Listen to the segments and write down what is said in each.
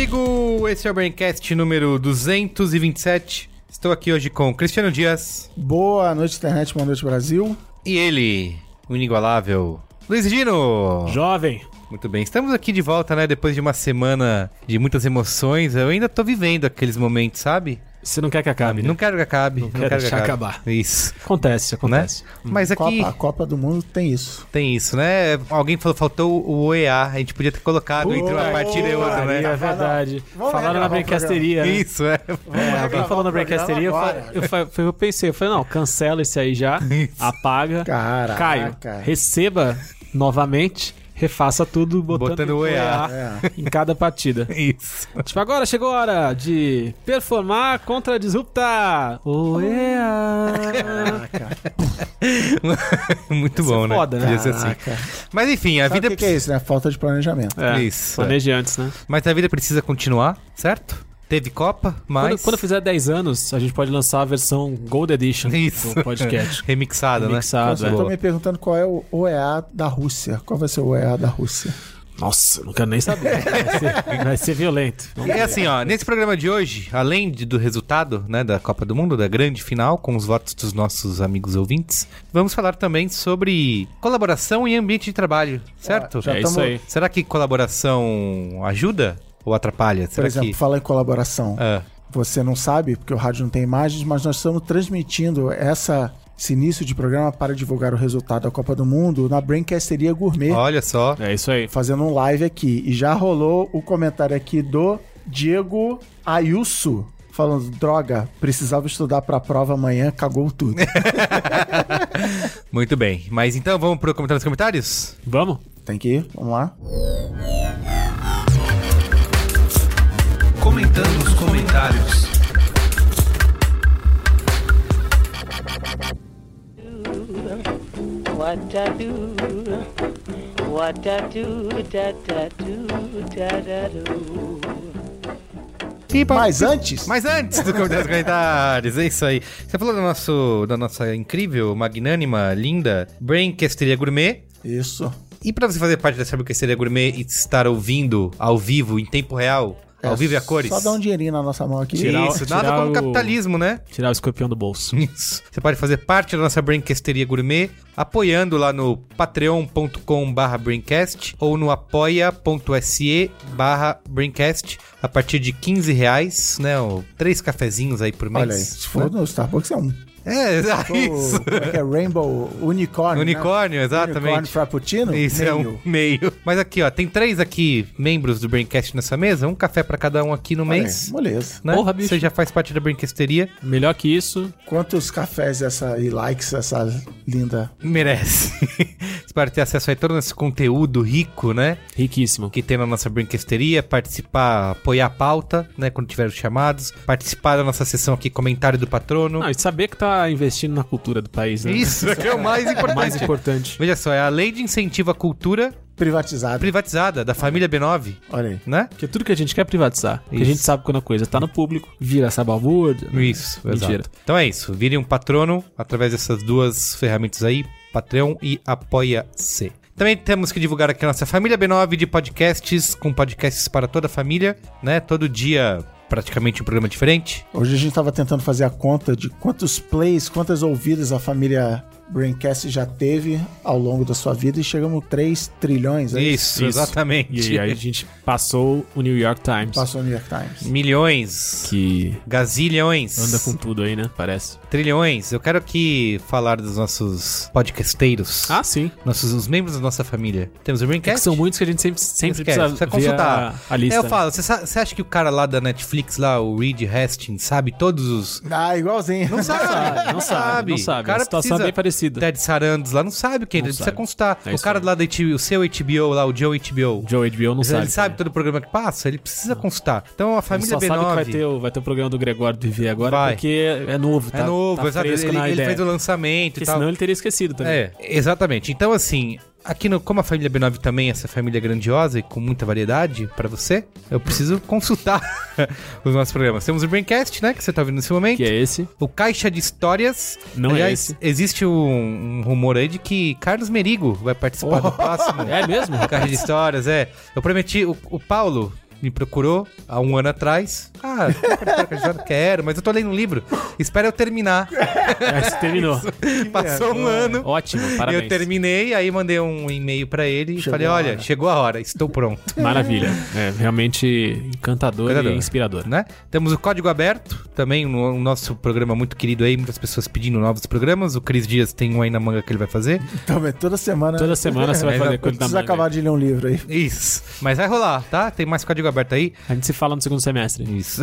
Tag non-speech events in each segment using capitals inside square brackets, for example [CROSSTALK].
eu sou o Carlos Merigo, esse é o Braincast número 227. Estou aqui hoje com Cristiano Dias Boa noite, internet, boa noite, Brasil. e ele, o inigualável Luiz Gino. Jovem. Muito bem, estamos aqui de volta, né? Depois de uma semana de muitas emoções. Eu ainda tô vivendo aqueles momentos, sabe? Você não quer que acabe, né? Não quero que acabe. Não, quero quero que deixar acabe. acabar. Isso, Acontece, né? acontece. Mas aqui Copa, a Copa do Mundo tem isso. tem isso, né? Alguém falou, faltou o OEA. A gente podia ter colocado entre uma partida e outra, né? É verdade. Vamos Falaram na brincasteria. né? Isso, é. É, alguém falou na brincasteria, eu, eu, eu pensei, eu falei, não, cancela esse aí já, [LAUGHS] Isso. apaga. Caraca. Caio, receba novamente, refaça tudo botando, Botando o EA. É. em cada partida. [LAUGHS] Isso. Tipo, agora chegou a hora de performar contra a disrupta. Oea! [LAUGHS] Muito Ia bom, né? foda, né? Assim. Mas enfim, a Sabe vida o que, que é isso, né? Falta de planejamento. É, Isso, Planeje antes, né? Mas a vida precisa continuar, certo? Teve Copa, mas. Quando, quando fizer 10 anos, a gente pode lançar a versão Gold Edition Isso. do podcast. [LAUGHS] Remixada, Remixado, né? Eu é. tô me perguntando qual é o OEA da Rússia. Qual vai ser o OEA da Rússia? Nossa, não quero nem saber. [LAUGHS] Vai ser, vai ser violento. E é assim, ó, nesse programa de hoje, além de- do resultado, né, da Copa do Mundo, da grande final, com os votos dos nossos amigos ouvintes, vamos falar também sobre colaboração em ambiente de trabalho, certo? já É isso tamo- aí. Será que colaboração ajuda ou atrapalha? Por Será exemplo, que... fala em colaboração. Ah, Você não sabe, porque o rádio não tem imagens, mas nós estamos transmitindo essa, esse início de programa para divulgar o resultado da Copa do Mundo na Braincasteria Gourmet, olha só. É isso aí. fazendo um live aqui. E já rolou o comentário aqui do Diego Ayuso. Falando, droga, precisava estudar pra prova amanhã, cagou tudo. [LAUGHS] [LAUGHS] Muito bem. Mas então vamos pro comentário nos comentários? Vamos? Tem que ir, vamos lá. Comentando os comentários. What I do, what I do, da da do, da da do. Mas antes, Mas antes do comentário dos comentários, é isso aí. Você falou do nosso, da nossa incrível, magnânima, linda Braincasteria Gourmet. isso. E pra você fazer parte dessa Braincasteria Gourmet e estar ouvindo ao vivo, em tempo real, ao vivo e a cores. É, Só dá um dinheirinho na nossa mão aqui. Tirar o- Isso, nada tirar como o- capitalismo, né? Tirar o escorpião do bolso. Isso. Você pode fazer parte da nossa Braincasteria Gourmet apoiando lá no patreon.com barra Braincast ou no apoia.se barra Braincast a partir de 15 reais, né? Ou três cafezinhos aí por mês. Olha aí, se for no Starbucks é um. É, isso. O, como é que é? Rainbow Unicórnio. né? Unicórnio, exatamente. Unicórnio Frappuccino? Isso é um Meio. meio. Mas aqui, ó, tem três aqui membros do Braincast nessa mesa, um café pra cada um aqui no Olha mês. Moleza. Né? Porra, bicho. Você já faz parte da Brinquesteria, Melhor que isso, Quantos cafés essa, e likes essa linda. merece. [LAUGHS] Você pode ter acesso a todo esse conteúdo rico, né? riquíssimo. Que tem na nossa brinquesteria, participar, apoiar a pauta, né? Quando tiver os chamados, participar da nossa sessão aqui, comentário do patrono. Não, e saber que tá investindo na cultura do país, né? Isso que é o mais [LAUGHS] importante. Mais importante. Veja só, é a lei de incentivo à cultura Privatizada. privatizada da família B9, Olha aí. né? Porque tudo que a gente quer é privatizar. Porque a gente sabe quando a coisa tá no público, vira essa balbúrdia. Isso, Mentira. exato. Então é isso, vire um patrono através dessas duas ferramentas aí, Patreon e Apoia-se. Também temos que divulgar aqui a nossa família B9 de podcasts, com podcasts para toda a família, né? Todo dia praticamente um programa diferente. Hoje a gente tava tentando fazer a conta de quantos plays, quantas ouvidas a família Braincast já teve ao longo da sua vida e chegamos 3 trilhões. é Isso, exatamente. E aí a gente passou o New York Times. Passou no New York Times. Milhões, Que gazilhões. anda com tudo aí, né? Parece. Trilhões, eu quero aqui falar dos nossos podcasteiros. Ah, sim. Nossos, os membros da nossa família. Temos o É que são muitos que a gente sempre, sempre precisa, precisa consultar. a, a lista. É, eu falo, você acha que o cara lá da Netflix, lá, o Reed Hastings, sabe todos os. Ah, igualzinho. Não sabe, sabe, não sabe, não sabe. O cara A situação precisa- é bem parecida. Ted Sarandos lá não sabe quem, Não ele precisa sabe. consultar. É o cara aí. lá da HBO, o seu HBO lá, o Joe HBO. Joe HBO não ele sabe. sabe todo o programa que passa, ele precisa consultar. Então a Ele família só B9. sabe que vai ter, o, vai ter o programa do Gregório do Viver agora, Vai. porque é novo, tá? é novo, tá exato. Ele, ele fez o lançamento Porque e tal. senão ele teria esquecido também. É, exatamente. Então, assim, aqui no, como a família B9 também é essa família grandiosa e com muita variedade pra você, eu preciso [LAUGHS] consultar [LAUGHS] os nossos programas. Temos o Braincast, né, que você tá ouvindo nesse momento. Que é esse. O Caixa de Histórias. Não é Aliás, esse. existe um, um rumor aí de que Carlos Merigo vai participar do [LAUGHS] próximo. É mesmo? Caixa de Histórias, é. Eu prometi, o, o Paulo me procurou há um ano atrás. Ah, [LAUGHS] quero, mas eu tô lendo um livro. Espera eu terminar. [LAUGHS] É, você terminou. Passou um ano. Ótimo, E parabéns. eu terminei, aí mandei um e-mail pra ele e falei: olha, hora." chegou a hora, estou pronto. Maravilha. É realmente encantador, Encantador. e inspirador. Né? Temos o Código Aberto, também um, um nosso programa muito querido aí, muitas pessoas pedindo novos programas. O Cris Dias tem um aí na manga que ele vai fazer. Também, toda semana. Toda semana você vai É, fazer eu coisa Precisa acabar de ler um livro aí. Isso. Mas vai rolar, tá? Tem mais Código Aberto aí. A gente se fala no segundo semestre. Isso.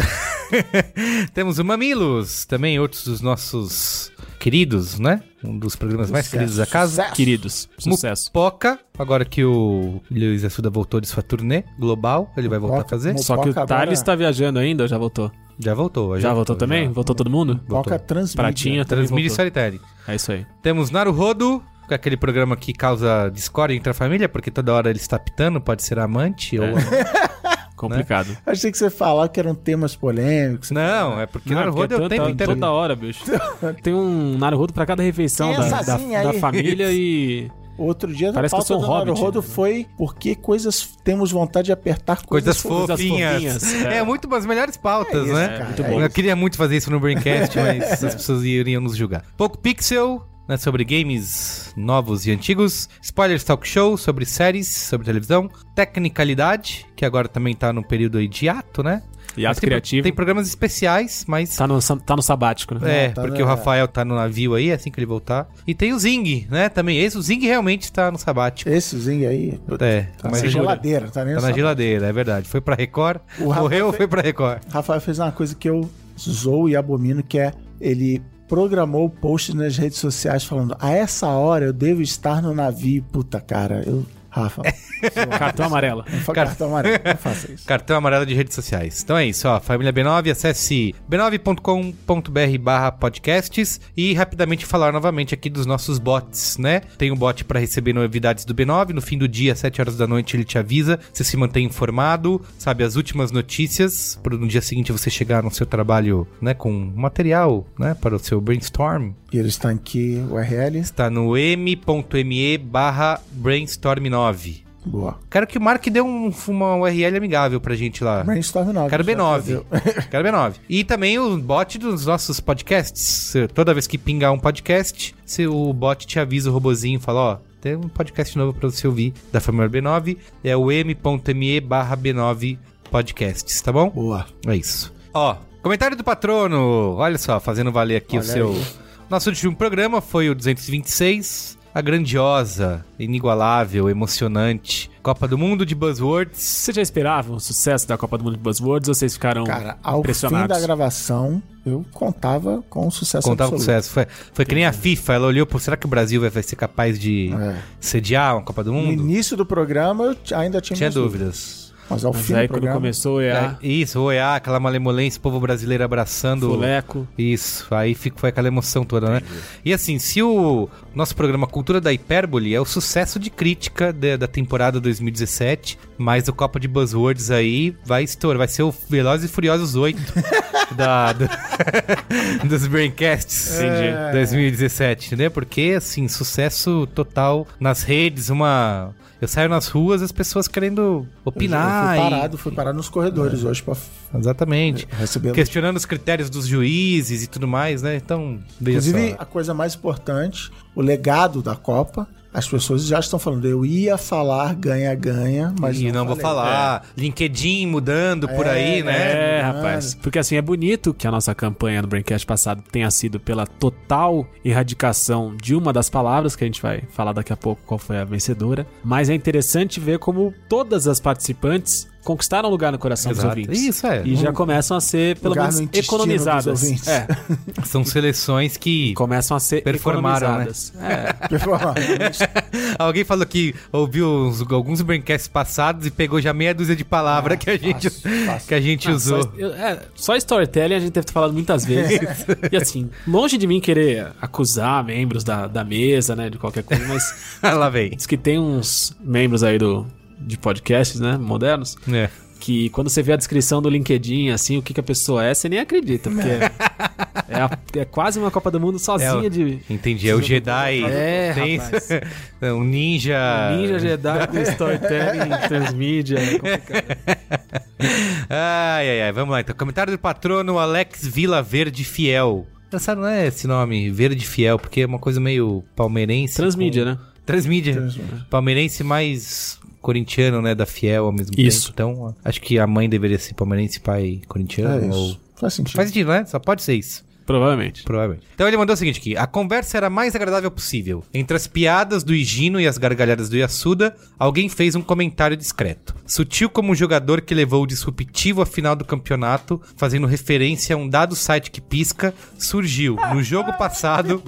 [LAUGHS] Temos o Mamilos, também outros dos nossos queridos, né? Um dos programas mais Sucesso, queridos da casa. sucesso. Queridos, sucesso. Mupoca, agora que o Luiz Assuda voltou de sua turnê global, ele vai voltar a Mupoca, fazer. Mupoca. Só que o agora- Thales tá viajando ainda ou já voltou? Já voltou. Já voltou também? já. Voltou todo mundo? Poca Transmídia. Pratinha e voltou. Storytelling. É isso aí. Temos Naruhodo, que é aquele programa que causa discórdia entre a família, porque toda hora ele está pitando, pode ser amante ou... [LAUGHS] Complicado. Achei que você falava que eram temas polêmicos. Não, é porque Não, Naruhodo é o tempo inteiro. Toda hora, bicho. [LAUGHS] Tem um Naruhodo pra cada refeição da, da, da família e... Outro dia Parece que a eu sou pauta um do hobbit. Naruhodo foi porque coisas temos vontade de apertar Coisas coisas, fofinhas. fofinhas, É, é. muito as melhores pautas, É isso, né? cara, muito é bom. Eu queria muito fazer isso no Braincast, mas as pessoas iriam nos julgar. Pouco Pixel, né, sobre games novos e antigos. Spoilers Talk Show, sobre séries, sobre televisão. Tecnicalidade, que agora também tá num período aí de ato, né? E ato tem, criativo. Tem programas especiais, mas... Tá no, tá no sabático, né? É, tá porque na- o Rafael tá no navio aí, assim que ele voltar. E tem o Zing, né? Também esse, o Zing realmente tá no sabático. Esse Zinho aí É, tá mas na geladeira, tá nem tá no na geladeira, é verdade. Foi pra Record, O morreu ou fe- foi pra Record? Rafael fez uma coisa que eu zoo e abomino, que é ele programou posts nas redes sociais falando a essa hora eu devo estar no navio. Puta, cara, eu... Rafa, Cartão amarelo. Cara- cartão amarelo, não faça isso. Cartão amarelo de redes sociais. Então é isso, ó. Família B9, acesse b9.com.br barra podcasts e rapidamente falar novamente aqui dos nossos bots, né? Tem um bot para receber novidades do B9. No fim do dia, às 7 horas da noite, ele te avisa. Você se mantém informado, sabe as últimas notícias. Para no dia seguinte você chegar no seu trabalho, né? Com material, né? Para o seu brainstorm. E ele está em que URL? Está no m.me barra brainstorm 9. Boa. Quero que o Mark dê um, uma URL amigável pra gente lá. Brainstorm 9. Quero já B9. entendeu? [LAUGHS] Quero B9. E também o bot dos nossos podcasts. Toda vez que pingar um podcast, se o bot te avisa o robozinho, fala, ó, tem um podcast novo pra você ouvir da família B9. É o m.me barra B9 podcasts, tá bom? Boa. É isso. Ó, comentário do patrono. Olha só, fazendo valer aqui o Olha seu... aí. Nosso último programa foi o 226. A grandiosa, inigualável, emocionante Copa do Mundo de Buzzwords. Você já esperava o sucesso da Copa do Mundo de Buzzwords ou vocês ficaram Cara, ao fim impressionados? da gravação, eu contava com sucesso Contava com absoluto. sucesso. Foi, foi que nem a FIFA, ela olhou, pô, será que o Brasil vai, vai ser capaz de É. sediar uma Copa do No Mundo? início do programa, eu ainda tinha, Tinha minhas dúvidas. Mas ao Mas fim aí do quando programa... começou é É, isso, o EA, aquela malemolência, o povo brasileiro abraçando. Fuleco. Isso, aí fica, foi aquela emoção toda, né? E assim, se o nosso programa Cultura da Hipérbole é o sucesso de crítica da, da temporada 2017, mas o Copa de Buzzwords aí vai estourar, vai ser o Velozes e Furiosos 8 [LAUGHS] da, do- [LAUGHS] dos Braincasts Entendi. 2017, entendeu? Porque, assim, sucesso total nas redes, uma... Eu saio nas ruas as pessoas querendo opinar. fui e- parado, fui parado nos corredores hoje pra Exatamente. receber... Questionando os critérios dos juízes e tudo mais, né? Então, Inclusive, a coisa mais importante, o legado da Copa, as pessoas já estão falando, eu ia falar ganha-ganha, mas e não, vou falei. falar. LinkedIn mudando por É, aí, né? É, rapaz. Porque assim, é bonito que a nossa campanha no Braincast passado tenha sido pela total erradicação de uma das palavras, que a gente vai falar daqui a pouco qual foi a vencedora. Mas é interessante ver como todas as participantes conquistaram lugar no coração Exato. dos ouvintes. Isso, é. E já começam a ser, pelo Lugar no menos, economizadas. É, [LAUGHS] São seleções que. começam a ser Performaram, né? economizadas. É. [LAUGHS] Alguém falou que ouviu uns- alguns braincasts passados e pegou já meia dúzia de palavras que a gente, fácil, fácil. Que a gente Ah, usou. Só, eu- é, só storytelling a gente deve ter falado muitas vezes. [LAUGHS] e assim, longe de mim querer acusar membros da, da mesa, né, de qualquer coisa, mas Lá vem. diz que tem uns membros aí do, de podcasts, né, modernos, É. que quando você vê a descrição do LinkedIn, assim, o que, que a pessoa é, você nem acredita, porque [LAUGHS] é, a- é quase uma Copa do Mundo sozinha É, de... Entendi. É o Jedi. É, tem rapaz. [LAUGHS] um ninja. Ninja Jedi com storytelling, [LAUGHS] transmídia, é complicado. Ai, ai, ai. Vamos lá então. Comentário do patrono Alex Vila Verde Fiel. Engraçado, não é esse nome, Verde Fiel, porque é uma coisa meio palmeirense. Transmídia, com- né? Transmídia. Transmídia. Palmeirense mais corintiano, né? Da Fiel ao mesmo Isso. tempo. Então, acho que a mãe deveria ser palmeirense, pai corintiano. É ou... Faz sentido. Faz sentido, né? Só pode ser isso. Provavelmente. Provavelmente. Então ele mandou o seguinte aqui: a conversa era a mais agradável possível. Entre as piadas do Higino e as gargalhadas do Yasuda, alguém fez um comentário discreto. Sutil como um jogador que levou o disruptivo à final do campeonato, fazendo referência a um dado site que pisca, surgiu no jogo passado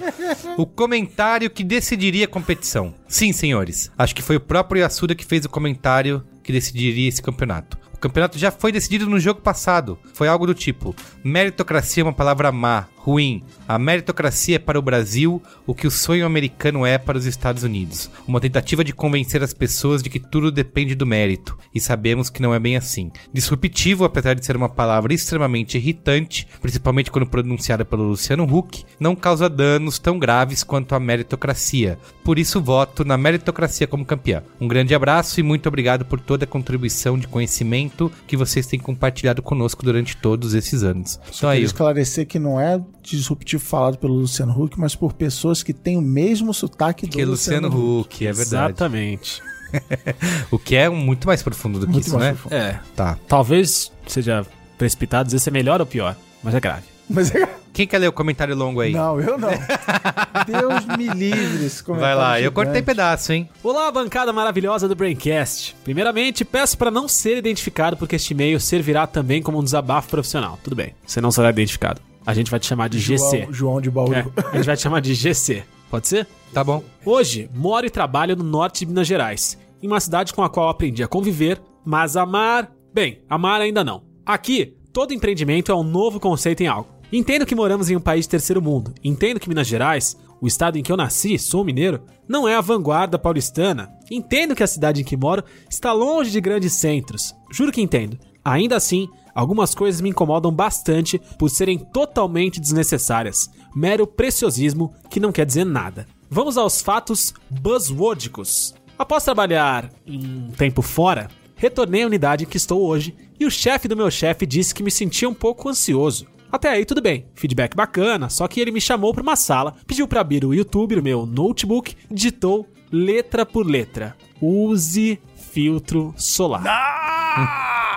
o comentário que decidiria a competição. Sim, senhores. Acho que foi o próprio Yasuda que fez o comentário que decidiria esse campeonato. Campeonato já foi decidido no jogo passado. Foi algo do tipo: meritocracia é uma palavra má, ruim. A meritocracia é para o Brasil o que o sonho americano é para os Estados Unidos. Uma tentativa de convencer as pessoas de que tudo depende do mérito. E sabemos que não é bem assim. Disruptivo, apesar de ser uma palavra extremamente irritante, principalmente quando pronunciada pelo Luciano Huck, não causa danos tão graves quanto a meritocracia. Por isso voto na meritocracia como campeã. Um grande abraço e muito obrigado por toda a contribuição de conhecimento que vocês têm compartilhado conosco durante todos esses anos. Então Queria aí, esclarecer que não é disruptivo falado pelo Luciano Huck, mas por pessoas que têm o mesmo sotaque do que é Luciano Huck, é verdade. Exatamente. [LAUGHS] O que é muito mais profundo do que Muito isso, mais né? profundo. É. Tá. Talvez seja precipitado dizer se é melhor ou pior, mas é grave. Mas é... [LAUGHS] Quem quer ler o comentário longo aí? Não, eu não. [LAUGHS] Deus me livre esse Vai comentário lá, eu cortei gigante. pedaço, hein? Olá, bancada maravilhosa do Braincast. Primeiramente, peço para não ser identificado porque este e-mail servirá também como um desabafo profissional. Tudo bem, você não será identificado. A gente vai te chamar de GC. João, João de Bauru. É, a gente vai te chamar de GC. Pode ser? Tá bom. Hoje, moro e trabalho no norte de Minas Gerais, em uma cidade com a qual aprendi a conviver, mas amar. Bem, amar ainda não. Aqui, todo empreendimento é um novo conceito em algo. Entendo que moramos em um país de terceiro mundo. Entendo que Minas Gerais, o estado em que eu nasci, sou mineiro, não é a vanguarda paulistana. Entendo que a cidade em que moro está longe de grandes centros. Juro que entendo. Ainda assim, algumas coisas me incomodam bastante por serem totalmente desnecessárias. Mero preciosismo que não quer dizer nada. Vamos aos fatos buzzwordicos. Após trabalhar um tempo fora, retornei à unidade em que estou hoje e o chefe do meu chefe disse que me sentia um pouco ansioso. Até aí tudo bem, feedback bacana, só que ele me chamou para uma sala, pediu para abrir o YouTube, o meu notebook, digitou letra por letra: use filtro solar.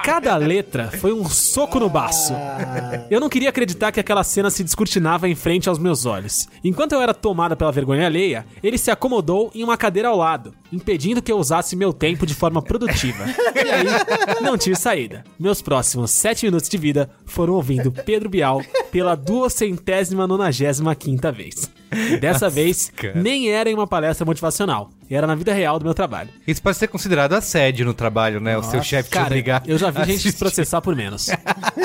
Cada [LAUGHS] letra foi um soco no baço. Eu não queria acreditar que aquela cena se descortinava em frente aos meus olhos. Enquanto eu era tomada pela vergonha alheia, ele se acomodou em uma cadeira ao lado, impedindo que eu usasse meu tempo de forma produtiva. E aí, não tive saída. Meus próximos sete minutos de vida foram ouvindo Pedro Bial pela duocentésima nonagésima quinta vez. E dessa vez, cara. nem era em uma palestra motivacional. Era na vida real do meu trabalho. Isso pode ser considerado assédio no trabalho, né? o seu chefe te Cara, obrigar. eu já vi a gente se processar por menos.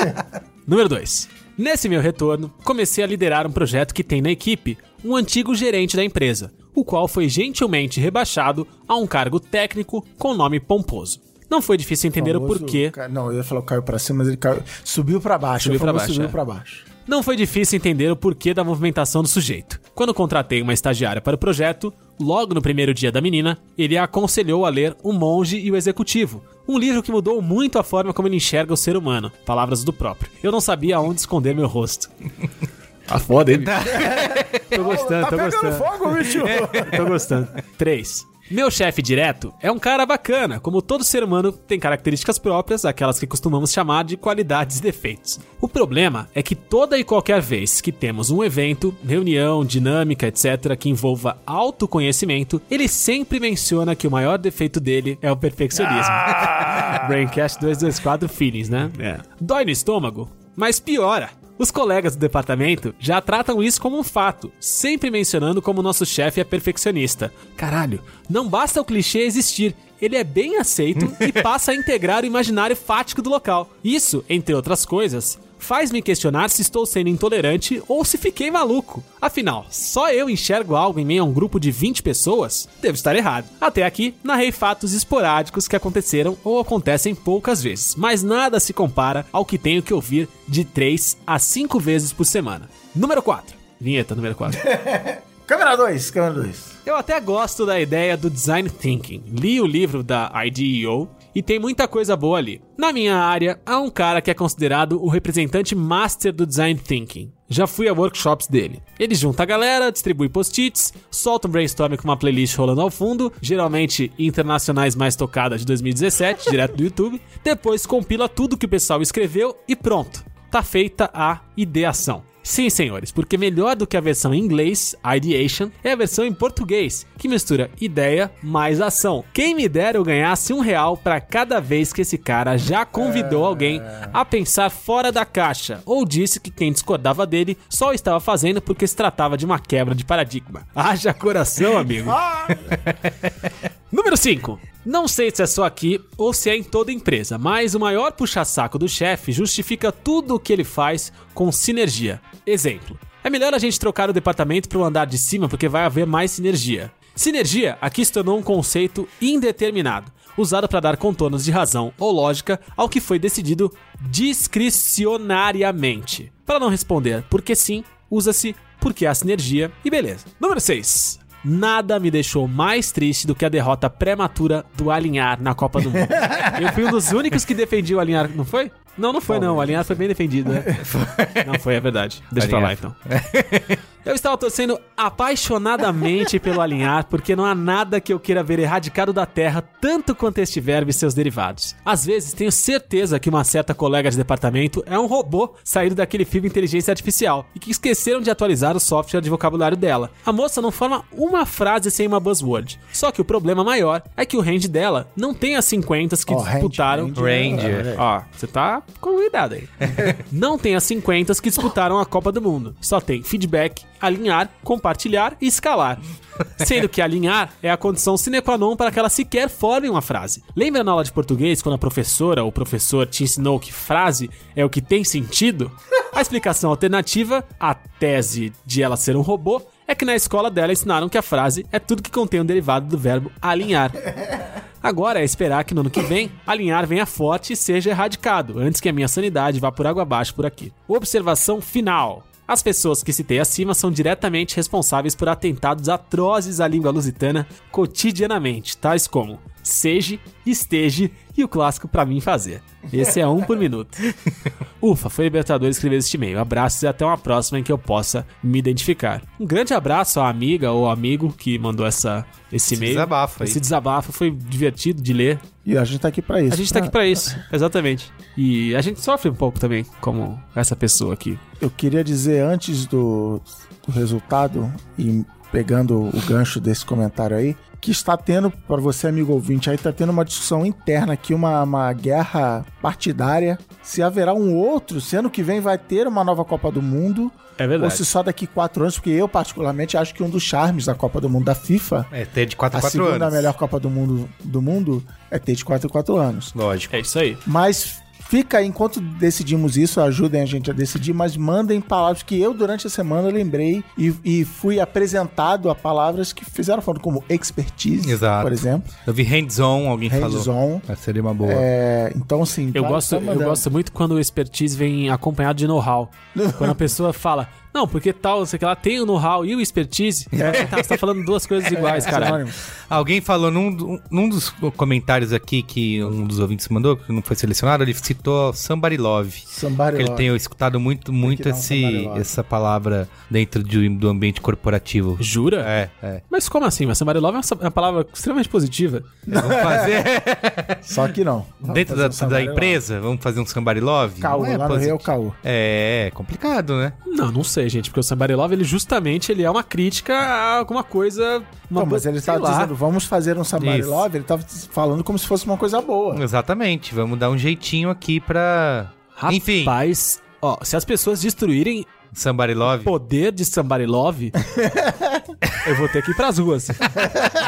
[LAUGHS] Número 2. Nesse meu retorno, comecei a liderar um projeto que tem na equipe um antigo gerente da empresa, o qual foi gentilmente rebaixado a um cargo técnico com nome pomposo. Não foi difícil entender o Famoso porquê. ca- Não, eu ia falar caiu pra cima, mas ele caiu. Subiu pra baixo. Subiu o pra baixo, Subiu é. pra baixo. Não foi difícil entender o porquê da movimentação do sujeito. Quando contratei uma estagiária para o projeto, logo no primeiro dia da menina, ele a aconselhou a ler O Monge e o Executivo, um livro que mudou muito a forma como ele enxerga o ser humano. Palavras do próprio. Eu não sabia aonde esconder meu rosto. Tá foda, hein? [LAUGHS] tô gostando, tá tô pegando gostando. fogo, bicho! [LAUGHS] Tô gostando. 3. Meu chefe direto é um cara bacana, como todo ser humano tem características próprias, aquelas que costumamos chamar de qualidades e defeitos. O problema é que toda e qualquer vez que temos um evento, reunião, dinâmica, etc., que envolva autoconhecimento, ele sempre menciona que o maior defeito dele é o perfeccionismo. [LAUGHS] Braincast 224 Feelings, né? É. Dói no estômago, mas piora. Os colegas do departamento já tratam isso como um fato, sempre mencionando como nosso chefe é perfeccionista. Caralho, não basta o clichê existir, ele é bem aceito [LAUGHS] e passa a integrar o imaginário fático do local. Isso, entre outras coisas, faz me questionar se estou sendo intolerante ou se fiquei maluco. Afinal, só eu enxergo algo em meio a um grupo de 20 pessoas? Devo estar errado. Até aqui, narrei fatos esporádicos que aconteceram ou acontecem poucas vezes, mas nada se compara ao que tenho que ouvir de 3 a 5 vezes por semana. Número 4. Vinheta número 4. [LAUGHS] câmera 2, câmera 2. Eu até gosto da ideia do design thinking. Li o livro da IDEO e tem muita coisa boa ali. Na minha área, há um cara que é considerado o representante master do design thinking. Já fui a workshops dele. Ele junta a galera, distribui post-its, solta um brainstorm com uma playlist rolando ao fundo, geralmente internacionais mais tocadas de 2017, [LAUGHS] direto do YouTube. Depois compila tudo que o pessoal escreveu e pronto. Tá feita a ideação. Sim, senhores, porque melhor do que a versão em inglês, ideation, é a versão em português, que mistura ideia mais ação. Quem me dera eu ganhasse um real para cada vez que esse cara já convidou alguém a pensar fora da caixa, ou disse que quem discordava dele só o estava fazendo porque se tratava de uma quebra de paradigma. Haja coração, amigo. [LAUGHS] Número 5. Não sei se é só aqui ou se é em toda empresa, mas o maior puxa-saco do chefe justifica tudo o que ele faz com sinergia. Exemplo: é melhor a gente trocar o departamento para o andar de cima porque vai haver mais sinergia. Sinergia aqui se tornou um conceito indeterminado, usado para dar contornos de razão ou lógica ao que foi decidido discricionariamente. Para não responder porque sim, usa-se porque há sinergia e beleza. Número 6. Nada me deixou mais triste do que a derrota prematura do Alinhar na Copa do Mundo. [LAUGHS] Eu fui um dos únicos que defendia o Alinhar, não foi? Não, não foi não. O Alinhar foi bem defendido, [LAUGHS] né? Não foi, é verdade. Deixa pra lá então. Eu estava torcendo apaixonadamente pelo Alinhar, porque não há nada que eu queira ver erradicado da Terra tanto quanto este verbo e seus derivados. Às vezes tenho certeza que uma certa colega de departamento é um robô saído daquele filme Inteligência Artificial e que esqueceram de atualizar o software de vocabulário dela. A moça não forma uma frase sem uma buzzword. Só que o problema maior é que o range dela não tem as 50 que range, disputaram. range. Ranger. Ó, você tá cuidado aí. [LAUGHS] Não tem as 50 que disputaram a Copa do Mundo. Só tem feedback, alinhar, compartilhar e escalar. Sendo que alinhar é a condição sine qua non para que ela sequer forme uma frase. Lembra na aula de português quando a professora ou o professor te ensinou que frase é o que tem sentido? A explicação alternativa, a tese de ela ser um robô, é que na escola dela ensinaram que a frase é tudo que contém um derivado do verbo alinhar. Agora é esperar que no ano que vem alinhar venha forte e seja erradicado, antes que a minha sanidade vá por água abaixo por aqui. Observação final. As pessoas que citei acima são diretamente responsáveis por atentados atrozes à língua lusitana cotidianamente, tais como seja, esteja e o clássico pra mim fazer. Esse é um por minuto. [LAUGHS] Ufa, foi libertador escrever este e-mail. Abraços e até uma próxima em que eu possa me identificar. Um grande abraço à amiga ou amigo que mandou essa, esse e-mail. desabafo aí. Esse desabafo foi divertido de ler. E a gente tá aqui pra isso. A gente tá aqui pra isso, exatamente. E a gente sofre um pouco também, como essa pessoa aqui. Eu queria dizer antes do, do resultado e pegando o gancho desse comentário aí, que está tendo, para você amigo ouvinte, aí tá tendo uma discussão interna aqui, uma, uma guerra partidária, se haverá um outro, se ano que vem vai ter uma nova Copa do Mundo, É ou verdade. se só daqui quatro anos, porque eu particularmente acho que um dos charmes da Copa do Mundo da FIFA, É, ter de 4 a a 4 segunda anos. melhor Copa do Mundo do mundo, é ter de 4 em 4 anos. Lógico. É isso aí. Mas fica aí, enquanto decidimos isso, ajudem a gente a decidir, mas mandem palavras que eu, durante a semana, lembrei e, e fui apresentado a palavras que fizeram falando como expertise, Exato. por exemplo, Eu vi hands-on, alguém falou. hands-on. Ah, Seria uma boa. É, então, assim, Eu gosto, eu gosto muito quando o expertise vem acompanhado de know-how. [LAUGHS] Quando a pessoa fala, Não, porque tal, sei que lá, tem o know-how e o expertise. É. Tá, você tá falando duas coisas iguais, cara. Sinônimo. Alguém falou num, num dos comentários aqui que um dos ouvintes mandou, que não foi selecionado, ele citou Somebody Love. Somebody Porque ele love. tem escutado muito, muito esse, love. essa palavra dentro de- do ambiente corporativo. Jura? É, é. Mas como assim? Mas somebody love é uma, é palavra extremamente positiva. Vamos fazer [LAUGHS] Só que não. Vamos dentro da, um da love. empresa, vamos fazer um somebody love? Caô, é lá no Rio é o caô. É, é complicado, né? Não, não sei, gente, porque o somebody love, ele justamente ele é uma crítica a alguma coisa... Uma Não, mas ele sei tava lá. dizendo, vamos fazer um somebody Isso. love, ele tava falando como se fosse uma coisa boa. Exatamente. Vamos dar um jeitinho aqui pra. Enfim, Rapaz, ó, se as pessoas destruírem somebody love. o poder de somebody love, [LAUGHS] eu vou ter que ir pras ruas. Eu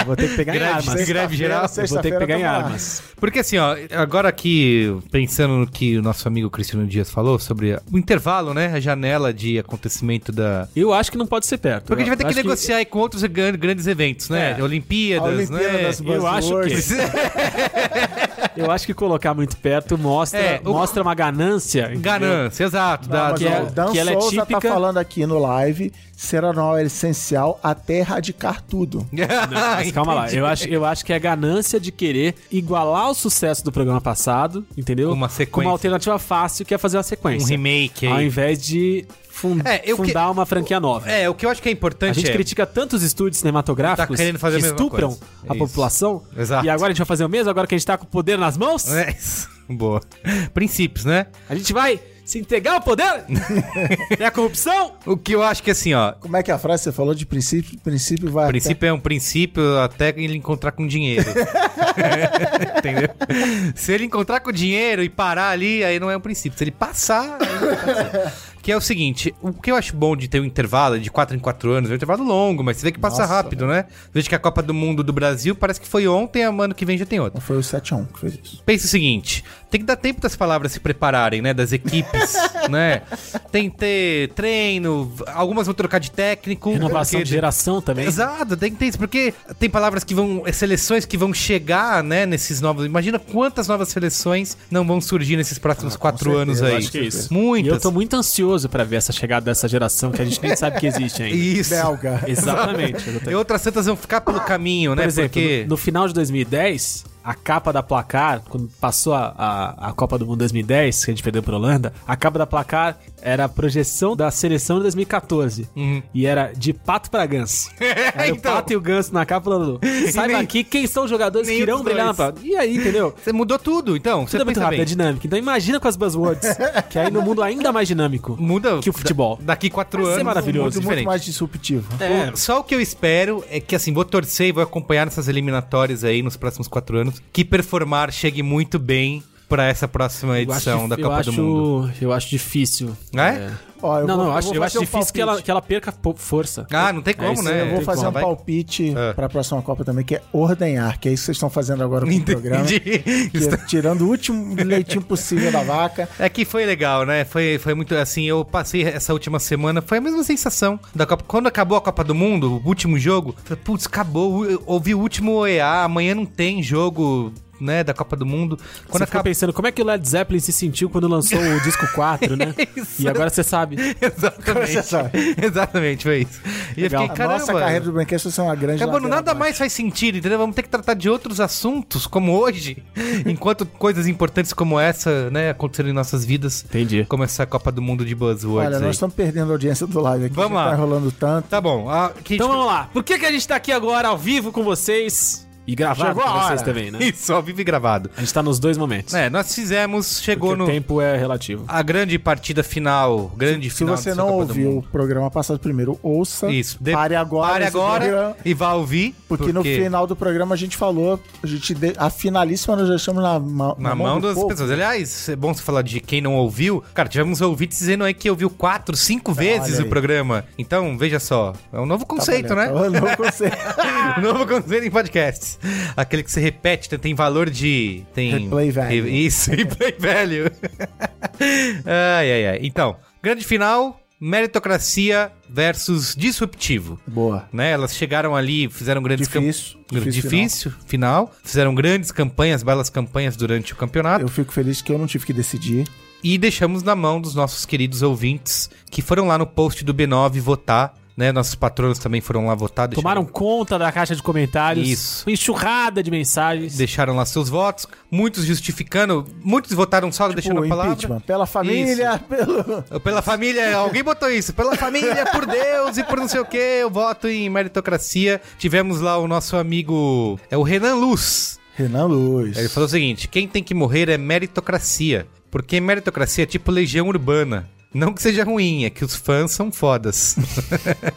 vou ter que pegar em Greve, armas. greve geral. Eu vou ter que pegar em armas. Porque assim, ó, agora aqui, pensando no que o nosso amigo Cristiano Dias falou sobre o intervalo, né? A janela de acontecimento da. Eu acho que não pode ser perto. Porque a gente vai ter Eu que acho negociar aí com outros gran- grandes eventos, né? É. Olimpíadas, A Olimpíada né? das Eu acho que- Buzzwords. [LAUGHS] Eu acho que colocar muito perto mostra, É, o- mostra uma ganância. entendeu? Ganância, exato. Não, da- mas que é- o Dan que ela é Souza típica- tá falando aqui no live, ser anual é essencial até erradicar tudo. [LAUGHS] Mas calma lá, eu acho, eu acho que é a ganância de querer igualar o sucesso do programa passado, entendeu? Uma Com sequência. uma alternativa fácil que é fazer uma Um sequência. remake Ao aí. invés de fun- É, eu que- fundar uma franquia nova. É, o que eu acho que é A importante gente é... critica tantos estúdios cinematográficos Tá querendo fazer a que estupram coisa. a Isso. população. Exato. E agora a gente vai fazer o mesmo, agora que a gente tá com o poder nas mãos? É, isso. [LAUGHS] Boa. Princípios, né? A gente vai se entregar ao poder? [LAUGHS] é a corrupção? O que eu acho que assim, ó, Como é que é a frase você falou de princípio? Princípio vai O princípio é um princípio até ele encontrar com dinheiro. [LAUGHS] Entendeu? Se ele encontrar com dinheiro e parar ali, aí não é um princípio. Se ele passar. aí. [LAUGHS] que é o seguinte: o que eu acho bom de ter um intervalo de 4 em 4 anos, é um intervalo longo, mas você vê que passa Nossa, rápido, né? Veja que a Copa do Mundo do Brasil parece que foi ontem, a ano que vem já tem outra. Foi o 7x1 que fez isso. Pensa o seguinte: tem que dar tempo das palavras se prepararem, né? Das equipes, [LAUGHS] né? Tem que ter treino, algumas vão trocar de técnico. Renovação porque- de geração também. Exato, tem que ter isso, porque tem palavras que vão. eh, seleções que vão chegar, né, nesses novos. Imagina quantas novas seleções não vão surgir nesses próximos quatro certeza, anos eu aí. acho que é isso. E Muitas. eu tô muito ansioso pra ver essa chegada dessa geração que a gente nem sabe que existe ainda. [LAUGHS] Isso. Belga. Exatamente. Tô- E outras tantas vão ficar pelo caminho, né? Por exemplo, porque. no, no final de 2010, a capa da placar, quando passou a, a, a Copa do Mundo 2010, que a gente perdeu pra Holanda, a capa da placar era a projeção da seleção de 2014. E era de pato pra ganso. [LAUGHS] Era o Então. pato e o ganso na capa falando: [LAUGHS] saiba nem- aqui quem são os jogadores que irão brilhar na placa. E aí, entendeu? [LAUGHS] Você mudou tudo, então. Você Tudo é muito rápido, é bem. dinâmico. Então imagina com as buzzwords, que aí no mundo ainda mais dinâmico Muda que o futebol. da- daqui quatro Vai ser anos. maravilhoso. muito Muito diferente. mais disruptivo. É, Só o que eu espero é que, assim, vou torcer e vou acompanhar nessas eliminatórias aí nos próximos quatro anos. Que performar chegue muito bem pra essa próxima eu acho, edição da Copa acho, do Mundo. Eu acho difícil. É? Ó, eu não, vou- não, eu acho, eu acho um difícil que ela, que ela perca força. Ah, não tem como, isso, né? Eu vou fazer como, um vai. palpite É. pra próxima Copa também, que é ordenhar, que é isso que vocês estão fazendo agora com o programa. [LAUGHS] É tirando o último leitinho possível da vaca. É que foi legal, né? Foi, foi muito assim. Eu passei essa última semana, foi a mesma sensação da Copa. Quando acabou a Copa do Mundo, o último jogo, falei, putz, acabou. Ouvi o último OEA, amanhã não tem jogo. Né, da Copa do Mundo. Quando você acaba... pensando como é que o Led Zeppelin se sentiu quando lançou o disco 4, né? [LAUGHS] Isso. E agora você sabe. [LAUGHS] Exatamente. Você sabe. [LAUGHS] Exatamente, foi isso. E eu Legal. fiquei, A caramba. nossa carreira do vai ser uma grande Acabou, ladeira nada mais faz sentido, entendeu? Vamos ter que tratar de outros assuntos, como hoje, enquanto coisas importantes como essa, né, aconteceram em nossas vidas. Entendi. Como essa Copa do Mundo de Buzzwords Olha, aí. nós estamos perdendo a audiência do live aqui. Vamos lá. Tá enrolando tanto. Tá bom. a- a Então gente- vamos lá. Por que, que a gente tá aqui agora ao vivo com vocês? E gravado Chegou com a vocês hora. também, né? [LAUGHS] Isso, ao vivo e gravado. A gente tá nos dois momentos. É, nós fizemos, chegou Porque no... o tempo é relativo. A grande partida final, grande Se final você dessa não ouviu o programa passado primeiro, ouça. Isso. De- Pare agora. Pare agora programa, e vá ouvir. Porque, no final do programa a gente falou, a gente de- a finalíssima nós deixamos na, ma- Na, mão, do das povo. pessoas. Aliás, é bom você falar de quem não ouviu. Cara, tivemos ouvintes dizendo aí que ouviu quatro, cinco vezes o programa. Então, veja só. É um novo conceito, né? Tá Não [LAUGHS] conceito. um novo conceito em podcasts. [LAUGHS] Aquele que se repete, tem- valor de. Tem. Replay value. Isso, [LAUGHS] replay value. ai, ai, ai. Então, grande final: meritocracia versus disruptivo. Boa. Né? Elas chegaram ali, fizeram grandes Difícil, cam- difícil difícil final. Fizeram grandes campanhas, belas campanhas durante o campeonato. Eu fico feliz que eu não tive que decidir. e deixamos na mão dos nossos queridos ouvintes que foram lá no post do B9 votar. Né, nossos patronos também foram lá votar. deixaram- Tomaram conta da caixa de comentários. Isso. Uma enxurrada de mensagens. deixaram lá seus votos, muitos justificando, muitos votaram só deixando o a palavra. Pela família, pelo... Pela família, alguém botou isso. Pela família, por Deus e por não sei o que, eu voto em meritocracia. Tivemos lá o nosso amigo, é o Renan Luz. Renan Luz. Ele falou o seguinte: quem tem que morrer é meritocracia. Porque meritocracia é tipo legião urbana. Não que seja ruim, é que os fãs são fodas,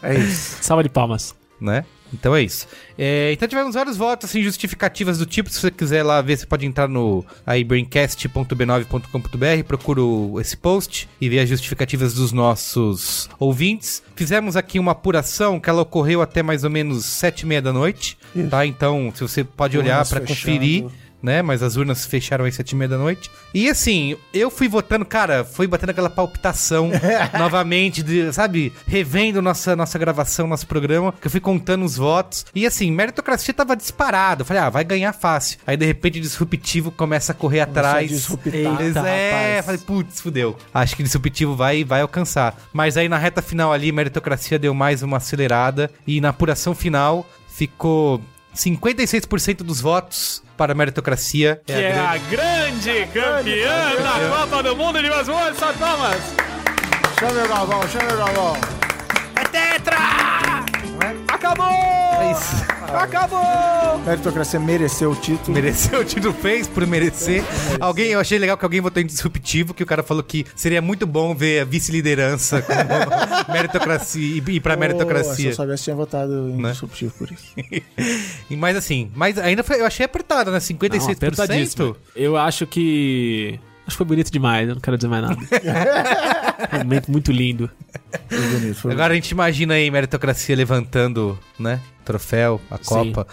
É isso. Salva de palmas. né? Então é isso. É, então tivemos vários votos, assim, justificativas do tipo. Se você quiser lá ver, você pode entrar no aí, braincast.b9.com.br, procura esse post e ver as justificativas dos nossos ouvintes. Fizemos aqui uma apuração que ela ocorreu até mais ou menos sete e meia da noite, Isso. tá? Então, se você pode olhar para conferir né? Mas as urnas fecharam às sete e meia da noite. E assim, eu fui votando, cara, fui batendo aquela palpitação [LAUGHS] novamente, de, sabe? Revendo nossa, nossa gravação, nosso programa, que eu fui contando os votos. E assim, meritocracia tava disparado. Eu falei, ah, vai ganhar fácil. Aí de repente o disruptivo começa a correr Começou atrás. disruptar. Eles- é, rapaz. falei, putz, fudeu. Acho que o disruptivo vai, vai alcançar. Mas aí na reta final ali, meritocracia deu mais uma acelerada. E na apuração final ficou 56% dos votos para a meritocracia. Que é a grande campeã da Copa do Mundo de Masmorra, São Thomas. Chame o Galvão, chame o Galvão. É tetra! Acabou! Acabou! Meritocracia mereceu o título. Mereceu o título, fez por merecer. Alguém, eu achei legal que alguém votou em disruptivo, que o cara falou que seria muito bom ver a vice-liderança como [LAUGHS] meritocracia e ir pra meritocracia. Se eu soubesse, tinha votado em Né? disruptivo por isso. [LAUGHS] Mas assim, mas ainda foi, eu achei apertado, né? Não, 56%. apertadíssimo. Eu acho que. Acho que foi bonito demais, eu não quero dizer mais nada. [LAUGHS] um momento muito lindo. Foi bonito. Foi Agora a gente imagina aí meritocracia levantando, né? Troféu, a Sim. Copa,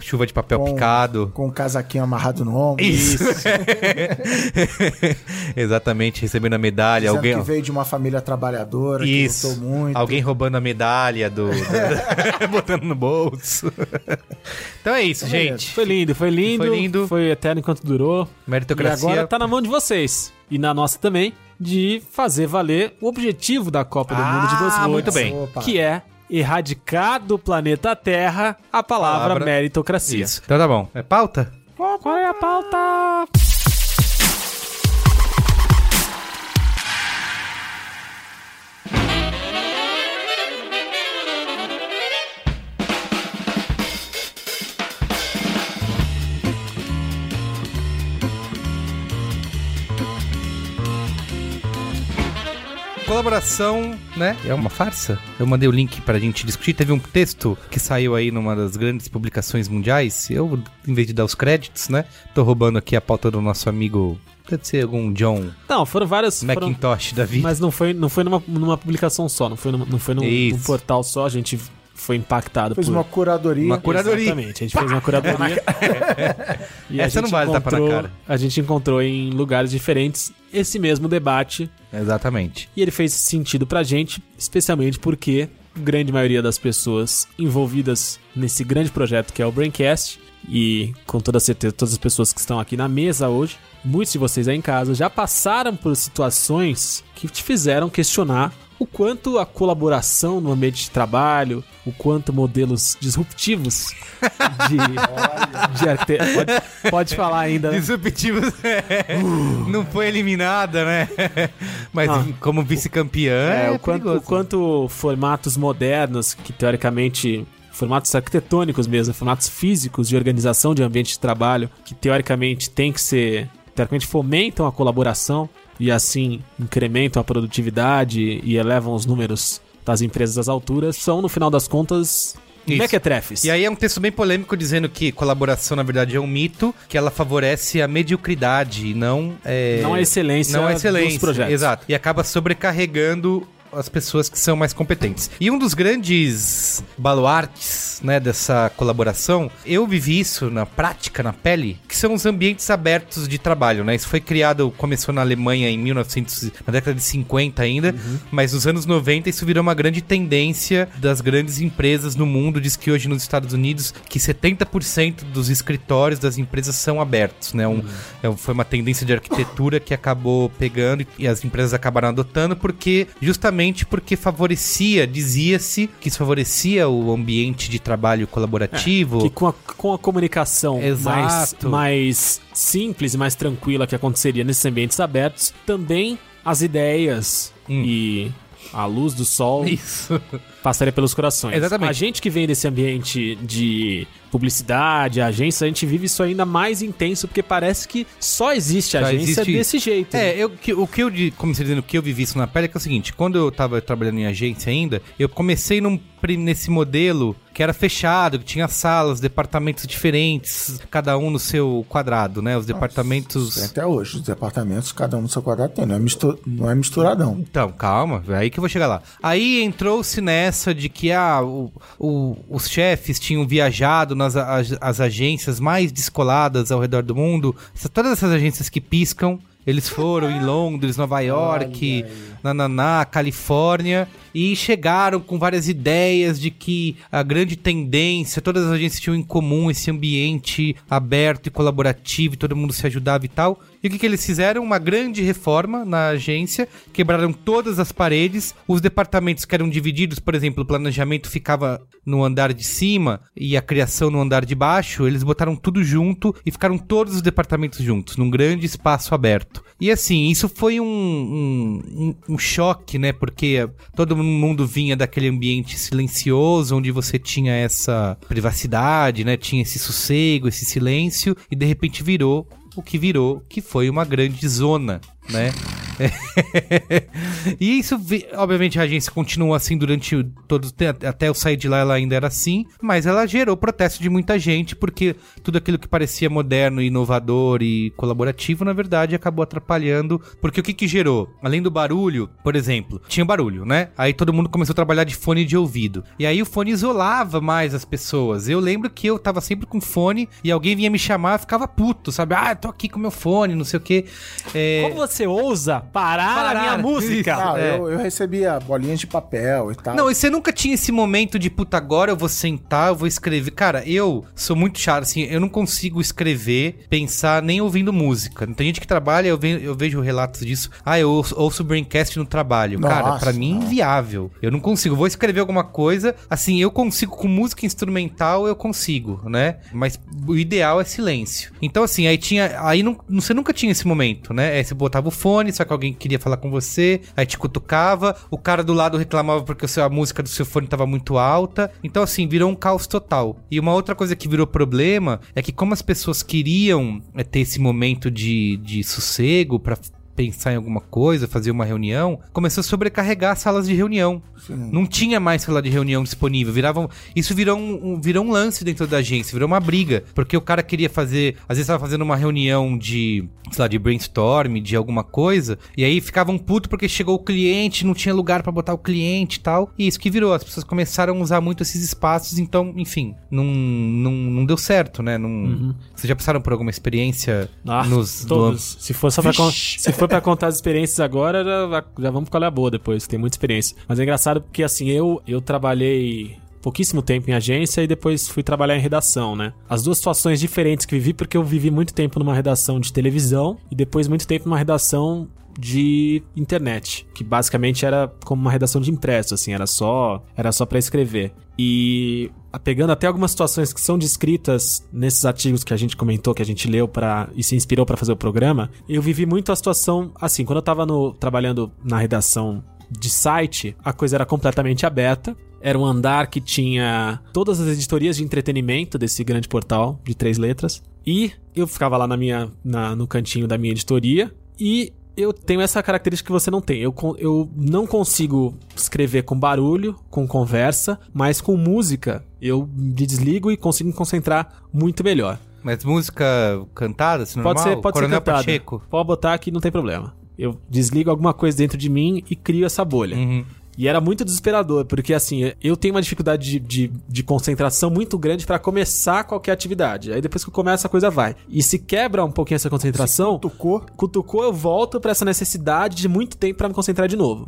chuva de papel Com- picado. Com o casaquinho amarrado no ombro. Isso. [LAUGHS] Exatamente, recebendo a medalha. Dizendo Alguém, que veio de uma família trabalhadora, Isso. que lutou muito. Alguém roubando a medalha do. do- [LAUGHS] [LAUGHS] botando no bolso. então é isso, gente. Foi lindo, foi lindo. Foi lindo. Foi eterno enquanto durou. E Meritocracia. agora tá na mão de vocês. E na nossa também, de fazer valer o objetivo da Copa do Mundo de 12 Ah, muito Volts, bem. Opa. Que é erradicar do planeta Terra a palavra, Palavra- meritocracia. Isso. Então tá bom. É pauta? Qual é a pauta? Colaboração, né? É uma farsa. Eu mandei o link pra gente discutir. Teve um texto que saiu aí numa das grandes publicações mundiais. Eu, em vez de dar os créditos, né? Tô roubando aqui a pauta do nosso amigo. Deve ser algum John Não, foram várias. foram- Macintosh da vida. Mas não foi, não foi numa, numa publicação só, não foi, numa- não foi num, num portal só, a gente foi impactado Fez por... uma curadoria. Uma curadoria. Exatamente, a gente fez uma curadoria. [LAUGHS] e a Essa não gente vale tapa na encontrou- cara. A gente encontrou em lugares diferentes esse mesmo debate Exatamente. e ele fez sentido pra gente, especialmente porque a grande maioria das pessoas envolvidas nesse grande projeto que é o Braincast e com toda certeza todas as pessoas que estão aqui na mesa hoje, muitos de vocês aí em casa já passaram por situações que te fizeram questionar o quanto a colaboração no ambiente de trabalho, o quanto modelos disruptivos de, de arte- pode, pode falar ainda. né? Disruptivos não foi eliminada, né? Mas Ah. como vice-campeã. É, É, o, quanto, perigoso. o quanto formatos modernos, que teoricamente. Formatos arquitetônicos mesmo, formatos físicos de organização de ambiente de trabalho, que teoricamente tem que ser. Teoricamente fomentam a colaboração e assim incrementam a produtividade e elevam os números das empresas às alturas, são, no final das contas, Isso. mequetrefes. E aí é um texto bem polêmico dizendo que colaboração, na verdade, é um mito, que ela favorece a mediocridade e não é... Não a excelência não a dos excelência, projetos. Exato. E acaba sobrecarregando as pessoas que são mais competentes. E um dos grandes baluartes, né, dessa colaboração, eu vivi isso na prática, na pele, que são os ambientes abertos de trabalho, né? Isso foi criado, começou na Alemanha em 1900, na década de 50 ainda, mas nos anos 90 isso virou uma grande tendência das grandes empresas no mundo. Diz que hoje nos Estados Unidos que 70% dos escritórios das empresas são abertos, né? Um, é um- foi uma tendência de arquitetura que acabou pegando e- e as empresas acabaram adotando porque justamente porque favorecia, dizia-se que isso favorecia o ambiente de trabalho colaborativo. Que com a, com a comunicação mais, mais simples e mais tranquila que aconteceria nesses ambientes abertos, também as ideias Hum. e a luz do sol [LAUGHS] Isso. Passaria pelos corações. Exatamente. A gente que vem desse ambiente de publicidade, agência, a gente vive isso ainda mais intenso porque parece que só existe agência existe- desse jeito. né? É, eu, que- o que eu, di- comecei dizendo que eu vivi isso na pele é que é o seguinte, quando eu tava trabalhando em agência ainda, eu comecei num, nesse modelo que era fechado, que tinha salas, departamentos diferentes, cada um no seu quadrado, né? Os departamentos... Tem Até hoje, os departamentos, cada um no seu quadrado tem. Não é, mistu- não é misturadão. Então, calma, é aí que eu vou chegar lá. Aí entrou-se nessa de que ah, o- o- os chefes tinham viajado nas a- as agências mais descoladas ao redor do mundo. Essa- todas essas agências que piscam, eles foram em [LAUGHS] Londres, Nova York, Nananá, Califórnia, e chegaram com várias ideias de que a grande tendência, todas as agências tinham em comum esse ambiente aberto e colaborativo, e todo mundo se ajudava e tal. E o que, que eles fizeram? Uma grande reforma na agência, quebraram todas as paredes, os departamentos que eram divididos, por exemplo, o planejamento ficava no andar de cima e a criação no andar de baixo, eles botaram tudo junto e ficaram todos os departamentos juntos, num grande espaço aberto. E assim, isso foi um, um, um- choque, né? Porque todo mundo vinha daquele ambiente silencioso, onde você tinha essa privacidade, né? Tinha esse sossego, esse silêncio, e de repente virou o que virou, que foi uma grande zona, né? [LAUGHS] e isso, vi- obviamente, a agência continuou assim durante todo até eu sair de lá ela ainda era assim, mas ela gerou protesto de muita gente, porque tudo aquilo que parecia moderno, inovador e colaborativo, na verdade, acabou atrapalhando, porque o que que gerou? Além do barulho, por exemplo, tinha barulho, né? Aí todo mundo começou a trabalhar de fone de ouvido, e aí o fone isolava mais as pessoas. Eu lembro que eu tava sempre com fone, e alguém vinha me chamar, eu ficava puto, sabe? Ah, eu tô aqui com meu fone, não sei o quê. É... Como você ousa parar, Parar. a minha música? Ah, É. eu, eu recebia bolinhas de papel e tal. Não, e você nunca tinha esse momento de, puta, agora eu vou sentar, eu vou escrever. Cara, eu sou muito chato, assim, eu não consigo escrever, pensar, nem ouvindo música. Tem gente que trabalha, eu, ve- eu vejo relatos disso. Ah, eu ouço, ouço Braincast no trabalho. Cara, Nossa, pra mim, não. inviável. Eu não consigo. Vou escrever alguma coisa, assim, eu consigo com música instrumental, eu consigo, né? Mas o ideal é silêncio. Então, assim, aí tinha. Aí não, você nunca tinha esse momento, né? Aí você botava o fone, só que alguém queria falar com você, aí te cutucava, o cara do lado reclamava porque a música do seu fone tava muito alta. Então, assim, virou um caos total. E uma outra coisa que virou problema é que, como as pessoas queriam é, ter esse momento de, de sossego pra pensar em alguma coisa, fazer uma reunião, começou a sobrecarregar as salas de reunião. Não tinha mais sala de reunião disponível. Viravam, isso virou um, um- virou um lance dentro da agência, virou uma briga. Porque o cara queria fazer. Às vezes estava fazendo uma reunião de, sei lá, de brainstorm, de alguma coisa. E aí ficavam puto porque chegou o cliente, não tinha lugar pra botar o cliente e tal. E isso que virou. As pessoas começaram a usar muito esses espaços, então, enfim, não, não, não deu certo, né? Não, Vocês já passaram por alguma experiência Ah, nos. no- todos. Se for só pra, Vixe. se for pra contar as experiências agora, já, já vamos ficar a boa depois, tem muita experiência. Mas é engraçado porque, assim, eu, eu trabalhei pouquíssimo tempo em agência e depois fui trabalhar em redação, né? As duas situações diferentes que vivi, porque eu vivi muito tempo numa redação de televisão e depois muito tempo numa redação de internet, que basicamente era como uma redação de impresso, assim, era só era só para escrever. E pegando até algumas situações que são descritas nesses artigos que a gente comentou, que a gente leu para e se inspirou para fazer o programa, eu vivi muito a situação assim, quando eu tava no, trabalhando na redação de site, a coisa era completamente aberta. Era um andar que tinha todas as editorias de entretenimento desse grande portal de três letras. E eu ficava lá na minha, na- no cantinho da minha editoria. E eu tenho essa característica que você não tem. Eu, eu não consigo escrever com barulho, com conversa, mas com música eu me desligo e consigo me concentrar muito melhor. Mas música cantada, assim, normal? Pode ser, pode Coronel ser cantada. Pacheco. Pode botar que não tem problema. Eu desligo alguma coisa dentro de mim e crio essa bolha. Uhum. E era muito desesperador, porque assim, eu tenho uma dificuldade de, de, de concentração muito grande pra começar qualquer atividade. Aí depois que eu começo, a coisa vai. E se quebra um pouquinho essa concentração, Tocou. cutucou, eu volto pra essa necessidade de muito tempo pra me concentrar de novo.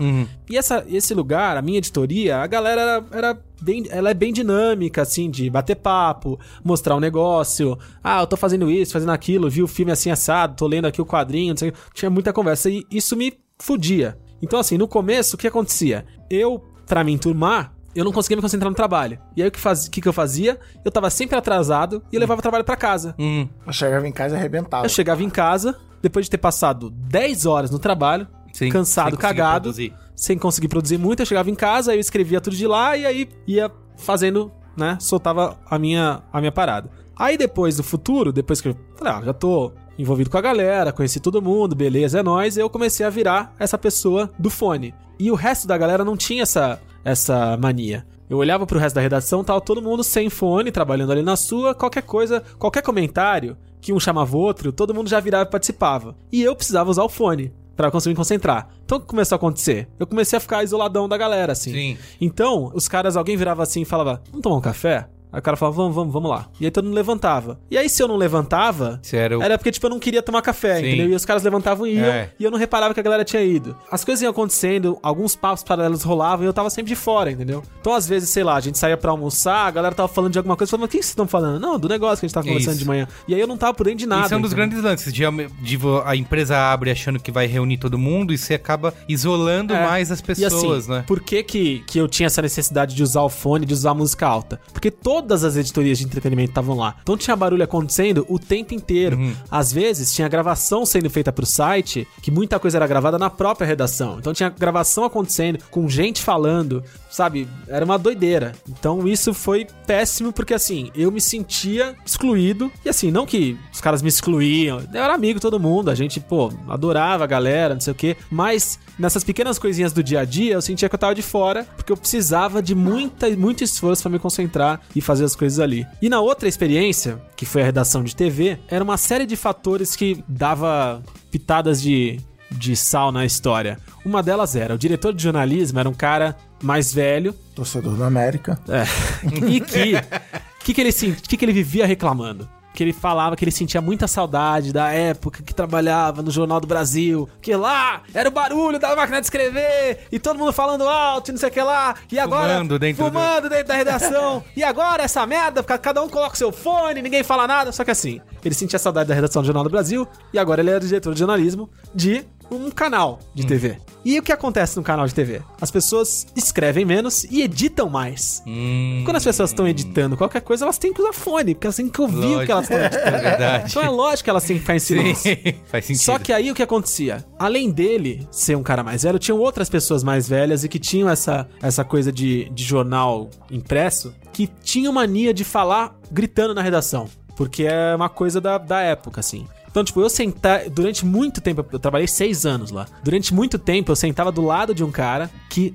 E essa, esse lugar, a minha editoria, a galera era, era bem, ela é bem dinâmica, assim, de bater papo, mostrar um negócio. Ah, eu tô fazendo isso, fazendo aquilo, vi o filme assim assado, tô lendo aqui o quadrinho, não sei. Tinha muita conversa e isso me fudia. Então, assim, no começo, o que acontecia? Eu, pra me enturmar, eu não conseguia me concentrar no trabalho. E aí o que, faz, o que, que eu fazia? Eu tava sempre atrasado e eu levava o trabalho pra casa. Uhum. Eu chegava em casa e arrebentava. Eu chegava em casa, depois de ter passado 10 horas no trabalho, Sim, cansado, sem conseguir cagado, produzir. sem conseguir produzir muito, eu chegava em casa, aí eu escrevia tudo de lá e aí ia fazendo, né, soltava a minha, a minha parada. Aí depois do futuro, depois que eu falei, ah, já tô envolvido com a galera, conheci todo mundo, beleza, é nóis, eu comecei a virar essa pessoa do fone. E o resto da galera não tinha essa, essa mania. Eu olhava pro resto da redação, tava todo mundo sem fone, trabalhando ali na sua, qualquer coisa, qualquer comentário que um chamava o outro, todo mundo já virava e participava. E eu precisava usar o fone pra conseguir me concentrar. Então o que começou a acontecer? Eu comecei a ficar isoladão da galera, assim. Sim. Então, os caras, alguém virava assim e falava: Vamos tomar um café? Aí o cara falava, vamos, vamos, vamos lá. E aí todo mundo levantava. E aí, se eu não levantava, era porque, tipo, eu não queria tomar café, Sim. entendeu? E os caras levantavam e iam, É. e eu não reparava que a galera tinha ido. As coisas iam acontecendo, alguns papos paralelos rolavam e eu tava sempre de fora, entendeu? Então, às vezes, sei lá, a gente saía pra almoçar, a galera tava falando de alguma coisa, falando, o que vocês estão falando? Não, do negócio que a gente tava conversando Isso. de manhã. E aí eu não tava por dentro de nada. Isso é um dos entendeu? grandes lances. De, de a empresa abre achando que vai reunir todo mundo e você acaba isolando É. mais as E pessoas, assim, né? por que, que que eu tinha essa necessidade de usar o fone, de usar a música alta? Porque todas as editorias de entretenimento estavam lá. Então tinha barulho acontecendo o tempo inteiro. Uhum. Às vezes tinha gravação sendo feita pro site, que muita coisa era gravada na própria redação. Então tinha gravação acontecendo, com gente falando, sabe? Era uma doideira. Então isso foi péssimo, porque assim, eu me sentia excluído. E assim, não que os caras me excluíam. Eu era amigo todo mundo, a gente, pô, adorava a galera, não sei o quê. Mas nessas pequenas coisinhas do dia a dia, eu sentia que eu tava de fora, porque eu precisava de muita, muito esforço pra me concentrar e fazer as coisas ali. E na outra experiência, que foi a redação de TV, era uma série de fatores que dava pitadas de, de sal na história. Uma delas era, o diretor de jornalismo era um cara mais velho, Torcedor do América. é. E que. que, que, ele, que, que ele vivia reclamando? Que ele falava que ele sentia muita saudade da época que trabalhava no Jornal do Brasil. Que lá era o barulho da máquina de escrever. E todo mundo falando alto e não sei o que lá. E agora. Fumando dentro do- fumando dentro da redação. e agora essa merda, cada um coloca o seu fone, ninguém fala nada. Só que assim, ele sentia saudade da redação do Jornal do Brasil. E agora ele era diretor de jornalismo de um canal de TV. E o que acontece no canal de TV? As pessoas escrevem menos e editam mais. Hum, Quando as pessoas estão editando qualquer coisa, elas têm que usar fone, porque elas têm que ouvir o que elas estão editando. é verdade. Então é lógico que elas têm que ficar em silêncio. Sim, [LAUGHS] faz sentido. Só que aí o que acontecia? Além dele ser um cara mais velho, tinham outras pessoas mais velhas e que tinham essa, essa coisa de, de jornal impresso que tinham mania de falar gritando na redação. Porque é uma coisa da, da época, assim. Então, tipo, eu sentar. Durante muito tempo, eu trabalhei seis anos lá. Durante muito tempo, eu sentava do lado de um cara que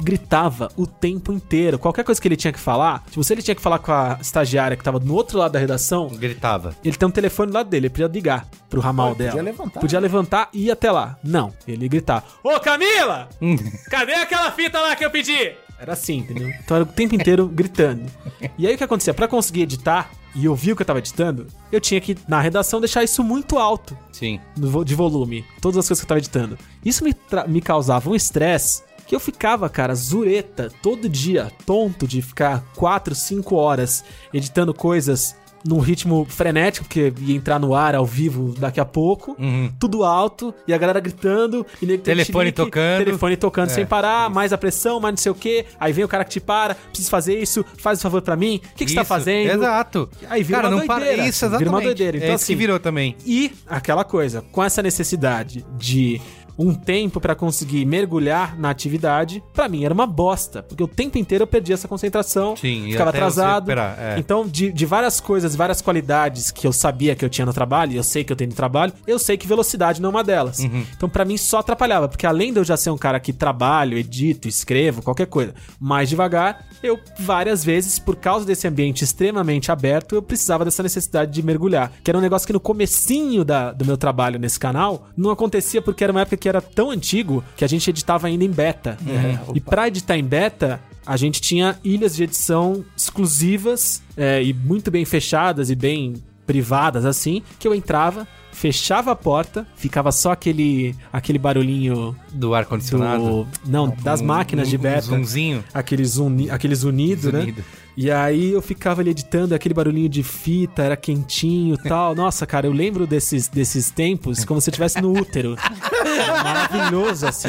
gritava o tempo inteiro. Qualquer coisa que ele tinha que falar, tipo, se ele tinha que falar com a estagiária que tava do outro lado da redação, Gritava. ele tem um telefone do lado dele, ele podia ligar pro ramal Pô, podia dela. levantar. Podia levantar e ir até lá. Não, ele ia gritar: Ô Camila! [LAUGHS] Cadê aquela fita lá que eu pedi? Era assim, entendeu? Então era o tempo inteiro gritando. [LAUGHS] E aí o que acontecia? Pra conseguir editar e ouvir o que eu tava editando, eu tinha que, na redação, deixar isso muito alto Sim. de volume, todas as coisas que eu tava editando. Isso me, me causava um estresse que eu ficava, cara, zureta, todo dia, tonto de ficar 4, 5 horas editando coisas num ritmo frenético, porque ia entrar no ar ao vivo daqui a pouco, tudo alto, e a galera gritando, e nego Uhum. Telefone chilique, tocando. telefone tocando É, sem parar, mais a pressão, mais não sei o que, aí vem o cara que te para, preciso fazer isso, faz um favor pra mim, o que, que você tá Isso, fazendo? Exato. Aí vira Cara, uma não para. doideira, Isso, assim, exatamente. vira uma doideira. Então, é isso que assim, virou também. E aquela coisa, com essa necessidade de um tempo pra conseguir mergulhar na atividade, pra mim era uma bosta, porque o tempo inteiro eu perdia essa concentração, Sim, ficava atrasado. é. Então, de, de várias coisas, várias qualidades que eu sabia que eu tinha no trabalho, e eu sei que eu tenho no trabalho, eu sei que velocidade não é uma delas. Uhum. Então, pra mim só atrapalhava, porque além de eu já ser um cara que trabalho, edito, escrevo, qualquer coisa, mais devagar, eu várias vezes, por causa desse ambiente extremamente aberto, eu precisava dessa necessidade de mergulhar. Que era um negócio que no comecinho da, do meu trabalho nesse canal, não acontecia porque era uma época que era tão antigo que a gente editava ainda em beta. Uhum. e pra editar em beta, a gente tinha ilhas de edição exclusivas é, e muito bem fechadas e bem privadas, assim, que eu entrava, fechava a porta, ficava só aquele, aquele barulhinho Do ar-condicionado. do... Não, das Um- máquinas de um- beta. Um zoomzinho. Aquele, zuni, aquele zunido, né? E aí eu ficava ali editando aquele barulhinho de fita, era quentinho e tal. Nossa, cara, eu lembro desses, desses tempos como se eu estivesse no útero. Era maravilhoso, assim.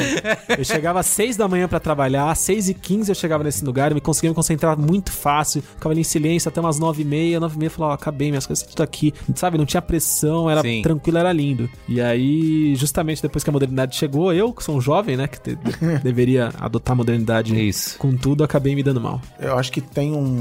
Eu chegava às seis da manhã pra trabalhar, às seis e quinze eu chegava nesse lugar, eu me conseguia me concentrar muito fácil. Ficava ali em silêncio até umas nove e meia, nove e meia, eu falava, ó, acabei, minhas coisas tudo aqui. Sabe, não tinha pressão, era Sim. tranquilo, era lindo. E aí, justamente depois que a modernidade chegou, eu, que sou um jovem, né, que te- deveria adotar a modernidade Isso. com tudo, acabei me dando mal. Eu acho que tem um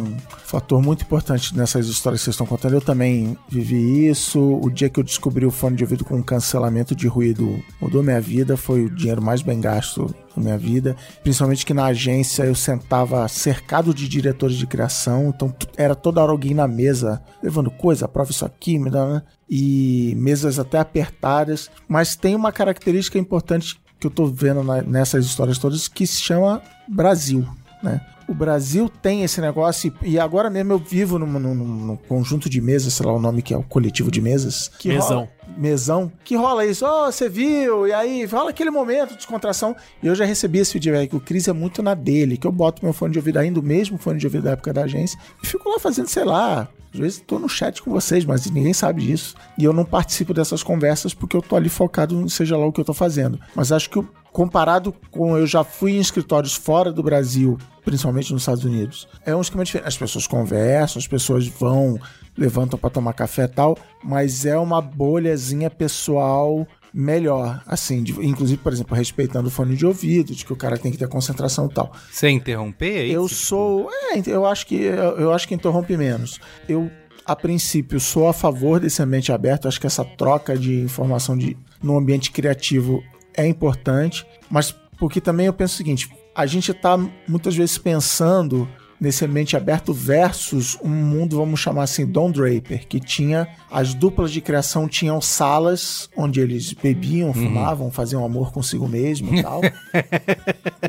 fator muito importante nessas histórias que vocês estão contando. Eu também vivi isso. O dia que eu descobri o fone de ouvido com cancelamento de ruído mudou minha vida. Foi o dinheiro mais bem gasto da minha vida. Principalmente que na agência eu sentava cercado de diretores de criação. Então era toda hora alguém na mesa levando coisa, aprova isso aqui, me dá, né? E mesas até apertadas. Mas tem uma característica importante que eu tô vendo na- nessas histórias todas que se chama Brasil, né? O Brasil tem esse negócio, e agora mesmo eu vivo num, num- num conjunto de mesas, sei lá o nome que é o coletivo de mesas. Que Mesão. rola- mesão. Que rola isso, ó, você viu, e aí rola aquele momento de descontração. E eu já recebi esse feedback. O Cris é muito na dele, que eu boto meu fone de ouvido ainda, o mesmo fone de ouvido da época da agência, e fico lá fazendo, sei lá. Às vezes tô no chat com vocês, mas ninguém sabe disso. E eu não participo dessas conversas porque eu tô ali focado em seja lá o que eu tô fazendo. Mas acho que comparado com eu já fui em escritórios fora do Brasil, principalmente nos Estados Unidos, é um esquema diferente. As pessoas conversam, as pessoas vão, levantam pra tomar café e tal, mas é uma bolhazinha pessoal melhor, assim, de- inclusive, por exemplo, respeitando o fone de ouvido, de que o cara tem que ter concentração e tal. Sem interromper, é isso? Eu sou. É, eu acho que eu, eu acho que interrompe menos. Eu, a princípio, sou a favor desse ambiente aberto. Acho que essa troca de informação de, no ambiente criativo é importante. Mas porque também eu penso o seguinte: a gente está muitas vezes pensando nesse ambiente aberto versus um mundo, vamos chamar assim, Don Draper, que tinha as duplas de criação tinham salas onde eles bebiam, fumavam, faziam amor consigo mesmo e tal. [LAUGHS]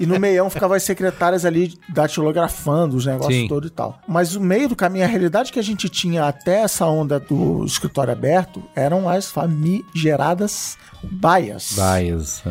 E no meião ficavam as secretárias ali datilografando os negócios Sim. todos e tal. Mas o meio do caminho, a realidade que a gente tinha até essa onda do escritório aberto eram as famigeradas baias. Bias. é.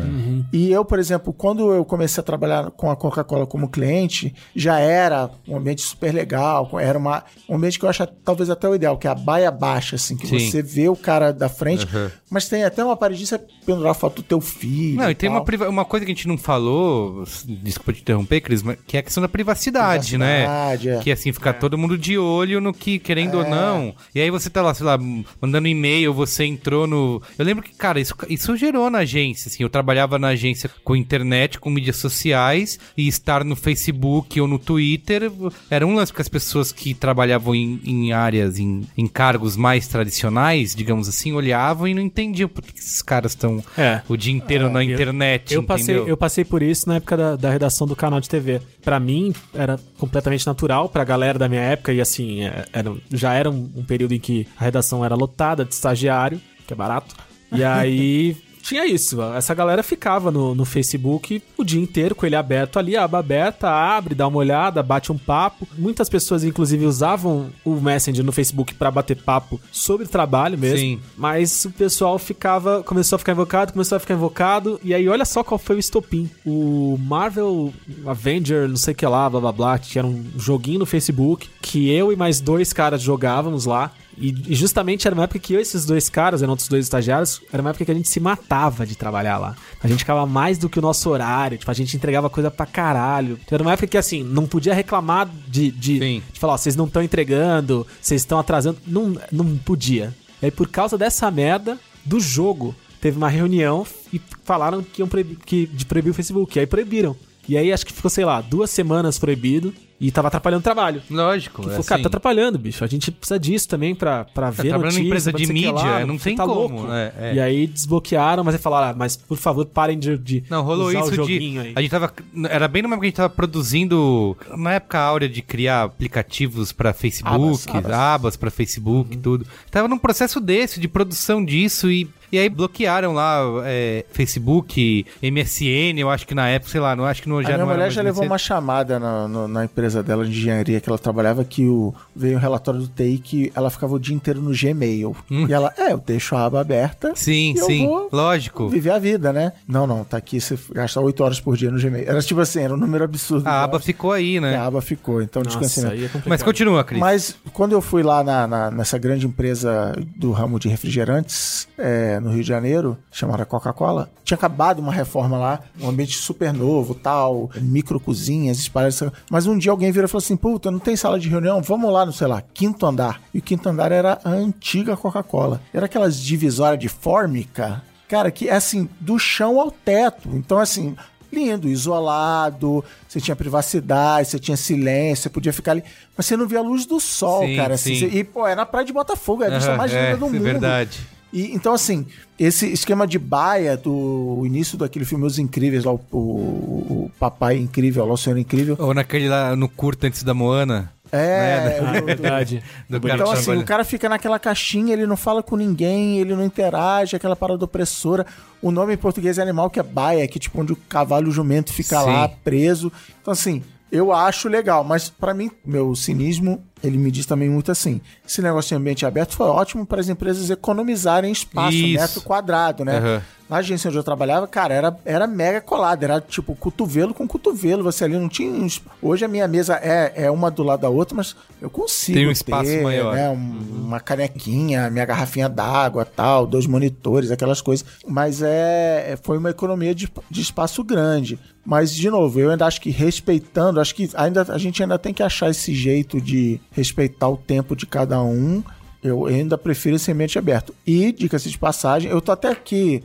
E eu, por exemplo, quando eu comecei a trabalhar com a Coca-Cola como cliente, já era um ambiente super legal, era uma, um ambiente que eu acho talvez até o ideal, que é a baia baixa, assim, que Sim. você vê o cara da frente, Uhum. mas tem até uma pra você pendurar a foto do teu filho. Não, e tem tal. uma, priva- uma coisa que a gente não falou, desculpa te interromper, Cris, mas que é a questão da privacidade, né? Privacidade, é. Que assim, ficar todo mundo de olho no que, querendo ou não. E aí você tá lá, sei lá, mandando e-mail, você entrou no. Eu lembro que, cara, isso, isso gerou na agência, assim. Eu trabalhava na agência com internet, com mídias sociais, e estar no Facebook ou no Twitter era um lance que as pessoas que trabalhavam em, em áreas, em, em cargos mais tradicionais, digamos assim, olhavam e não entendiam por que esses caras estão É. o dia inteiro na internet. Eu passei, eu passei por isso na época da, da redação do canal de TV. Pra mim, era completamente natural. Pra galera da minha época, e assim, é, era- já era um, um período em que a redação era lotada de estagiário, que é barato. E [LAUGHS] aí. Tinha isso, essa galera ficava no, no Facebook o dia inteiro com ele aberto ali, a aba aberta, abre, dá uma olhada, bate um papo. Muitas pessoas, inclusive, usavam o Messenger no Facebook pra bater papo sobre trabalho mesmo. Sim. Mas o pessoal ficava. Começou a ficar invocado, começou a ficar invocado. E aí, olha só qual foi o estopim. O Marvel Avenger, não sei o que lá, blá blá blá, que era um joguinho no Facebook que eu e mais dois caras jogávamos lá. E, e justamente era uma época que eu e esses dois caras, eram outros dois estagiários, era uma época que a gente se matava de trabalhar lá. A gente ficava mais do que o nosso horário, tipo, a gente entregava coisa pra caralho. Então, era uma época que, assim, não podia reclamar de, de, Sim. de falar, ó, vocês não estão entregando, vocês estão atrasando. Não, não podia. E aí, por causa dessa merda do jogo, teve uma reunião e falaram que iam proibir, que, de proibir o Facebook. E aí proibiram. E aí acho que ficou, sei lá, duas semanas proibido. E tava atrapalhando o trabalho. Lógico. Que é falou, cara, assim. tá atrapalhando, bicho. A gente precisa disso também pra, pra ver trabalhando em notícia, empresa de mídia, lá, não tem tá como, né? É. E aí desbloquearam, mas aí falaram, ah, mas por favor, parem de, de Não, rolou isso o de. aí. A gente tava. Era bem no momento que a gente tava produzindo. Na época áurea de criar aplicativos pra Facebook, Abas, abas, abas. pra Facebook e tudo. Tava num processo desse, de produção disso e. E aí bloquearam lá é, Facebook, MSN, eu acho que na época, sei lá, não acho que não, A já minha não mulher já levou uma chamada na, no- na empresa dela de engenharia que ela trabalhava que o, veio um relatório do TI que ela ficava o dia inteiro no Gmail. E ela, é, eu deixo a aba aberta Hum. Sim, e eu sim, vou lógico. viver a vida, né? Não, não, tá aqui, você gasta 8 horas por dia no Gmail. Era tipo assim, era um número absurdo. A de aba horas. ficou aí, E né? a aba ficou, então Nossa, é. Mas continua, Cris. Mas quando eu fui lá na- na- nessa grande empresa do ramo de refrigerantes é, no Rio de Janeiro, chamada Coca-Cola, tinha acabado uma reforma lá, um ambiente super novo, tal, micro cozinhas, espalhadas. Mas um dia alguém virou e falou assim: Puta, não tem sala de reunião? Vamos lá no, sei lá, quinto andar. E o quinto andar era a antiga Coca-Cola. Era aquelas divisórias de fórmica, cara, que é assim, do chão ao teto. Então, assim, lindo, isolado, você tinha privacidade, você tinha silêncio, você podia ficar ali. Mas você não via a luz do sol, Sim, cara. Assim, sim. você- e, pô, é na praia de Botafogo, é a vista Aham, mais linda é, do é mundo. verdade. E, então, assim, esse esquema de baia do o início daquele filme Os Incríveis, lá, o, o- o Papai Incrível, lá, o Senhor Incrível. Ou naquele lá no curto antes da Moana. É, Ah, é [LAUGHS] do- do- verdade. Do então, cara assim, o cara fica naquela caixinha, ele não fala com ninguém, ele não interage, aquela parada opressora. O nome em português é animal, que é baia, que é tipo onde o cavalo e o jumento fica Sim. lá preso. Então, assim, eu acho legal, mas pra mim, meu cinismo, ele me diz também muito assim: esse negócio de ambiente aberto foi ótimo para as empresas economizarem espaço, Isso. metro quadrado, né? Aham. Na agência onde eu trabalhava, cara, era, era mega colado, era tipo cotovelo com cotovelo. Você ali não tinha. uns- Hoje a minha mesa é, é uma do lado da outra, mas eu consigo. Tem um espaço ter, maior. Né, um- uma canequinha, minha garrafinha d'água tal, dois monitores, aquelas coisas. Mas é, foi uma economia de, de espaço grande. Mas, de novo, eu ainda acho que respeitando, acho que ainda, a gente ainda tem que achar esse jeito de respeitar o tempo de cada um. Eu ainda prefiro esse ambiente aberto. E, dica-se de passagem, eu tô até aqui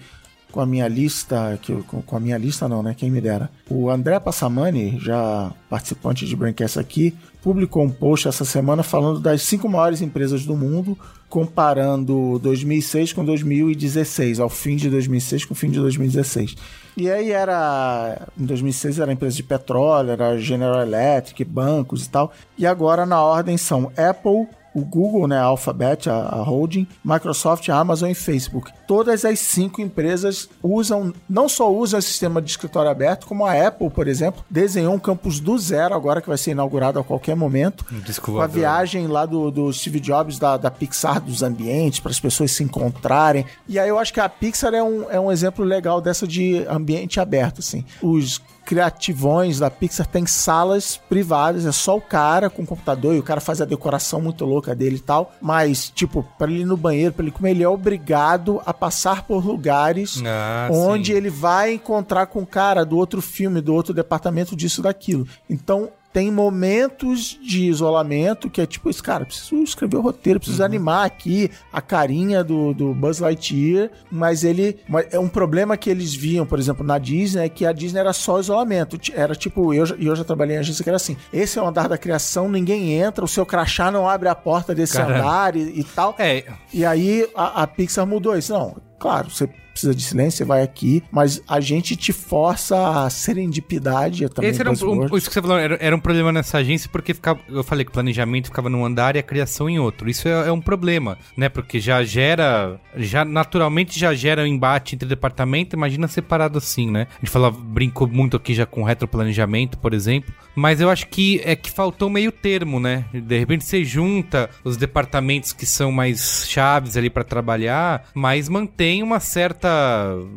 com a minha lista, que com a minha lista não, né? Quem me dera. O André Passamani, já participante de Braincast aqui, publicou um post essa semana falando das cinco maiores empresas do mundo, comparando 2006 com 2016, ao fim de 2006 com o fim de 2016. E aí era, em 2006 era empresa de petróleo, era General Electric, bancos e tal. E agora na ordem são Apple, o Google, né, a Alphabet, a, a holding, Microsoft, a Amazon e Facebook. Todas as cinco empresas usam, não só usam o sistema de escritório aberto, como a Apple, por exemplo, desenhou um campus do zero agora, que vai ser inaugurado a qualquer momento. Disco Com a viagem lá do, do Steve Jobs, da, da Pixar, dos ambientes, para as pessoas se encontrarem. E aí eu acho que a Pixar é um, é um exemplo legal dessa de ambiente aberto, assim. Os criativões da Pixar têm salas privadas, é só o cara com o computador e o cara faz a decoração muito louca dele e tal. Mas, tipo, para ele ir no banheiro, para ele comer, ele é obrigado a passar por lugares Ah, onde sim. ele vai encontrar com o cara do outro filme, do outro departamento, disso, daquilo. Então, tem momentos de isolamento que é tipo isso, cara, preciso escrever o roteiro, preciso animar aqui a carinha do, do Buzz Lightyear, mas ele. é um problema que eles viam, por exemplo, na Disney, é que a Disney era só isolamento. Era tipo, eu, e eu já trabalhei em agência que era assim: esse é o andar da criação, ninguém entra, o seu crachá não abre a porta desse Caramba. andar e, e tal. É, E aí a, a Pixar mudou isso. Não, claro, você precisa de silêncio, você vai aqui, mas a gente te força a serendipidade é também. Esse era um, um- isso que você falou, era, era um problema nessa agência porque ficava, eu falei que o planejamento ficava num andar e a criação em outro. Isso é, é um problema, né? Porque já gera, já naturalmente já gera um embate entre departamento, imagina separado assim, né? A gente falava, brincou muito aqui já com retroplanejamento, por exemplo, mas eu acho que é que faltou meio termo, né? De repente você junta os departamentos que são mais chaves ali para trabalhar, mas mantém uma certa,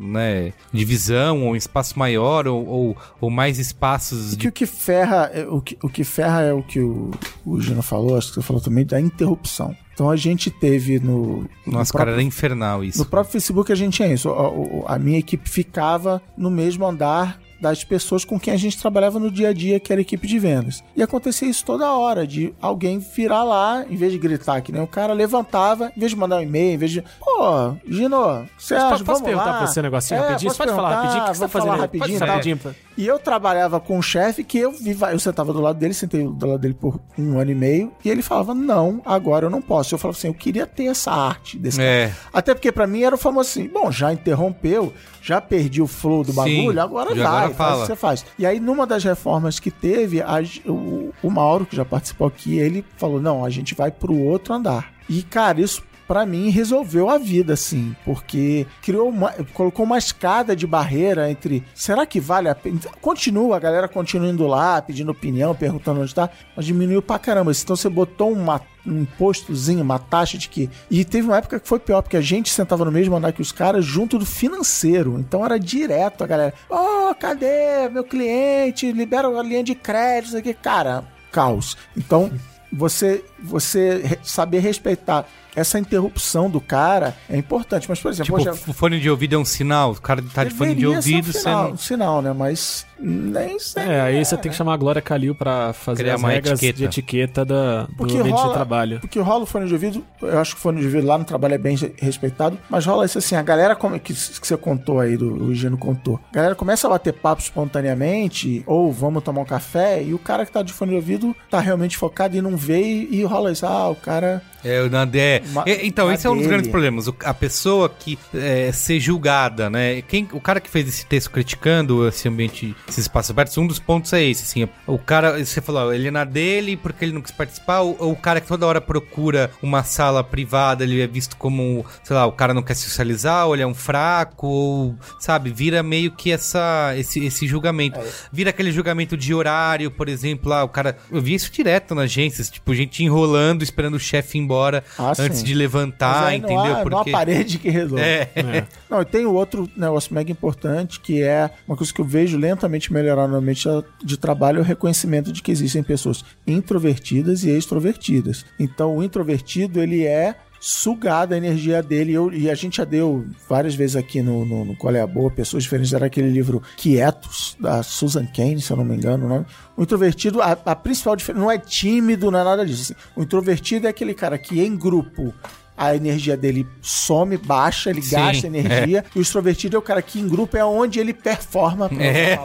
né, divisão ou um espaço maior ou, ou, ou mais espaços que o que ferra, é- o que, o que ferra é o que o, o Gino falou, acho que você falou também, da interrupção. Então a gente teve no. no Nossa, cara, era infernal isso. No próprio Facebook a gente tinha isso. A, a minha equipe ficava no mesmo andar das pessoas com quem a gente trabalhava no dia a dia, que era a equipe de vendas. E acontecia isso toda hora, de alguém virar lá, em vez de gritar que nem o cara, levantava, em vez de mandar um e-mail, em vez de. Pô, Gino, Sérgio, posso vamos perguntar lá. pra você um negocinho É, rapidinho? Você pode falar rapidinho? O que você tá fazendo? rapidinho, Pode tá? falar rapidinho. pra- E eu trabalhava com um chefe que eu vi, eu sentava do lado dele, sentei do lado dele por um ano e meio, e ele falava, não, agora eu não posso. Eu falava assim, eu queria ter essa arte desse cara. É. Até porque pra mim era o famoso assim, bom, já interrompeu, já perdi o flow do bagulho, Sim, agora vai, agora faz o que você faz. E aí numa das reformas que teve, a- o, o Mauro, que já participou aqui, ele falou, não, a gente vai pro outro andar. E cara, isso pra mim resolveu a vida, assim, porque criou uma, colocou uma escada de barreira entre, será que vale a pena? Continua, a galera continua indo lá, pedindo opinião, perguntando onde tá, mas diminuiu pra caramba. Então você botou uma um impostozinho, uma taxa de que. E teve uma época que foi pior, porque a gente sentava no mesmo andar que os caras junto do financeiro. Então era direto a galera. Ô, cadê meu cliente? Libera a linha de crédito, aqui. Cara, caos. Então, você, você saber respeitar essa interrupção do cara é importante. Mas, por exemplo, Tipo, hoje, o fone de ouvido é um sinal. O cara tá de fone de um ouvido, você sinal, não. um sinal, né? Mas nem sempre. É, aí você tem que chamar a Glória Calil pra fazer Criar as uma regras etiqueta. de etiqueta da, do Porque ambiente rola, de trabalho. Porque rola o fone de ouvido, eu acho que o fone de ouvido lá no trabalho é bem respeitado, mas rola isso assim, a galera come, que, que você contou aí, do, o Gino contou, a galera começa a bater papo espontaneamente, ou vamos tomar um café, e o cara que tá de fone de ouvido tá realmente focado e não vê, e, e rola isso, ah, o cara... É, o Nandé. É, então, esse é um dos grandes problemas. O- a pessoa que é, ser julgada, né? Quem, o cara que fez esse texto criticando esse ambiente, esses espaços abertos, um dos pontos é esse, assim. O cara, você falou, ele é na dele porque ele não quis participar, ou, ou o cara que toda hora procura uma sala privada, ele é visto como, sei lá, o cara não quer socializar, ou ele é um fraco, ou, sabe, vira meio que essa, esse, esse julgamento. É. Vira aquele julgamento de horário, por exemplo, lá, o cara. Eu vi isso direto nas agências, tipo, gente enrolando, esperando o chefe ir embora Ah, antes sim. de Mas levantar, aí não entendeu? há- Não há Porque. parede que resolve. É. É. Não, e tem outro negócio mega importante que é uma coisa que eu vejo lentamente melhorar no ambiente de trabalho, é o reconhecimento de que existem pessoas introvertidas e extrovertidas. Então, o introvertido, ele é sugado a energia dele. Eu, e a gente já deu várias vezes aqui no, no, no Qual é a Boa, pessoas diferentes, era aquele livro Quietos, da Susan Cain, se eu não me engano, o nome. O introvertido, a, a principal diferença, não é tímido, não é nada disso. assim. O introvertido é aquele cara que em grupo a energia dele some, baixa, ele Sim, gasta energia. E o extrovertido é o cara que em grupo é onde ele performa. É.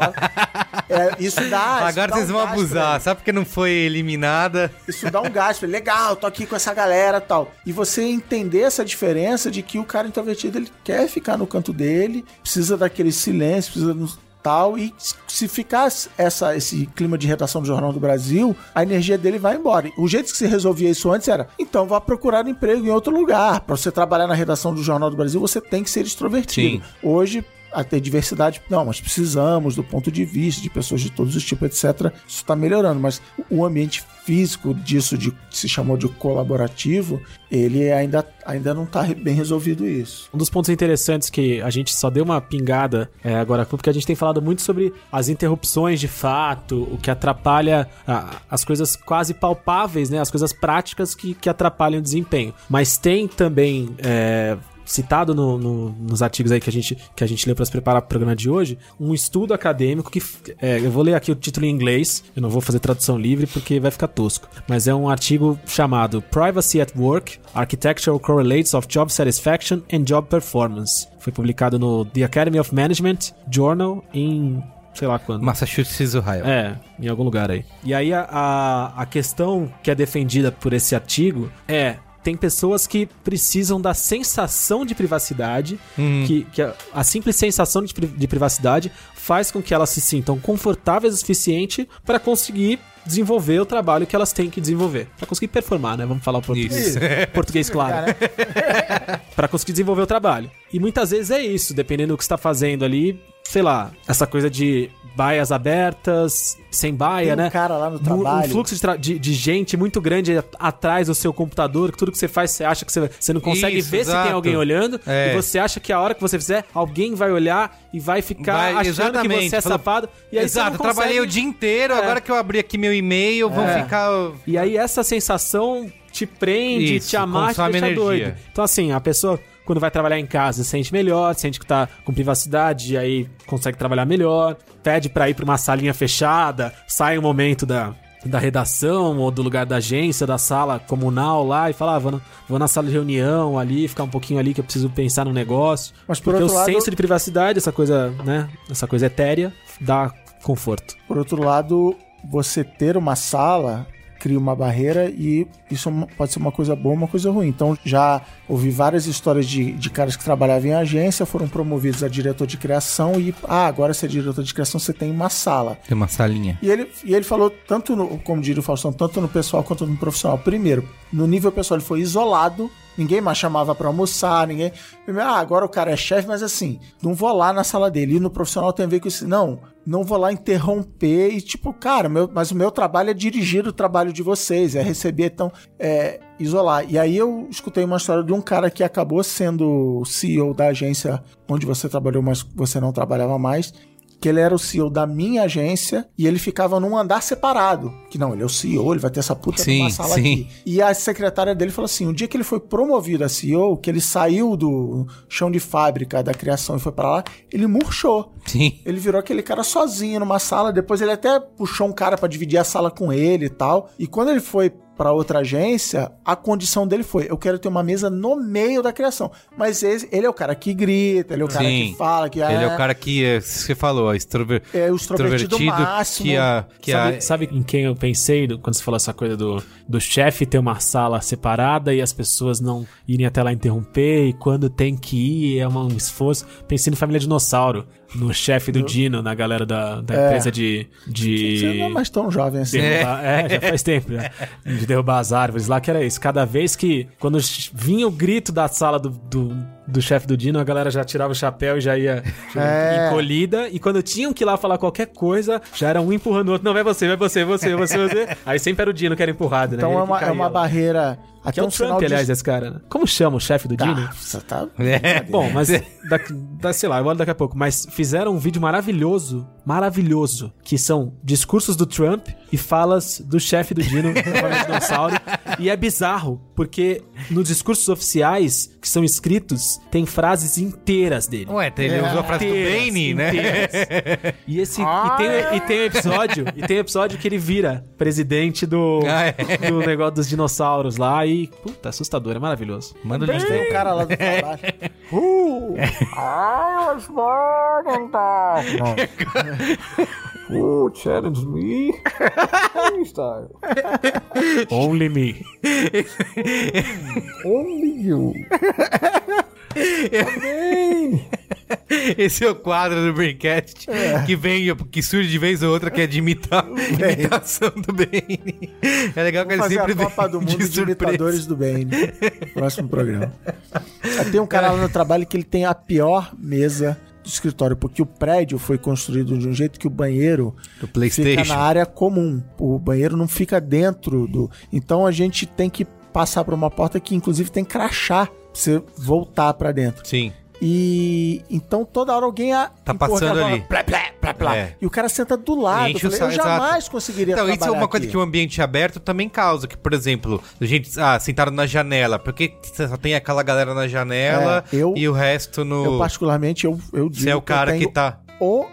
É, isso dá. [LAUGHS] isso Agora dá vocês um vão abusar, ele. sabe porque não foi eliminada? Isso dá um gasto. Legal, tô aqui com essa galera tal. E você entender essa diferença de que o cara introvertido ele quer ficar no canto dele, precisa daquele silêncio, precisa no tal. E se ficar essa, esse clima de redação do Jornal do Brasil, a energia dele vai embora. O jeito que se resolvia isso antes era: então vá procurar emprego em outro lugar. Para você trabalhar na redação do Jornal do Brasil, você tem que ser extrovertido. Sim. Hoje a ter diversidade. Não, mas precisamos do ponto de vista de pessoas de todos os tipos, etc. Isso está melhorando, mas o ambiente físico disso de que se chamou de colaborativo, ele ainda, ainda não está bem resolvido isso. Um dos pontos interessantes que a gente só deu uma pingada é, agora, porque a gente tem falado muito sobre as interrupções de fato, o que atrapalha ah, as coisas quase palpáveis, né? As coisas práticas que, que atrapalham o desempenho. Mas tem também. é, Citado no- no- nos artigos aí que a gente, que a gente leu para se preparar para o programa de hoje, um estudo acadêmico que. é, eu vou ler aqui o título em inglês, eu não vou fazer tradução livre porque vai ficar tosco. Mas é um artigo chamado Privacy at Work: Architectural Correlates of Job Satisfaction and Job Performance. Foi publicado no The Academy of Management Journal em. sei lá quando. Massachusetts, Ohio. É, em algum lugar aí. E aí a, a, a questão que é defendida por esse artigo é. Tem pessoas que precisam da sensação de privacidade, que, que a, a simples sensação de, de privacidade faz com que elas se sintam confortáveis o suficiente para conseguir desenvolver o trabalho que elas têm que desenvolver. Para conseguir performar, né? Vamos falar o português. Isso. [LAUGHS] Português claro. [LAUGHS] Pra conseguir desenvolver o trabalho. E muitas vezes é isso, dependendo do que você tá fazendo ali, sei lá, essa coisa de baias abertas, sem baia, Tem um né? cara lá no trabalho. Um fluxo de, tra- de- de gente muito grande atrás do seu computador, que tudo que você faz, você acha que você, você não consegue Isso, ver se exato. tem alguém olhando, É. e você acha que a hora que você fizer, alguém vai olhar e vai ficar Vai, achando que exatamente. você é Falou- safado. E aí Exato, você eu não trabalhei o consegue- dia inteiro, É. agora que eu abri aqui meu e-mail, vão É. ficar. E aí essa sensação te prende, Isso, te amarra, te deixa energia. doido. Então assim, a pessoa quando vai trabalhar em casa, se sente melhor, sente que tá com privacidade, e aí consegue trabalhar melhor. Pede pra ir pra uma salinha fechada, sai um momento da, da redação ou do lugar da agência, da sala comunal lá e fala, ah, vou, na, vou na sala de reunião ali, ficar um pouquinho ali que eu preciso pensar no negócio. Mas por Porque outro o lado- senso de privacidade, essa coisa, né, essa coisa etérea, dá conforto. Por outro lado, você ter uma sala cria uma barreira e isso é pode ser uma coisa boa uma coisa ruim. Então já ouvi várias histórias de, de caras que trabalhavam em agência, foram promovidos a diretor de criação e, ah, agora você é diretor de criação, você tem uma sala. Tem uma salinha. E ele, e ele falou, tanto no, como diria o Faustão, tanto no pessoal quanto no profissional. Primeiro, no nível pessoal, ele foi isolado, ninguém mais chamava pra almoçar, ninguém. Ah, agora o cara é chefe, mas assim, não vou lá na sala dele. E no profissional tem a ver com isso. Não, não vou lá interromper e, tipo, cara, meu, mas o meu trabalho é dirigir o trabalho de vocês, é receber, então, é isolar. E aí eu escutei uma história de um cara que acabou sendo CEO da agência onde você trabalhou, mas você não trabalhava mais que ele era o CEO da minha agência e ele ficava num andar separado. Que não, ele é o CEO, ele vai ter essa puta Sim, numa sala sim. aqui. E a secretária dele falou assim: o dia que ele foi promovido a CEO, que ele saiu do chão de fábrica da criação e foi pra lá, ele murchou. Sim. Ele virou aquele cara sozinho numa sala. Depois ele até puxou um cara pra dividir a sala com ele e tal. E quando ele foi pra outra agência, a condição dele foi: eu quero ter uma mesa no meio da criação. Mas esse- ele é o cara que grita, ele é o cara Sim. que fala, que Ele é o cara que, é, você falou, extrover... É o extrovertido máximo. que a... Que sabe, a... sabe em quem eu pensei do- quando você falou essa coisa do, do chefe ter uma sala separada e as pessoas não irem até lá interromper e quando tem que ir é um esforço. Pensei no Família Dinossauro, no chefe do Dino, na galera da, da É. empresa de. de... Você não é mais tão jovem assim. derrubar- é. já faz tempo, já. De derrubar as árvores lá, que era isso. Cada vez que. Quando vinha o grito da sala do, do, do chefe do Dino, a galera já tirava o chapéu e já ia tipo, É. encolhida. E quando tinham que ir lá falar qualquer coisa, já era um empurrando o outro. Não, vai você, vai você, vai você, vai você, vai você. Aí sempre era o Dino que era empurrado, né? Então é uma, é uma lá. Barreira. Que Até é um o Trump, sinal de. aliás, esse cara, né? Como chama o chefe do Dino? Ah, você tá. [LAUGHS] É. Bom, mas [LAUGHS] da, da- sei lá, eu olho daqui a pouco. Mas fizeram um vídeo maravilhoso, maravilhoso, que são discursos do Trump e falas do chefe do Dino, [LAUGHS] família dinossauro. E é bizarro, porque nos discursos oficiais que são escritos, tem frases inteiras dele. Ué, ele usou a frase do Inteiras, Bane, né? inteiras. E esse e tem, e tem um episódio, e tem um episódio que ele vira presidente do, Ah, é. do negócio dos dinossauros lá e puta, assustador, é maravilhoso. Manda o link Tem aí. um cara lá do [LAUGHS] trabalho. Uh, I was born. Oh, challenge me. Only me. Only you. [LAUGHS] [LAUGHS] Esse é o quadro do Braincast que vem, que surge de vez ou outra, que é de imitar, [LAUGHS] imitação do Bane. É legal que ele Fazer sempre a Copa do Mundo de, surpresa. imitadores do bem. Próximo programa. Tem um cara lá no trabalho que ele tem a pior mesa do escritório, porque o prédio foi construído de um jeito que o banheiro fica na área comum. O banheiro não fica dentro do. Então a gente tem que passar por uma porta que inclusive tem crachá pra você voltar pra dentro. Sim. E então toda hora alguém a, Tá passando ali. bola, Plá, plá, plá, plá. É. E o cara senta do lado. Eu, falei, eu exato. jamais conseguiria Então, isso é uma coisa aqui. que o ambiente aberto também causa. Que, por exemplo, a gente, ah, sentado na janela. Porque só tem aquela galera na janela É, eu- e o resto no. Eu, particularmente, eu, eu digo Você é o que cara que tenho tá. o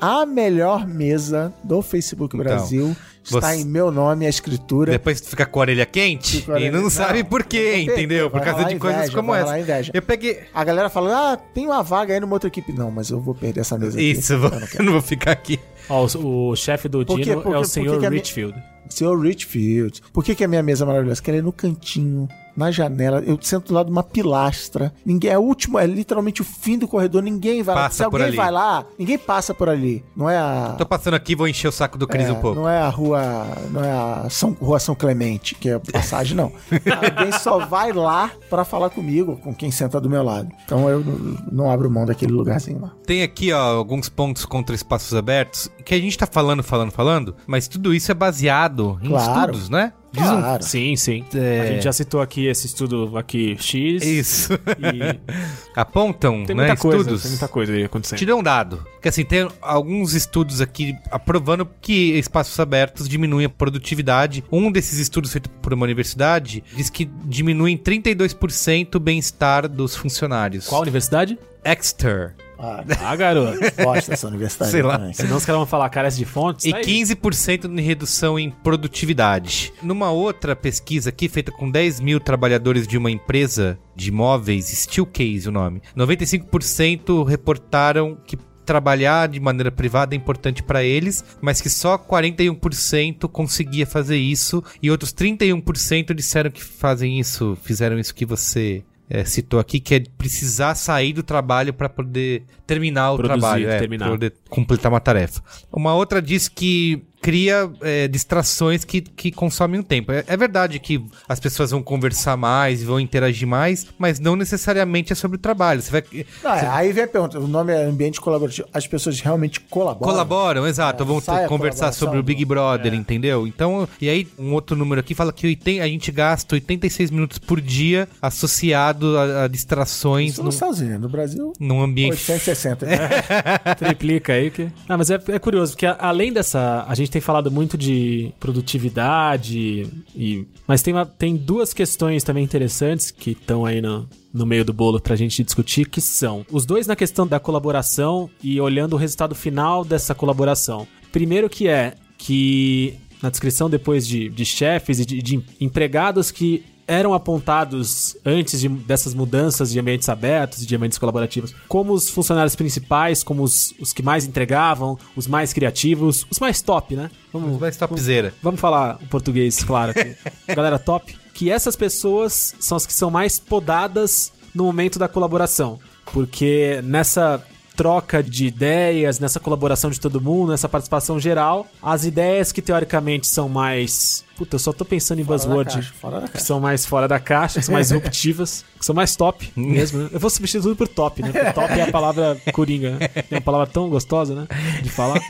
a melhor mesa do Facebook Então, Brasil. Está você- em meu nome, a escritura. Depois tu fica com a orelha quente a e orelha- não sabe Não, por quê, não entendeu? Por causa de coisas inveja, como vai essa. Eu peguei. A galera fala, ah, tem uma vaga aí numa outra equipe. Não, mas eu vou perder essa mesa aqui. Isso, eu, vou- Eu não [LAUGHS] não vou ficar aqui. Ó, o, o chefe do Por quê? Dino Por é o senhor minha- Richfield. Senhor Richfield. Por que, que a minha mesa é maravilhosa? Porque ela é no cantinho, na janela. Eu sento do lado de uma pilastra. Ninguém, é o último, é literalmente o fim do corredor. Ninguém vai lá. Passa Se por alguém ali. vai lá, ninguém passa por ali. Não é a. Tô passando aqui vou encher o saco do Cris É, um pouco. Não é a rua. Não é a São, rua São Clemente, que é passagem, não. [LAUGHS] Alguém só vai lá pra falar comigo, com quem senta do meu lado. Então eu não, não abro mão daquele lugarzinho lá. Tem aqui, ó, alguns pontos contra espaços abertos que a gente tá falando, falando, falando, mas tudo isso é baseado em Claro. estudos, né? Um- Claro. Sim, sim. É. A gente já citou aqui esse estudo aqui X. Isso. E [LAUGHS] Apontam, tem né, muita coisa, estudos. tem muita coisa aí acontecendo. Te dou um dado. Que assim, tem alguns estudos aqui aprovando que espaços abertos diminuem a produtividade. Um desses estudos feito por uma universidade diz que diminui em 32% o bem-estar dos funcionários. Qual universidade? Exeter. Ah, Ah, garoto. gosto dessa universidade Sei lá. também. Senão os caras vão falar carece de fontes. E tá aí. 15% de redução em produtividade. Numa outra pesquisa aqui, feita com 10 mil trabalhadores de uma empresa de imóveis, Steelcase o nome, 95% reportaram que trabalhar de maneira privada é importante para eles, mas que só 41% conseguia fazer isso e outros 31% disseram que fazem isso, fizeram isso que você é, citou aqui, que é precisar sair do trabalho para poder terminar o Produzir, trabalho, é, terminar. poder completar uma tarefa. Uma outra diz que cria é, distrações que, que consomem o tempo. É, é verdade que as pessoas vão conversar mais, vão interagir mais, mas não necessariamente é sobre o trabalho. Você vai Não, é, aí vem a pergunta: o nome é ambiente colaborativo. As pessoas realmente colaboram? Colaboram, exato. É, vão conversar sobre o Big Brother, entendeu? Então, e aí um outro número aqui fala que 80 a gente gasta 86 minutos por dia associado a, a distrações Isso Estados Unidos. No Brasil, num ambiente 860. [LAUGHS] Triplica aí que. Ah, mas é, é curioso, porque a- além dessa. A gente tem falado muito de produtividade e. Mas tem, uma- tem duas questões também interessantes que estão aí no, no meio do bolo pra gente discutir, que são os dois na questão da colaboração e olhando o resultado final dessa colaboração. Primeiro que é que na descrição depois de, de chefes e de, de empregados que eram apontados antes de- dessas mudanças de ambientes abertos e de ambientes colaborativos como os funcionários principais, como os, os que mais entregavam, os mais criativos, os mais top, né? Vamos, mais topzera. vamos falar o português, claro, aqui. [LAUGHS] Galera top. Que essas pessoas são as que são mais podadas no momento da colaboração. Porque nessa troca de ideias, nessa colaboração de todo mundo, nessa participação geral, as ideias que teoricamente são mais. Puta, eu só tô pensando em Fora buzzword. caixa, da Que caixa. são mais fora da caixa, que são mais [LAUGHS] disruptivas, que são mais top mesmo, né? Eu vou substituir tudo por top, né? Porque top é a palavra coringa, né? É uma palavra tão gostosa, né? De falar.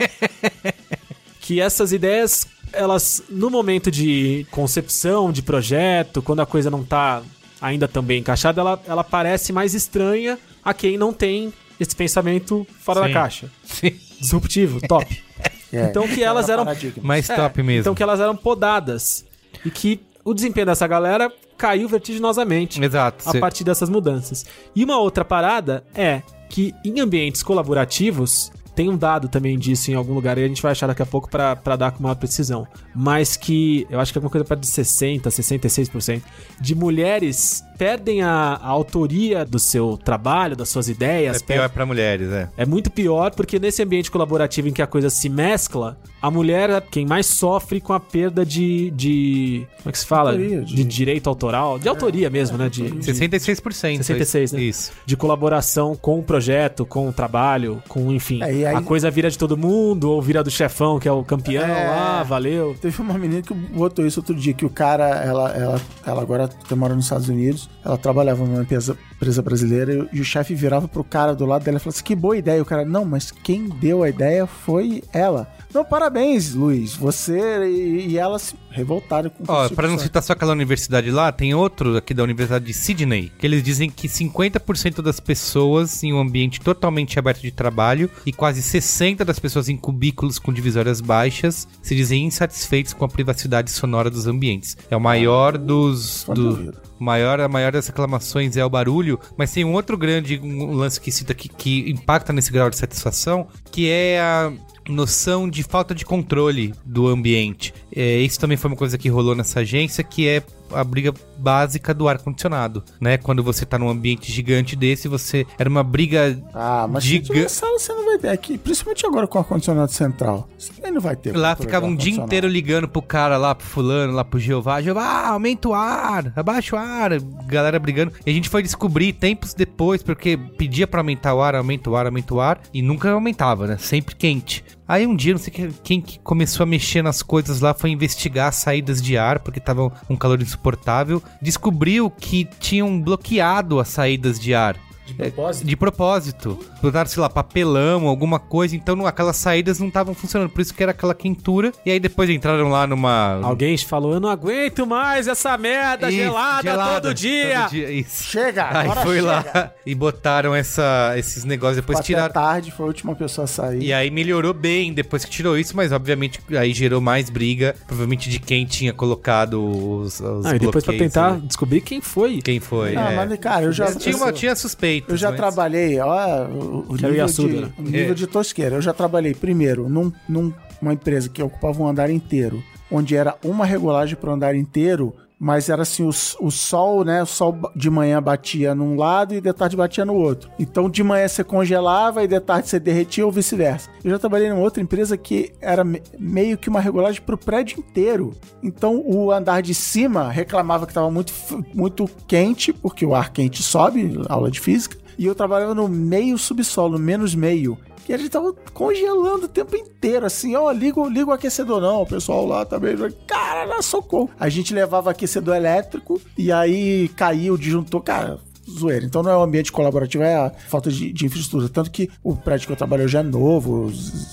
Que essas ideias, elas, no momento de concepção, de projeto, quando a coisa não tá ainda tão bem encaixada, ela, ela parece mais estranha a quem não tem esse pensamento fora da Sim. caixa. Sim. Disruptivo, top. É, Então que elas era eram. Mais é, top mesmo. Então que elas eram podadas. E que o desempenho dessa galera caiu vertiginosamente Exato. a Cê- partir dessas mudanças. E uma outra parada é que em ambientes colaborativos, tem um dado também disso em algum lugar e a gente vai achar daqui a pouco pra pra dar com maior precisão, mas que eu acho que é alguma coisa perto de 60, 66% de mulheres perdem a, a autoria do seu trabalho, das suas ideias, É pior pra mulheres, é. é muito pior porque nesse ambiente colaborativo em que a coisa se mescla, a mulher é quem mais sofre com a perda de. de como é que se fala? Autoria, de... de- direito autoral. De autoria mesmo, né? De, de, 66%. 66, né? Isso. de colaboração com o projeto, com o trabalho, com, enfim. É, aí- A coisa vira de todo mundo, ou vira do chefão, que é o campeão. É. Ah, valeu. Teve uma menina que botou isso outro dia, que o cara, ela, ela, ela agora tá mora nos Estados Unidos, ela trabalhava numa empresa, empresa brasileira e, o chefe virava pro cara do lado dela e falava assim, que boa ideia. E o cara, não, mas quem deu a ideia foi ela. Não, parabéns, Luiz, você e, e ela se revoltaram com Ó, pra não citar só aquela universidade lá, tem outro aqui da Universidade de Sydney, que eles dizem que 50% das pessoas em um ambiente totalmente aberto de trabalho e quase 60% das pessoas em cubículos com divisórias baixas se dizem insatisfeitos com a privacidade sonora dos ambientes. É o maior dos... Fone de Do, maior, a maior das reclamações é o barulho, mas tem um outro grande um lance que cita aqui que impacta nesse grau de satisfação, que é a noção de falta de controle do ambiente. É, isso também foi uma coisa que rolou nessa agência, que é a briga básica do ar-condicionado, né? Quando você tá num ambiente gigante desse, você... Era uma briga... Ah, mas Giga- Giga... sala você não vai ter aqui, principalmente agora com o ar-condicionado central. Você também não vai ter. Lá ficava um dia inteiro ligando pro cara lá, pro fulano, lá pro Jeová. Jeová, aumenta o ar, abaixa o ar. Galera brigando. E a gente foi descobrir tempos depois, porque pedia pra aumentar o ar, aumenta o ar, aumenta o ar. E nunca aumentava, né? Sempre quente. Aí um dia, não sei que- quem que começou a mexer nas coisas lá, foi investigar as saídas de ar, porque tava um calor insuportável. Descobriu que tinham bloqueado as saídas de ar. Propósito? de propósito. Botaram, sei lá, papelão, alguma coisa. Então não- aquelas saídas não estavam funcionando. Por isso que era aquela quentura. E aí depois entraram lá numa. Alguém falou, eu não aguento mais essa merda Isso, gelada, todo dia. todo dia, Isso. Chega, Aí agora foi chega. lá e botaram essa, esses negócios. Depois Até tiraram. tarde, foi a última pessoa a sair. E aí melhorou bem depois que tirou isso, mas obviamente aí gerou mais briga, provavelmente de quem tinha colocado os, os Ah, e depois pra tentar ali. descobrir quem foi. Quem foi? Ah, é. mas, cara, eu já... tinha, uma, tinha suspeita. Eu já mas... trabalhei, ó, o, Que nível, de, né? nível É. de tosqueira. Eu já trabalhei primeiro num, numa empresa que ocupava um andar inteiro, onde era uma regulagem para o andar inteiro, mas era assim, o, o sol, né? O sol de manhã batia num lado e de tarde batia no outro. Então de manhã você congelava e de tarde você derretia ou vice-versa. Eu já trabalhei numa outra empresa que era me- meio que uma regulagem para o prédio inteiro. Então o andar de cima reclamava que estava muito, muito quente, porque o ar quente sobe, aula de física. E eu trabalhava no meio subsolo, menos meio. E a gente tava congelando o tempo inteiro, assim, ó, liga, liga o aquecedor não, o pessoal lá também, cara, dá socorro. A gente levava aquecedor elétrico e aí caía o disjuntor, cara, zoeira. Então não é um ambiente colaborativo, é a falta de, de infraestrutura. Tanto que o prédio que eu trabalho hoje é novo,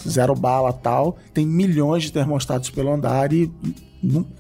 zero bala tal, tem milhões de termostatos pelo andar e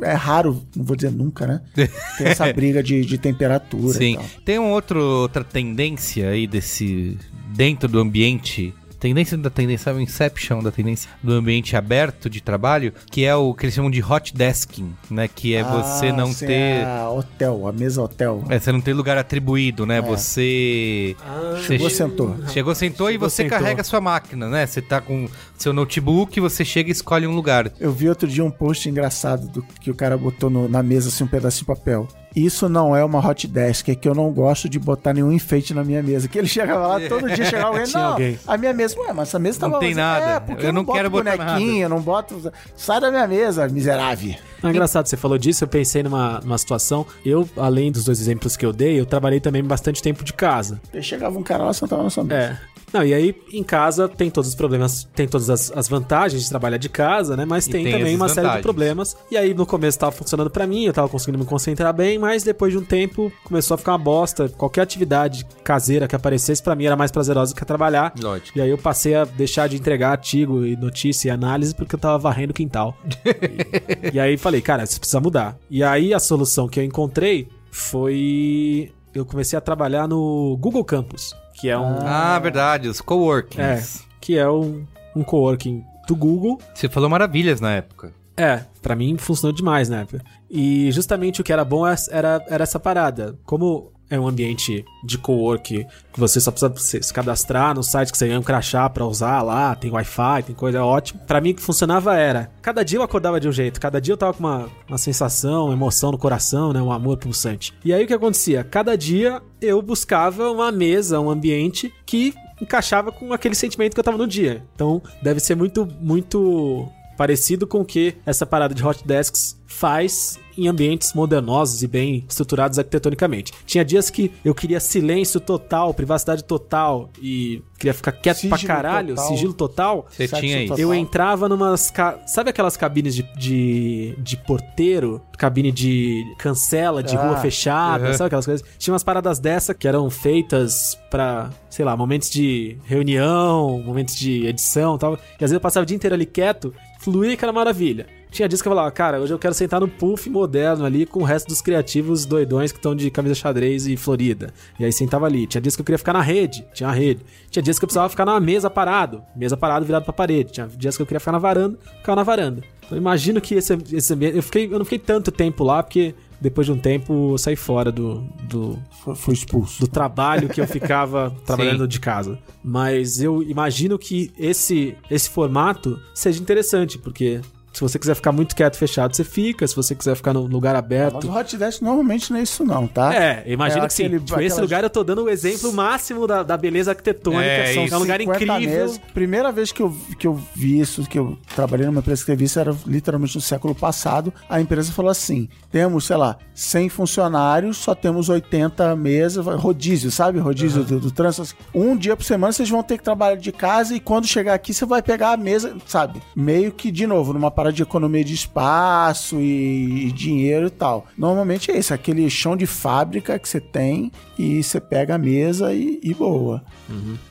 é raro, não vou dizer nunca, né? [LAUGHS] Tem essa briga de, de temperatura e Sim. tal. Tem um outro, outra tendência aí desse. dentro do ambiente. Tendência da tendência, sabe, o Inception da tendência do ambiente aberto de trabalho, que é o que eles chamam de hot desking, né? Que é você Ah, não sim, ter. A hotel, a mesa hotel. É, você não tem lugar atribuído, né? Você. você Chegou, che- sentou. Chegou, sentou e Chegou, você sentou. carrega a sua máquina, né? Você tá com seu notebook, você chega e escolhe um lugar. Eu vi outro dia um post engraçado do que o cara botou no- na mesa assim um pedaço de papel. Isso não é uma hot desk, é que eu não gosto de botar nenhum enfeite na minha mesa. Que ele chegava lá, todo dia chegava alguém, [LAUGHS] não, alguém. a minha mesa, ué, mas essa mesa Não tava tem vazia." nada. É, porque Eu eu, não não quero boto botar bonequinho, eu não boto... Sai da minha mesa, miserável. É engraçado, você falou disso, eu pensei numa, numa situação. Eu, além dos dois exemplos que eu dei, eu trabalhei também bastante tempo de casa. Aí chegava um cara lá, sentava na sua mesa. É. Não, e aí em casa tem todos os problemas, tem todas as, as vantagens de trabalhar de casa, né? Mas tem, tem também uma série de problemas. E aí no começo tava funcionando pra mim, eu tava conseguindo me concentrar bem, mas depois de um tempo começou a ficar uma bosta. Qualquer atividade caseira que aparecesse pra mim era mais prazerosa do que trabalhar. Lógico. E aí eu passei a deixar de entregar artigo e notícia e análise porque eu tava varrendo o quintal. [LAUGHS] e, e aí falei, cara, isso precisa mudar. E aí a solução que eu encontrei foi. Eu comecei a trabalhar no Google Campus, que é um. Ah, verdade, os é, coworkings. que é um, um coworking do Google. Você falou maravilhas na época. É, pra mim funcionou demais na época. E justamente o que era bom é- era, era essa parada. Como é um ambiente de cowork que você só precisa se cadastrar no site que você ganha um crachá pra usar lá, tem Wi-Fi, tem coisa ótima. Pra mim o que funcionava era, cada dia eu acordava de um jeito, cada dia eu tava com uma, uma sensação, uma emoção no coração, né, um amor pulsante. E aí o que acontecia? Cada dia eu buscava uma mesa, um ambiente que encaixava com aquele sentimento que eu tava no dia. Então deve ser muito muito parecido com o que essa parada de hot desks faz em ambientes modernosos e bem estruturados arquitetonicamente. Tinha dias que eu queria silêncio total, privacidade total e queria ficar quieto pra Sigilo caralho, total. sigilo total. Você tinha isso. Eu entrava numas. ca- Sabe aquelas cabines de, de, de porteiro? Cabine de cancela, de Ah, rua fechada, uhum. sabe aquelas coisas? Tinha umas paradas dessa que eram feitas pra, sei lá, momentos de reunião, momentos de edição e tal. E às vezes eu passava o dia inteiro ali quieto, fluía que era maravilha. Tinha dias que eu falava, cara, hoje eu quero sentar no puff moderno ali com o resto dos criativos doidões que estão de camisa xadrez e florida. E aí sentava ali. Tinha dias que eu queria ficar na rede, tinha a rede. Tinha dias que eu precisava ficar na mesa parado, mesa parado virado pra parede. Tinha dias que eu queria ficar na varanda, ficava na varanda. Eu imagino que esse, esse ambiente. Eu, fiquei, eu não fiquei tanto tempo lá, porque depois de um tempo eu saí fora do, do, Foi, expulso. do trabalho que eu ficava [LAUGHS] trabalhando de casa. Mas eu imagino que esse, esse formato seja interessante, porque se você quiser ficar muito quieto, fechado, você fica. Se você quiser ficar no lugar Mas aberto. o hot desk normalmente não é isso não, tá? É, eu imagino É que sim. aquele- Tipo, esse aquelas- lugar eu tô dando o exemplo máximo da, da beleza arquitetônica. É, São- isso. é um lugar 50 incrível. Primeira vez que eu, que eu vi isso, que eu trabalhei numa empresa que teve isso, era literalmente no século passado. A empresa falou assim: temos, sei lá, 100 funcionários, só temos 80 mesas, rodízio, sabe? Rodízio do, do trânsito. Um dia por semana vocês vão ter que trabalhar de casa e quando chegar aqui você vai pegar a mesa, sabe? Meio que, de novo, numa parada fala de economia de espaço e, e dinheiro e tal. Normalmente é isso, aquele chão de fábrica que você tem e você pega a mesa e, e boa.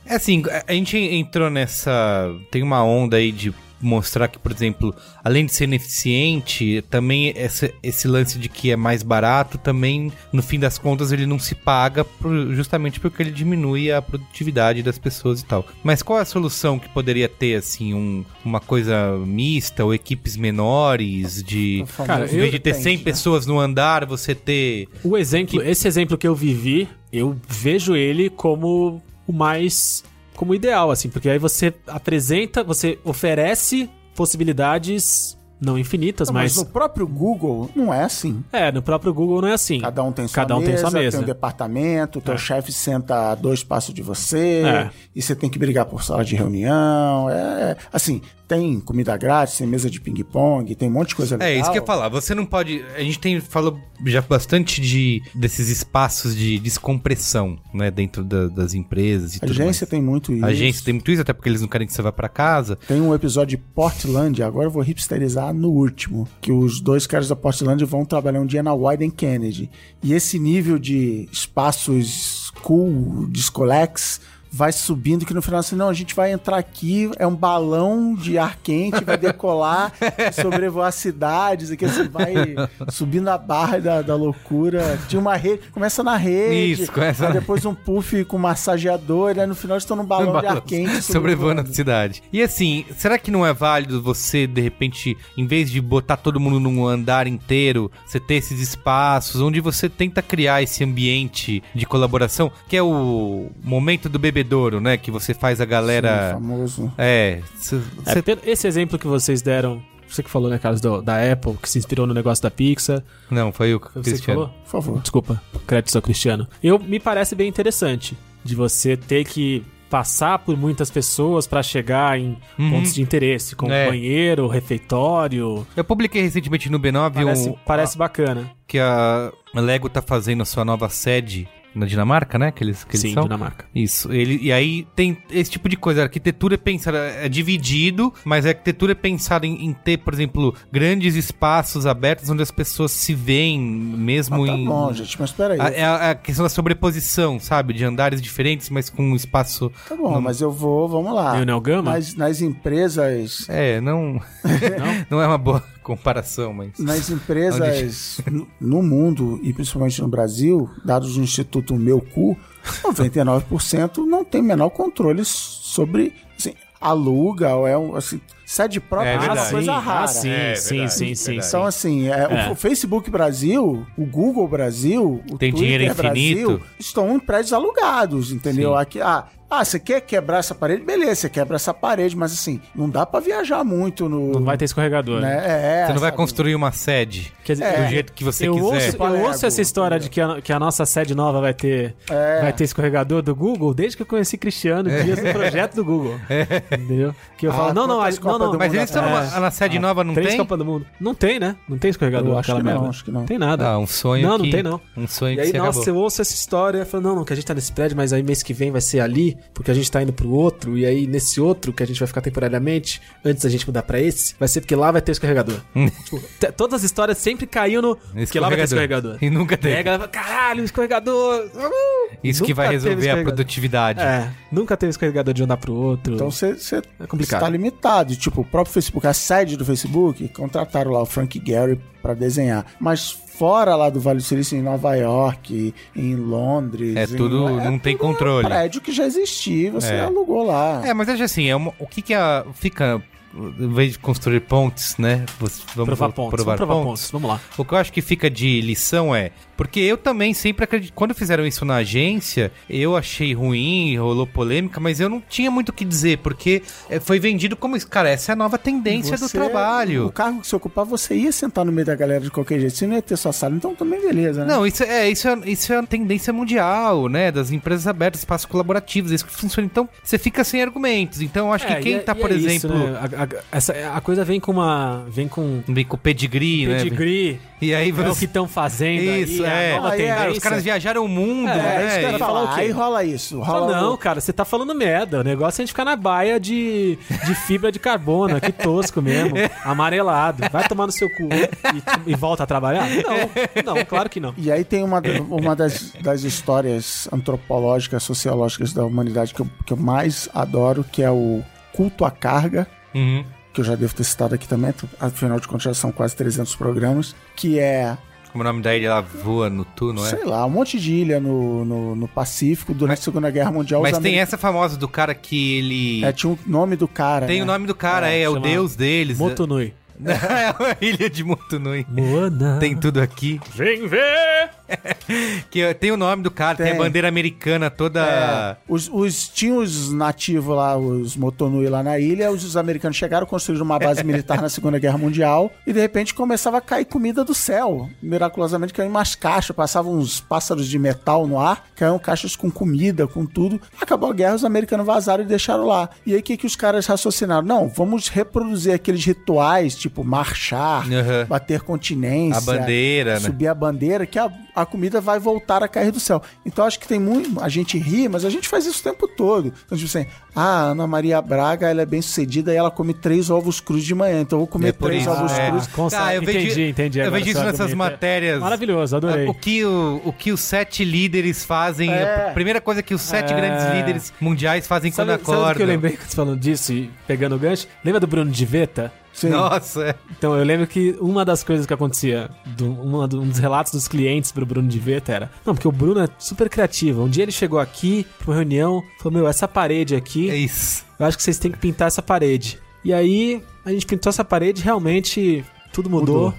É assim, a gente entrou nessa. Tem uma onda aí de mostrar que, por exemplo, além de ser ineficiente, também esse, esse lance de que é mais barato, também, no fim das contas, ele não se paga por- justamente porque ele diminui a produtividade das pessoas e tal. Mas qual é a solução que poderia ter, assim, um- uma coisa mista ou equipes menores de. Cara, Em vez de ter 100 depende, né? pessoas no andar, você ter. O exemplo, esse exemplo que eu vivi, eu vejo ele como o mais como ideal assim, porque aí você apresenta, você oferece possibilidades não infinitas, Não, mas mas, no próprio Google não é assim. é, no próprio Google não é assim. Cada um tem sua Cada um mesa, tem sua mesa. um departamento, teu É. chefe senta a dois passos de você, É. e você tem que brigar por sala de reunião. É, assim, tem comida grátis, tem mesa de ping-pong, tem um monte de coisa legal. É, isso que eu ia falar. Você não pode. A gente tem falou já bastante de desses espaços de descompressão, né, dentro da- das empresas e A tudo agência mais. tem muito isso. A agência tem muito isso, até porque eles não querem que você vá pra casa. Tem um episódio de Portland, agora eu vou hipsterizar no último, que os dois caras da Portland vão trabalhar um dia na Wyden Kennedy. E esse nível de espaços cool, descolex, vai subindo que no final assim, não, a gente vai entrar aqui, é um balão de ar quente, vai decolar, [LAUGHS] sobrevoar cidades, aqui você vai subindo a barra da, da loucura. Tinha uma rede, começa na rede, Isso, começa aí na- depois um puff com massageador, e aí no final estão num balão de ar quente [LAUGHS] sobrevoando a cidade. E assim, será que não é válido você, de repente, em vez de botar todo mundo num andar inteiro, você ter esses espaços onde você tenta criar esse ambiente de colaboração, que é o momento do bebedouro, né? Que você faz a Sim, galera. famoso. É, cê- É, cê- pelo- esse exemplo que vocês deram, você que falou, né, Carlos, do- da Apple, que se inspirou no negócio da Pixar. Não, foi o Foi você que Cristiano. falou? Por favor. Desculpa, crédito ao Cristiano. Eu me parece bem interessante de você ter que passar por muitas pessoas pra chegar em Uhum. pontos de interesse, como É. banheiro, refeitório. Eu publiquei recentemente no B9 Parece, um, parece bacana. que a Lego tá fazendo a sua nova sede na Dinamarca, né? Que eles, que eles Sim, são. Dinamarca. Isso. Ele, e aí tem esse tipo de coisa. A arquitetura é pensada, é dividido, mas a arquitetura é pensada em, em ter, por exemplo, grandes espaços abertos onde as pessoas se veem mesmo Ah, tá em. bom, gente, mas peraí. A, é a, a questão da sobreposição, sabe? De andares diferentes, mas com um espaço. Tá bom, mas eu vou, vamos lá. E o Neo Gama? Nas, nas empresas. É, não. não [LAUGHS] é uma boa comparação, mas. Nas [LAUGHS] empresas no- no mundo e principalmente no Brasil, dados do Instituto Meu Cu, 99% não tem o menor controle sobre assim, aluga ou é um assim, sede própria É é, uma coisa ah, rara. sim, É, sim, verdade, sim, sim. Então, assim, é, É. o Facebook Brasil, o Google Brasil, o Tem dinheiro Twitter infinito. Brasil estão em prédios alugados, entendeu? Sim. Aqui, ah, ah, você quer quebrar essa parede? Beleza, você quebra essa parede, mas assim, não dá pra viajar muito no. Não vai ter escorregador. né? É, Você não vai sabe? construir uma sede Quer dizer, É. do jeito que você eu quiser. ouço, eu ouço essa história de que a, que a nossa sede nova vai ter, É. vai ter escorregador do Google desde que eu conheci Cristiano, dias do projeto do Google. [LAUGHS] Entendeu? Que eu Ah, falo, não, não, não, não. Mas eles estão numa- na sede nova, não Três tem? Copa do Mundo. Não tem, né? Não tem escorregador Eu acho aquela que não, merda. acho que não. Tem nada. Ah, um sonho Não, que... não tem não. Um sonho E que aí, nossa, acabou. eu ouço essa história e falo, não, não, que a gente tá nesse prédio, mas aí mês que vem vai ser ali, porque a gente tá indo pro outro, e aí nesse outro, que a gente vai ficar temporariamente, antes da gente mudar pra esse, vai ser porque lá vai ter escorregador. [LAUGHS] tipo, te- todas as histórias sempre caíam no. Porque lá vai ter escorregador. E nunca E aí teve. a galera fala, caralho, escorregador! Uh! Isso que vai resolver a produtividade. É, nunca teve escorregador de um andar pro outro. Então você É complicado. está limitado. Tipo, o próprio Facebook, a sede do Facebook, contrataram lá o Frank Gehry para desenhar. Mas fora lá do Vale do Silício, em Nova York, em Londres... É em- tudo- não tem tudo controle. prédio que já existia, você É. alugou lá. É, mas acho assim, é uma- o que que a, fica, em vez de construir pontes, né? Vamos provar pontos. provar Vamos provar pontos. pontos. Vamos lá. O que eu acho que fica de lição é. Porque eu também sempre acredito. Quando fizeram isso na agência, eu achei ruim, rolou polêmica, mas eu não tinha muito o que dizer, porque eh, foi vendido como isso. Cara, essa é a nova tendência do Você- trabalho. O cargo que você ocupar, você ia sentar no meio da galera de qualquer jeito. Você não ia ter sua sala, então também beleza, né? Não, isso é, isso, é, isso é uma tendência mundial, né? Das empresas abertas, espaços colaborativos, é isso que funciona. Então, você fica sem argumentos. Então, eu acho É, que quem é- tá, por é isso, exemplo. né? A, a essa, a coisa vem com uma. Vem com Vem com pedigree, né? pedigree. E aí É o que você... estão fazendo Isso, aí, é. a nova Aí, é, tendência. Os caras viajaram o mundo, É, né? É isso que E- falar falar. o quê? Aí rola isso. Rola não, o- cara, você tá falando merda. O negócio é a gente ficar na baia de, de fibra de carbono, que [LAUGHS] tosco mesmo. Amarelado. Vai tomar no seu cu e, e volta a trabalhar? Não, não, claro que não. E aí tem uma, uma das, das histórias antropológicas, sociológicas da humanidade que eu, que eu mais adoro, que é o culto à carga, Uhum. que eu já devo ter citado aqui também, afinal de contas já são quase 300 programas, que é, Como o nome da ilha lá voa no tu, não é? sei lá, um monte de ilha no, no, no Pacífico durante a Segunda Guerra Mundial. Mas tem ameri- essa famosa do cara que ele... É, tinha o nome do cara, Tem né? o nome do cara, é, é o chama deus deles. Motonui. [LAUGHS] é a ilha de Motunui. Moana. Tem tudo aqui. Vem ver! [LAUGHS] Que tem o nome do cara, tem, Tem. a bandeira americana toda... É, os, os, tinha os nativos lá, os Motonui lá na ilha, os, os americanos chegaram, construíram uma base militar na Segunda Guerra Mundial e de repente começava a cair comida do céu. Miraculosamente caíam umas caixas, passavam uns pássaros de metal no ar, caíam caixas com comida, com tudo. Acabou a guerra, os americanos vazaram e deixaram lá. E aí o que, que os caras raciocinaram? Não, vamos reproduzir aqueles rituais, tipo marchar, Aham. bater continência, A bandeira, né? subir a bandeira, que a, a comida vai voltar a cair do céu. Então acho que tem muito. A gente ri, mas a gente faz isso o tempo todo. Então, tipo assim, ah, a Ana Maria Braga, ela é bem sucedida e ela come três ovos crus de manhã. Então eu vou comer É três isso, ovos é. crus. Consegue. Ah, eu vejo- entendi, entendi. eu vejo isso nessas argumento. Matérias. Maravilhoso, adorei. O que, o, o que os sete líderes fazem. É. A primeira coisa que os sete É. grandes líderes mundiais fazem Sabe, quando sabe do acordam. que eu lembrei quando você falando disso e pegando o gancho? Lembra do Bruno de Veta? Sim. Nossa, é. Então, eu lembro que uma das coisas que acontecia, do, uma do- um dos relatos dos clientes pro Bruno de Veta era: Não, porque o Bruno é super criativo. Um dia ele chegou aqui pra uma reunião, falou: Meu, essa parede aqui, É isso. eu acho que vocês têm que pintar essa parede. E aí, a gente pintou essa parede, realmente tudo mudou. Mudou.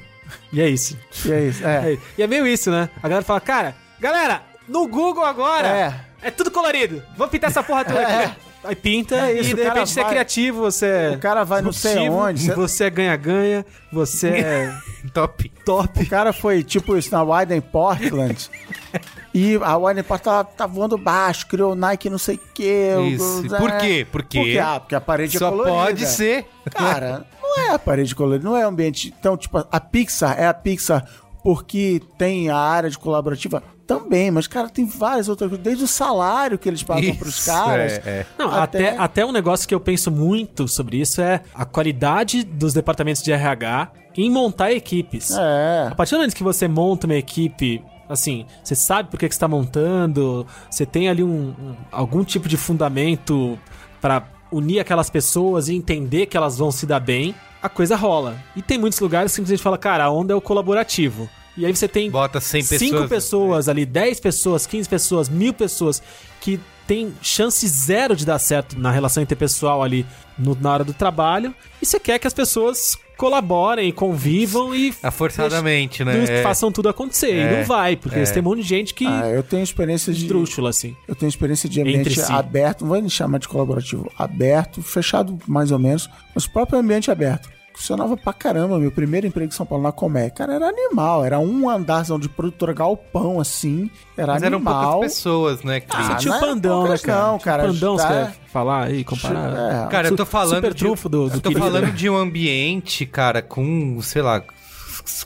E é isso. E é isso. É. [LAUGHS] É, e é meio isso, né? A galera fala: Cara, galera, no Google agora É. é, tudo colorido. Vamos pintar essa porra toda [LAUGHS] aqui. Aí pinta É e o de repente você é criativo, você é O cara vai não sei disruptivo, aonde, você- Você é ganha-ganha, você é [LAUGHS] Top. top. O cara foi tipo isso na Widen Portland. [LAUGHS] e a Widen Portland tava, tava voando baixo, criou Nike não sei o quê. Isso. o- Por é. quê? Porque ah, porque a parede Só é colorida. pode ser. Cara, não é a parede colorida, não é ambiente. Então, tipo, a Pixar é a Pixar porque tem a área de colaborativa também, mas, cara, tem várias outras coisas. Desde o salário que eles pagam pros Isso, caras. é, é. Não, até... Até, um negócio que eu penso muito sobre isso é a qualidade dos departamentos de RH em montar equipes. É. A partir do momento que você monta uma equipe, assim, você sabe por que, que você está montando, você tem ali um, um- algum tipo de fundamento para unir aquelas pessoas e entender que elas vão se dar bem, a coisa rola. E tem muitos lugares que simplesmente fala, cara, a onda é o colaborativo. E aí você tem Bota 100 pessoas. cinco pessoas ali, 10 pessoas, 15 pessoas, mil pessoas que tem chance zero de dar certo na relação interpessoal ali no- na hora do trabalho. E você quer que as pessoas colaborem, convivam e [LAUGHS] Forçadamente, né? É. façam tudo acontecer. E É, não vai, porque é. tem um monte de gente que Ah, eu tenho experiência de. esdrúxula, assim. Eu tenho experiência de ambiente si. aberto, não vou nem chamar de colaborativo, aberto, fechado mais ou menos, mas o próprio ambiente aberto. Funcionava pra caramba. Meu primeiro emprego em São Paulo na Comé, cara, era animal. Era um andarzão de produtora galpão, assim. Era Mas eram animal. poucas pessoas, né? que- Ah, Você tinha o era pandão, né, cara? não, cara. Pandão, Tá- você quer falar aí, comparar? É. Cara, eu tô falando. super de- trunfo do- do Eu tô querido. falando de um ambiente, cara, com, sei lá,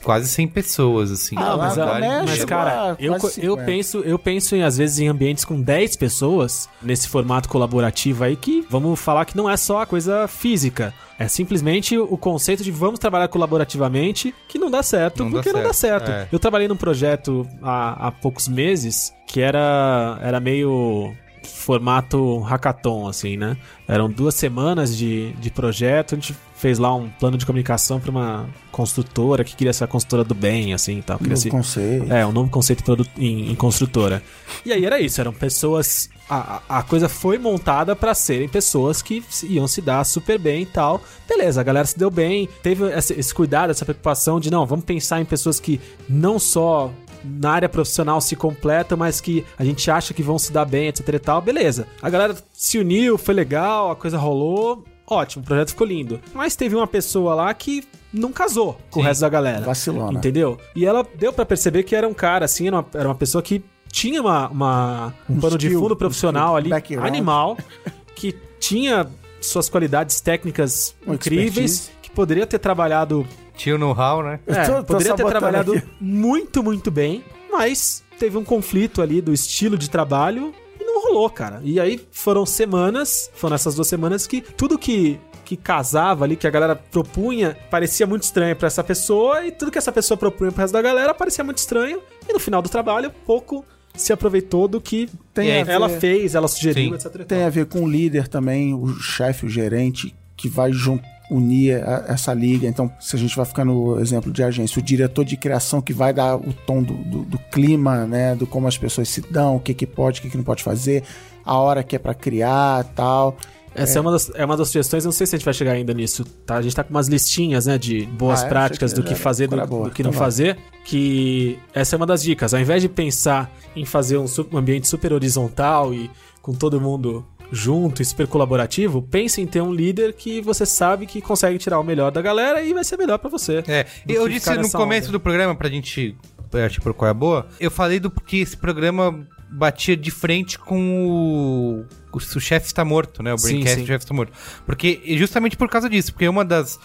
quase 100 pessoas, assim. Ah, Não, mas, a- mas, chegou cara, eu, eu 50. penso, eu penso em, às vezes, em ambientes com 10 pessoas, nesse formato colaborativo aí, que vamos falar que não é só a coisa física. É simplesmente o conceito de vamos trabalhar colaborativamente, que não dá certo, Não dá porque não dá certo, certo. é. Eu trabalhei num projeto há, há poucos meses que era, era meio formato hackathon, assim, né? Eram duas semanas de, de projeto, a gente fez lá um plano de comunicação para uma construtora que queria ser a construtora do bem, assim, e tal. Queria Novo conceito. é, um novo conceito em, em construtora. E aí era isso, eram pessoas. A, a coisa foi montada pra serem pessoas que iam se dar super bem e tal. Beleza, a galera se deu bem, teve esse, esse cuidado, essa preocupação de não, vamos pensar em pessoas que não só na área profissional se completam, mas que a gente acha que vão se dar bem, etc e tal. Beleza. A galera se uniu, foi legal, a coisa rolou. Ótimo, o projeto ficou lindo. Mas teve uma pessoa lá que não casou com o resto da galera. Vacilona. Entendeu? E ela deu pra perceber que era um cara, assim, era uma, era uma pessoa que tinha uma, uma- um, Um pano de skill, fundo um profissional skill, ali, background. animal, [LAUGHS] que tinha suas qualidades técnicas Uma incríveis, expertise. que poderia ter trabalhado Tinha o know-how, né? Eu É, tô- tô poderia ter trabalhado aqui. muito, muito bem, mas teve um conflito ali do estilo de trabalho rolou, cara. E aí foram semanas, foram essas duas semanas que tudo que que casava ali, que a galera propunha, parecia muito estranho pra essa pessoa, e tudo que essa pessoa propunha pro resto da galera parecia muito estranho, e no final do trabalho, pouco se aproveitou do que Tem ela fez, ela sugeriu, Sim. etc. Tem a ver com o líder também, o chefe, o gerente, que vai jun- unir a- essa liga. Então, se a gente vai ficar no exemplo de agência, o diretor de criação que vai dar o tom do, do- do clima, né? Do como as pessoas se dão, o que, que pode, o que, que não pode fazer, a hora que é pra criar tal. Essa é. uma das, é uma das sugestões, eu não sei se a gente vai chegar ainda nisso, tá? A gente tá com umas listinhas, né, de boas Ah, é? práticas do que fazer, do, boa. do que não Então fazer, que essa é uma das dicas. Ao invés de pensar em fazer um, um ambiente super horizontal e com todo mundo junto e super colaborativo, pense em ter um líder que você sabe que consegue tirar o melhor da galera e vai ser melhor pra você. É, eu disse no começo onda. do programa, pra gente partir pro qual é a boa, eu falei do que esse programa batia de frente com o, o, o chefe está morto, né? O Braincast sim. chefe está morto. Porque, justamente por causa disso, porque uma das...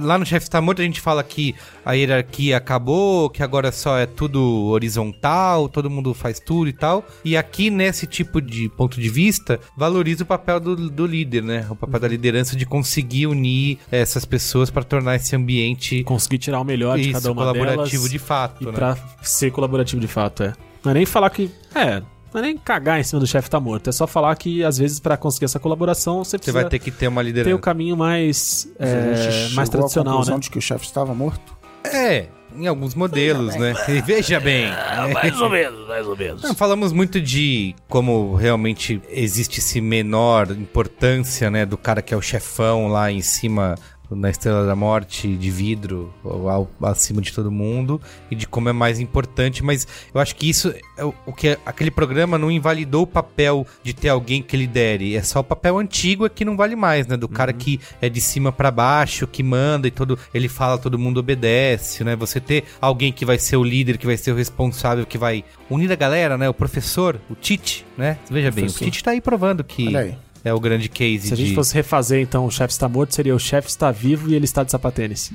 Lá no chefe está morto a gente fala que a hierarquia acabou, que agora só é tudo horizontal, todo mundo faz tudo e tal. E aqui, nesse tipo de ponto de vista, valoriza o papel do, do líder, né? O papel da liderança de conseguir unir essas pessoas para tornar esse ambiente Conseguir tirar o melhor de isso, cada uma colaborativo delas de fato, e né? pra ser colaborativo de fato, é. Não é nem falar que... É... Não é nem cagar em cima do chefe tá morto, é só falar que às vezes pra conseguir essa colaboração você Você precisa vai ter que ter uma ter o liderança. caminho mais, é, mais à tradicional, conclusão né? de que o chefe estava morto. É, em alguns modelos, né? [LAUGHS] E Veja bem. Mais ou menos, mais ou menos. Não, falamos muito de como realmente existe esse menor importância, né, do cara que é o chefão lá em cima na Estrela da Morte de vidro ao- acima de todo mundo e de como é mais importante, mas eu acho que isso é o o que aquele programa não invalidou o papel de ter alguém que lidere, é só o papel antigo é que não vale mais, né, do cara que é de cima pra baixo, que manda e todo ele fala, todo mundo obedece, né? Você ter alguém que vai ser o líder, que vai ser o responsável, que vai unir a galera, né? O professor, o Tite, né? Veja bem, o Professor. Tite tá aí provando que. É o grande case Se a gente de fosse refazer, então, o chefe está morto, seria o chefe está vivo e ele está de sapatênis.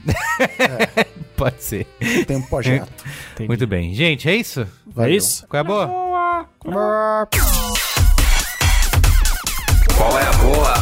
[LAUGHS] pode ser. Tem um projeto. Entendi. Muito bem. Gente, é isso? É Valeu. isso? Qual é a boa? Qual é a boa?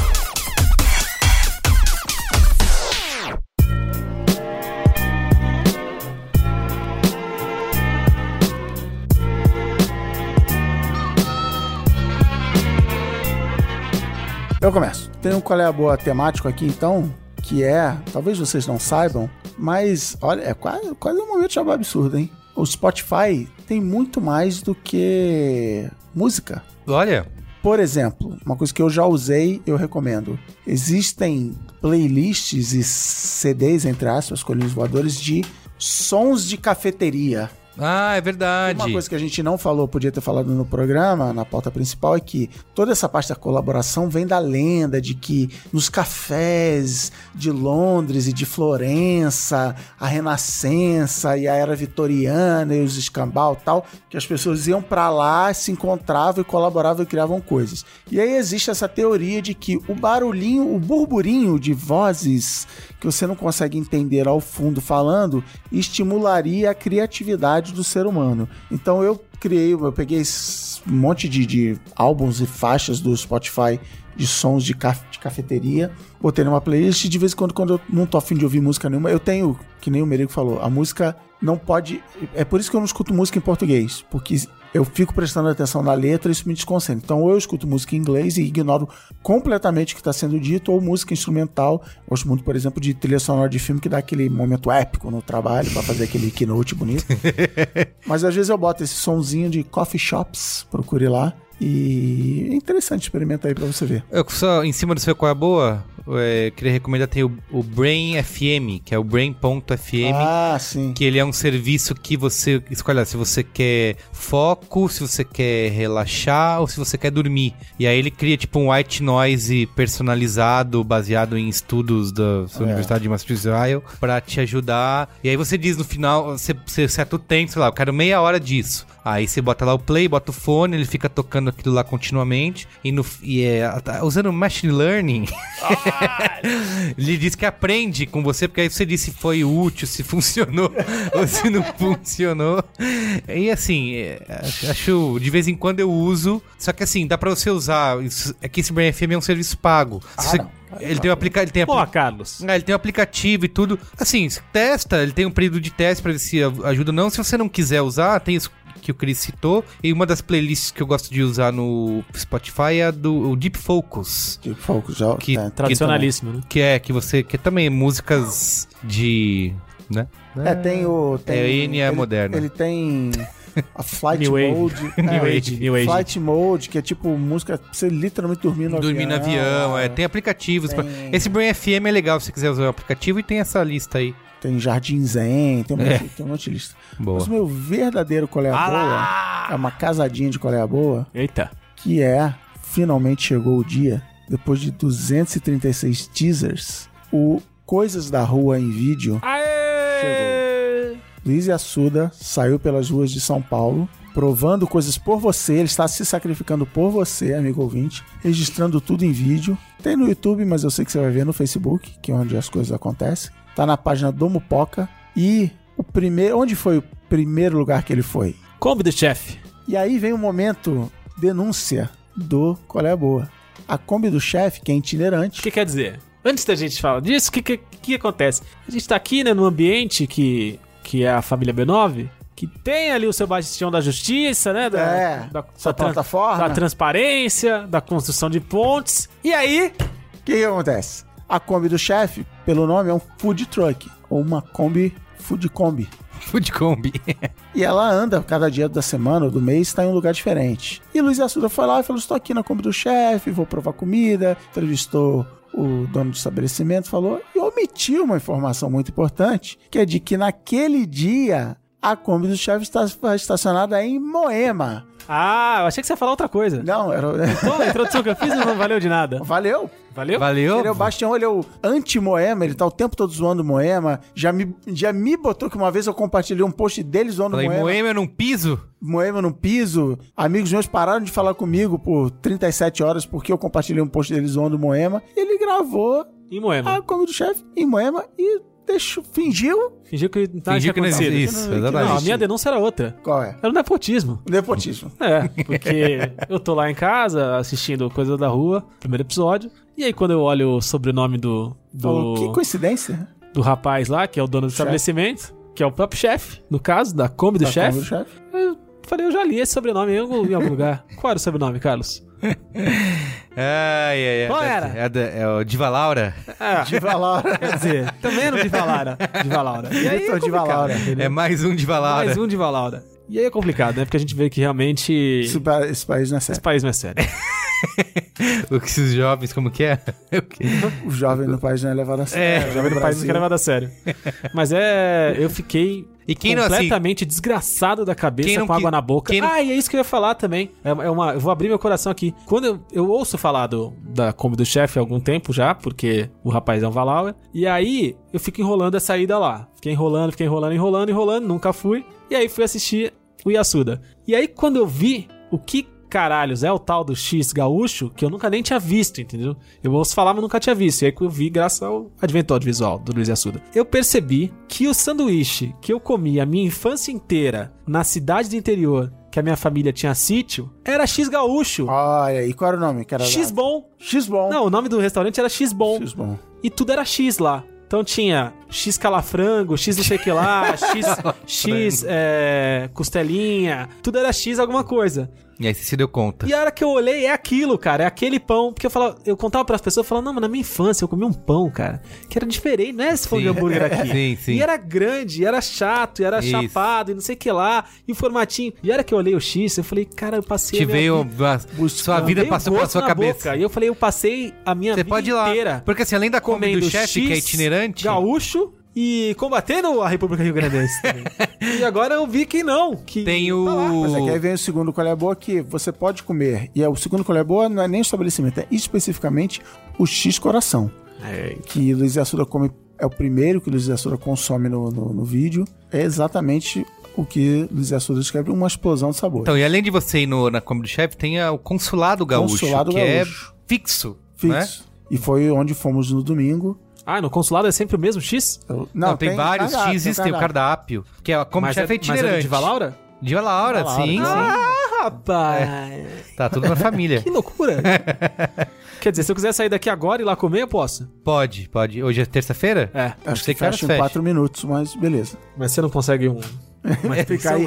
Eu começo. Tem um qual é a boa temático aqui, então, que é, talvez vocês não saibam, mas olha, é quase, quase um momento de jabá absurdo, hein? O Spotify tem muito mais do que música. Olha, Por exemplo, uma coisa que eu já usei, eu recomendo. Existem playlists e CDs, entre aspas, colinhos voadores, de sons de cafeteria. Ah, é verdade. Uma coisa que a gente não falou, podia ter falado no programa, na pauta principal, é que toda essa parte da colaboração vem da lenda de que nos cafés de Londres e de Florença, a Renascença e a Era Vitoriana e os escambau tal, que as pessoas iam pra lá, se encontravam e colaboravam e criavam coisas. E aí existe essa teoria de que o barulhinho, o burburinho de vozes que você não consegue entender ao fundo falando, estimularia a criatividade do ser humano. Então eu criei, eu peguei esse monte de, de álbuns e faixas do Spotify de sons de, caf- de cafeteria, botei numa playlist de vez em quando, quando eu não tô afim de ouvir música nenhuma, eu tenho, que nem o Merigo falou, a música não pode. É por isso que eu não escuto música em português, porque eu fico prestando atenção na letra e isso me desconcentra. Então, ou eu escuto música em inglês e ignoro completamente o que está sendo dito, ou música instrumental. Gosto muito, por exemplo, de trilha sonora de filme que dá aquele momento épico no trabalho para fazer aquele keynote bonito. [LAUGHS] Mas às vezes eu boto esse sonzinho de coffee shops, procure lá. E é interessante, experimenta aí pra você ver. Eu só, em cima do seu qual é a boa, é, queria recomendar tem o, o Brain FM, que é o Brain.fm. Ah, sim. Que ele é um serviço que você escolhe se você quer foco, se você quer relaxar ou se você quer dormir. E aí ele cria tipo um white noise personalizado, baseado em estudos da É. Universidade de Massachusetts pra te ajudar. E aí você diz no final, você, você seta o tempo, sei lá, eu quero meia hora disso. Aí você bota lá o play, bota o fone, ele fica tocando aquilo lá continuamente. E, no, e é, tá usando machine learning, [LAUGHS] ele diz que aprende com você, porque aí você diz se foi útil, se funcionou [LAUGHS] ou se não funcionou. E assim, é, acho de vez em quando eu uso. Só que assim, dá pra você usar. É que esse Brain FM é um serviço pago. Se você- ele tem um aplica, ele tem Pô, apli- Carlos. ah, ele tem um aplicativo e tudo. Assim, testa, ele tem um período de teste pra ver se ajuda ou não. Se você não quiser usar, tem isso que o Chris citou. E uma das playlists que eu gosto de usar no Spotify é a do o Deep Focus. De Focus, já. Que- é, Tradicionalíssimo, né? Que é que você. Que é também músicas de. né? É, tem o. Tem, É, N é ele, moderna. Ele tem a Flight New. Mode. [LAUGHS] New é, Age, New Age. Flight Mode, que é tipo música pra você literalmente dormir no Dormir no avião, é, tem aplicativos. pra- Tem- Esse Brain FM é legal se você quiser usar o aplicativo e tem essa lista aí. Tem Jardim Zen, tem um, É. monte, tem um monte de lista. Boa. Mas o meu verdadeiro qual é a Ah boa é uma casadinha de qual é a boa, Eita. que é finalmente chegou o dia, depois de 236 teasers, o Coisas da Rua em vídeo. Aê! Luiz Assuda saiu pelas ruas de São Paulo, provando coisas por você, ele está se sacrificando por você, amigo ouvinte, registrando tudo em vídeo. Tem no YouTube, mas eu sei que você vai ver no Facebook, que é onde as coisas acontecem. Tá na página do Mupoca. E o primeiro. Onde foi o primeiro lugar que ele foi? Kombi do chefe. E aí vem o momento denúncia do Qual é a Boa. A Kombi do chefe, que é O itinerante. que quer dizer? Antes da gente falar disso, o que, que, que acontece? A gente tá aqui, né, num ambiente que, que é a família B9, que tem ali o seu bastião da justiça, né? Da, É, da, da plataforma. da transparência, da construção de pontes. E aí, O que, que acontece? A Kombi do chefe, pelo nome, é um food truck. Ou uma Kombi Food Kombi. Food Combi. E ela anda cada dia da semana ou do mês, está em um lugar diferente. E Luiz Assuda foi lá e falou: Estou aqui na Kombi do chefe, vou provar comida. Entrevistou o dono do estabelecimento, falou e omitiu uma informação muito importante, que é de que naquele dia a Kombi do chefe está estacionada em Moema. Ah, eu achei que você ia falar outra coisa. Não, era. [LAUGHS] Então, a introdução que eu fiz não valeu de nada. Valeu! Valeu? Valeu? Ele é o Bastião, ele é o anti-Moema, ele tá o tempo todo zoando Moema. Já me, já me botou que uma vez eu compartilhei um post dele zoando Falei, Moema. Moema num piso? Moema no piso. Amigos meus pararam de falar comigo por 37 horas porque eu compartilhei um post dele zoando Moema. Ele gravou Em Moema. a Come do Chefe em Moema e deixou, fingiu. Fingiu que não Fingiu que não existe. Isso, Não, exatamente. Não, a minha denúncia era outra. Qual é? Era o nepotismo. Nepotismo. É, porque [LAUGHS] eu tô lá em casa assistindo Coisa da Rua, primeiro episódio. E aí, quando eu olho o sobrenome do, Falou, que do, coincidência. do rapaz lá, que é o dono do Chefe. estabelecimento, que é o próprio chefe, no caso, da Kombi do Come chefe, do Chefe. eu falei, eu já li esse sobrenome em algum, em algum lugar. [LAUGHS] Qual era o sobrenome, Carlos? Ai, ai, ai. Qual É era? É, da- é o Diva Laura? É, Diva Laura. quer dizer, também era um Diva Laura. Diva Laura. E aí é Diva Laura. entendeu? É mais um Diva Laura. Mais um Diva Laura. E aí é complicado, né? Porque a gente vê que realmente Esse, pa- esse país não é esse sério. país não é sério. [LAUGHS] [LAUGHS] O que esses jovens, como que é? [LAUGHS] O jovem no país não é levado a sério. É, O Já no país não quer levar a sério. Mas é. Eu fiquei E quem não, assim, completamente desgraçado da cabeça quem não com água na boca. quem não- Ah, e é isso que eu ia falar também. É, é uma, eu vou abrir meu coração aqui. Quando eu, eu ouço falar do, da Kombi do chefe há algum tempo já, porque o rapaz é um Valauer, e aí eu fico enrolando a saída lá. Fiquei enrolando, fiquei enrolando, enrolando, enrolando, nunca fui. E aí fui assistir o Yasuda. E aí quando eu vi o que caralhos é o tal do X gaúcho, que eu nunca nem tinha visto, entendeu? Eu ouço falar, mas nunca tinha visto. E aí que eu vi graças ao advento audiovisual do Luiz Assuda. Eu percebi que o sanduíche que eu comi a minha infância inteira na cidade do interior, que a minha família tinha sítio, era X gaúcho. Olha, e qual era o nome? Que era X bom. X bom. Não, o nome do restaurante era X bom. X bom. E tudo era X lá. Então tinha X calafrango, X não sei que lá, [LAUGHS] X, X é, costelinha, tudo era X alguma coisa. E aí você se deu conta. E a hora que eu olhei, é aquilo, cara. É aquele pão. Porque eu falava, eu contava pras pessoas, eu falava, não, mas na minha infância eu comi um pão, cara, que era diferente, não é esse pão de hambúrguer [LAUGHS] aqui. Sim, sim. E era grande, era chato, era Isso. chapado, e não sei o que lá, e o formatinho. E a hora que eu olhei o X, eu falei, cara, eu passei Te veio. vida- a- Sua vida passou pela sua cabeça. boca. E eu falei, eu passei a minha Você vida pode ir lá. inteira Porque assim, além da comendo do chefe, que é itinerante. gaúcho e combatendo a República Rio Grandense [LAUGHS] e agora eu vi que não, que Tem o. tá. Mas é que aí vem o segundo qual é a boa que você pode comer. E é, o segundo qual é a boa não é nem o estabelecimento, é especificamente o X Coração. É, Que Luiz Assuda come. É o primeiro que Luiz Assuda consome no, no, no vídeo. É exatamente o que Luiz Assuda descreve uma explosão de sabor. Então, e além de você ir no, na Comedy do Chefe, tem a- o Consulado Gaúcho, Consulado que Gaúcho. é fixo, né? Fixo. E foi onde fomos no domingo. Ah, no consulado é sempre o mesmo X? Eu- Não, tem, vários cardápio, X's, tem o cardápio. Que é a Comedy Mas Chef é, mas é itinerante. de Valaura? De Valaura, Valaura, sim. Ah, rapaz! Tá tudo na família. [LAUGHS] Que loucura! [LAUGHS] Quer dizer, se eu quiser sair daqui agora e ir lá comer, eu posso? Pode, pode. Hoje é terça-feira? É. Acho Sei que que fecha em fecha. 4 minutos, mas beleza. Mas você não consegue um. Mas fica aí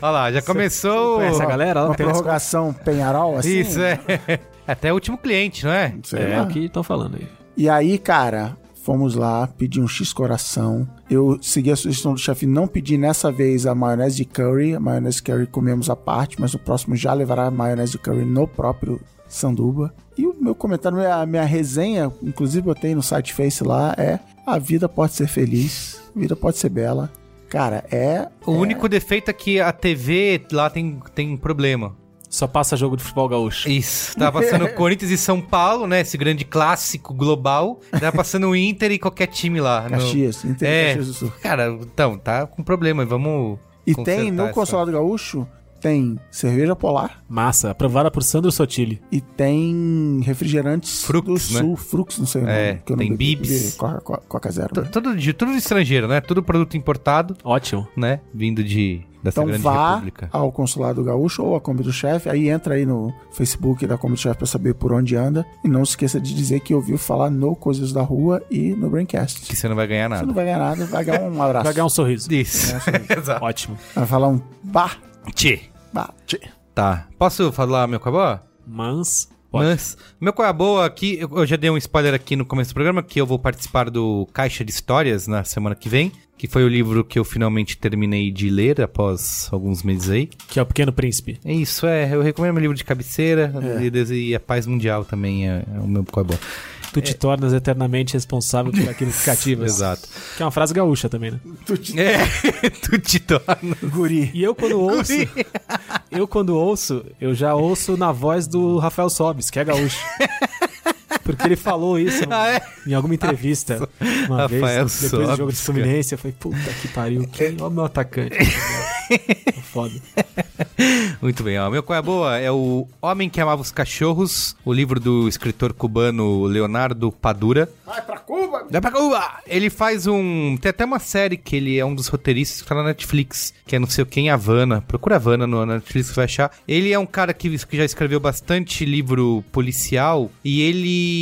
Olha lá, já começou. Conhece a galera? Uma tem prorrogação penharol, assim. Isso, é. [LAUGHS] Até o último cliente, não é? Sei É lá. o que estão falando aí. E aí, cara, fomos lá, pedi um X coração. Eu segui a sugestão do chefe não pedir nessa vez a maionese de curry. A maionese de curry comemos à parte, mas no próximo já levará a maionese de curry no próprio sanduba. E o meu comentário, minha, minha resenha, inclusive botei no site Face lá, é a vida pode ser feliz, a vida pode ser bela. Cara, é... O único defeito é que a TV lá tem, tem um problema. Só passa jogo de futebol gaúcho. Isso. Tava passando [LAUGHS] Corinthians e São Paulo, né? Esse grande clássico global. Tava passando o Inter e qualquer time lá. no- Caxias, Inter É. Caxias do Sul. Cara, então, tá com problema. Vamos. E tem, no essa- Consulado Gaúcho, tem cerveja polar Massa, aprovada por Sandro Sotile. e tem refrigerantes Frux, do né? sul. Frux, não sei o É, nome. que eu tem Bibs. bebi Coca, Coca, Coca Zero. Né? Tudo, de, tudo estrangeiro, né? Tudo produto importado, Ótimo. né? Vindo de dessa Então grande vá república. ao Consulado Gaúcho ou a Kombi do Chefe, aí entra aí no Facebook da Kombi do Chefe pra saber por onde anda. E não se esqueça de dizer que ouviu falar no Coisas da Rua e no Braincast. Que você não vai ganhar Você nada. não vai ganhar nada, vai ganhar um abraço. Vai ganhar um sorriso. Isso. [LAUGHS] Exato. Ótimo. Vai falar um bah, Tchê. bah, tchê. Tá. Posso falar meu cabó? Mas. Pode. Mas, meu qual é a boa aqui, eu eu já dei um spoiler aqui no começo do programa, que eu vou participar do Caixa de Histórias na semana que vem, que foi o livro que eu finalmente terminei de ler após alguns meses aí. Que é o Pequeno Príncipe. É isso, é, eu recomendo meu livro de cabeceira e, e a paz mundial também é, é o meu qual é bom. Tu te tornas eternamente responsável por aquilo que cativas. [LAUGHS] Exato. Que é uma frase gaúcha também, né? É, tu te [LAUGHS] torna. Guri. E eu quando ouço, eu quando ouço, eu já ouço na voz do Rafael Sobes, que é gaúcho. [LAUGHS] Porque ele falou isso [LAUGHS] Ah, é? em alguma entrevista uma Rafael vez, depois do jogo de Fluminense. Eu falei, puta que pariu, quem é o meu atacante? [LAUGHS] Foda. Muito bem, ó. Meu qual é a boa é o Homem que Amava os Cachorros, o livro do escritor cubano Leonardo Padura. Vai pra Cuba! Dá pra Cuba! Ele faz um. Tem até uma série que ele é um dos roteiristas que tá na Netflix, que é não sei o que em Havana. Procura Havana no na Netflix, você vai achar. Ele é um cara que, que já escreveu bastante livro policial e ele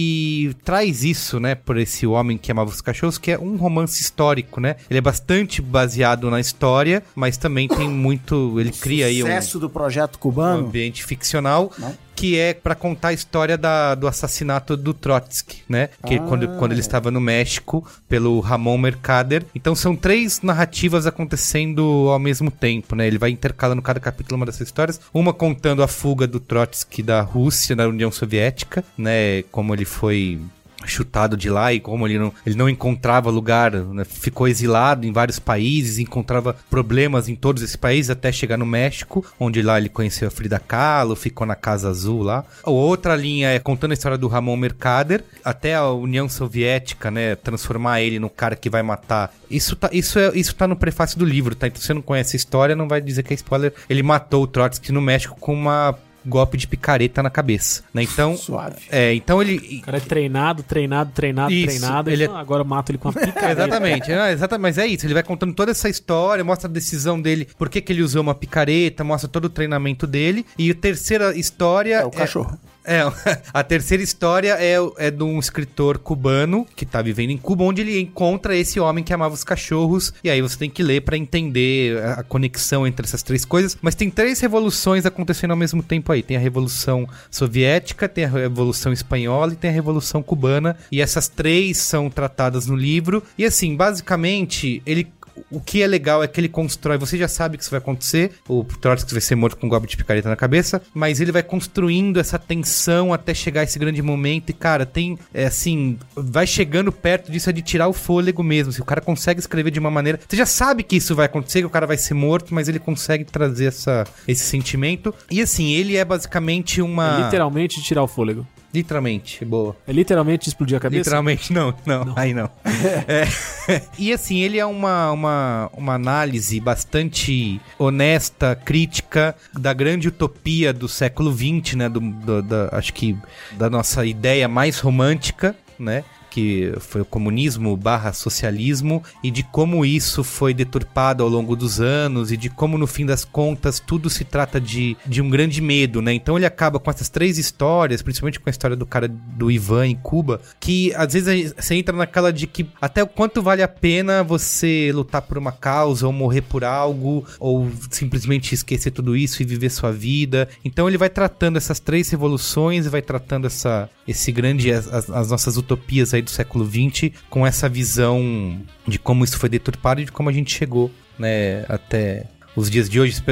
traz isso, né, por esse homem que amava os cachorros, que é um romance histórico, né? Ele é bastante baseado na história, mas também tem muito. Ele cria aí um Sucesso do projeto um cubano. ambiente ficcional Não? Que é pra contar a história da- do assassinato do Trotsky, né? Que Ah. quando, quando ele estava no México pelo Ramon Mercader. Então são três narrativas acontecendo ao mesmo tempo, né? Ele vai intercalando cada capítulo uma dessas histórias, uma contando a fuga do Trotsky da Rússia, da União Soviética, né? Como ele foi chutado de lá e como ele não, ele não encontrava lugar, né, ficou exilado em vários países, encontrava problemas em todos esses países até chegar no México, onde lá ele conheceu a Frida Kahlo, ficou na Casa Azul lá. Outra linha é contando a história do Ramon Mercader, até a União Soviética, né, transformar ele no cara que vai matar. Isso tá, isso é, isso tá no prefácio do livro, tá? Então se você não conhece a história, não vai dizer que é spoiler. Ele matou o Trotsky no México com uma golpe de picareta na cabeça, né? Então, [LAUGHS] Suave. é, então ele O cara é treinado, treinado, treinado, Isso, treinado. ele é- agora eu mato ele com a [LAUGHS] picareta. Exatamente, é, exatamente, mas é isso. Ele vai contando toda essa história, mostra a decisão dele, por que, que ele usou uma picareta, mostra todo o treinamento dele. E a terceira história. É o cachorro. É, [LAUGHS] a terceira história é, é de um escritor cubano que tá vivendo em Cuba, onde ele encontra esse homem que amava os cachorros. E aí você tem que ler pra entender a conexão entre essas três coisas. Mas tem três revoluções acontecendo ao mesmo tempo aí. Tem a Revolução Soviética, tem a Revolução Espanhola e tem a Revolução Cubana. E essas três são tratadas no livro. E assim, basicamente, ele o que é legal é que ele constrói, você já sabe que isso vai acontecer, o Trotsky vai ser morto com um golpe de picareta na cabeça, mas ele vai construindo essa tensão até chegar esse grande momento e, cara, tem, é assim, vai chegando perto disso é de tirar o fôlego mesmo, se o cara consegue escrever de uma maneira, você já sabe que isso vai acontecer, que o cara vai ser morto, mas ele consegue trazer essa, esse sentimento, e assim, ele é basicamente uma... É literalmente tirar o fôlego. Literalmente, boa. É literalmente explodir a cabeça? Literalmente, não, não, aí não. [LAUGHS] É. [LAUGHS] E assim, ele é uma, uma, uma análise bastante honesta, crítica da grande utopia do século XX, né? Do, do- da, acho que da nossa ideia mais romântica, né? Que foi o comunismo barra socialismo, e de como isso foi deturpado ao longo dos anos, e de como, no fim das contas, tudo se trata de, de um grande medo, né? Então ele acaba com essas três histórias, principalmente com a história do cara do Ivan em Cuba, que às vezes você entra naquela de que até o quanto vale a pena você lutar por uma causa, ou morrer por algo, ou simplesmente esquecer tudo isso e viver sua vida. Então ele vai tratando essas três revoluções e vai tratando essa, esse grande, as, as- as nossas utopias aí do século XX, com essa visão de como isso foi deturpado e de como a gente chegou, né, até os dias de hoje.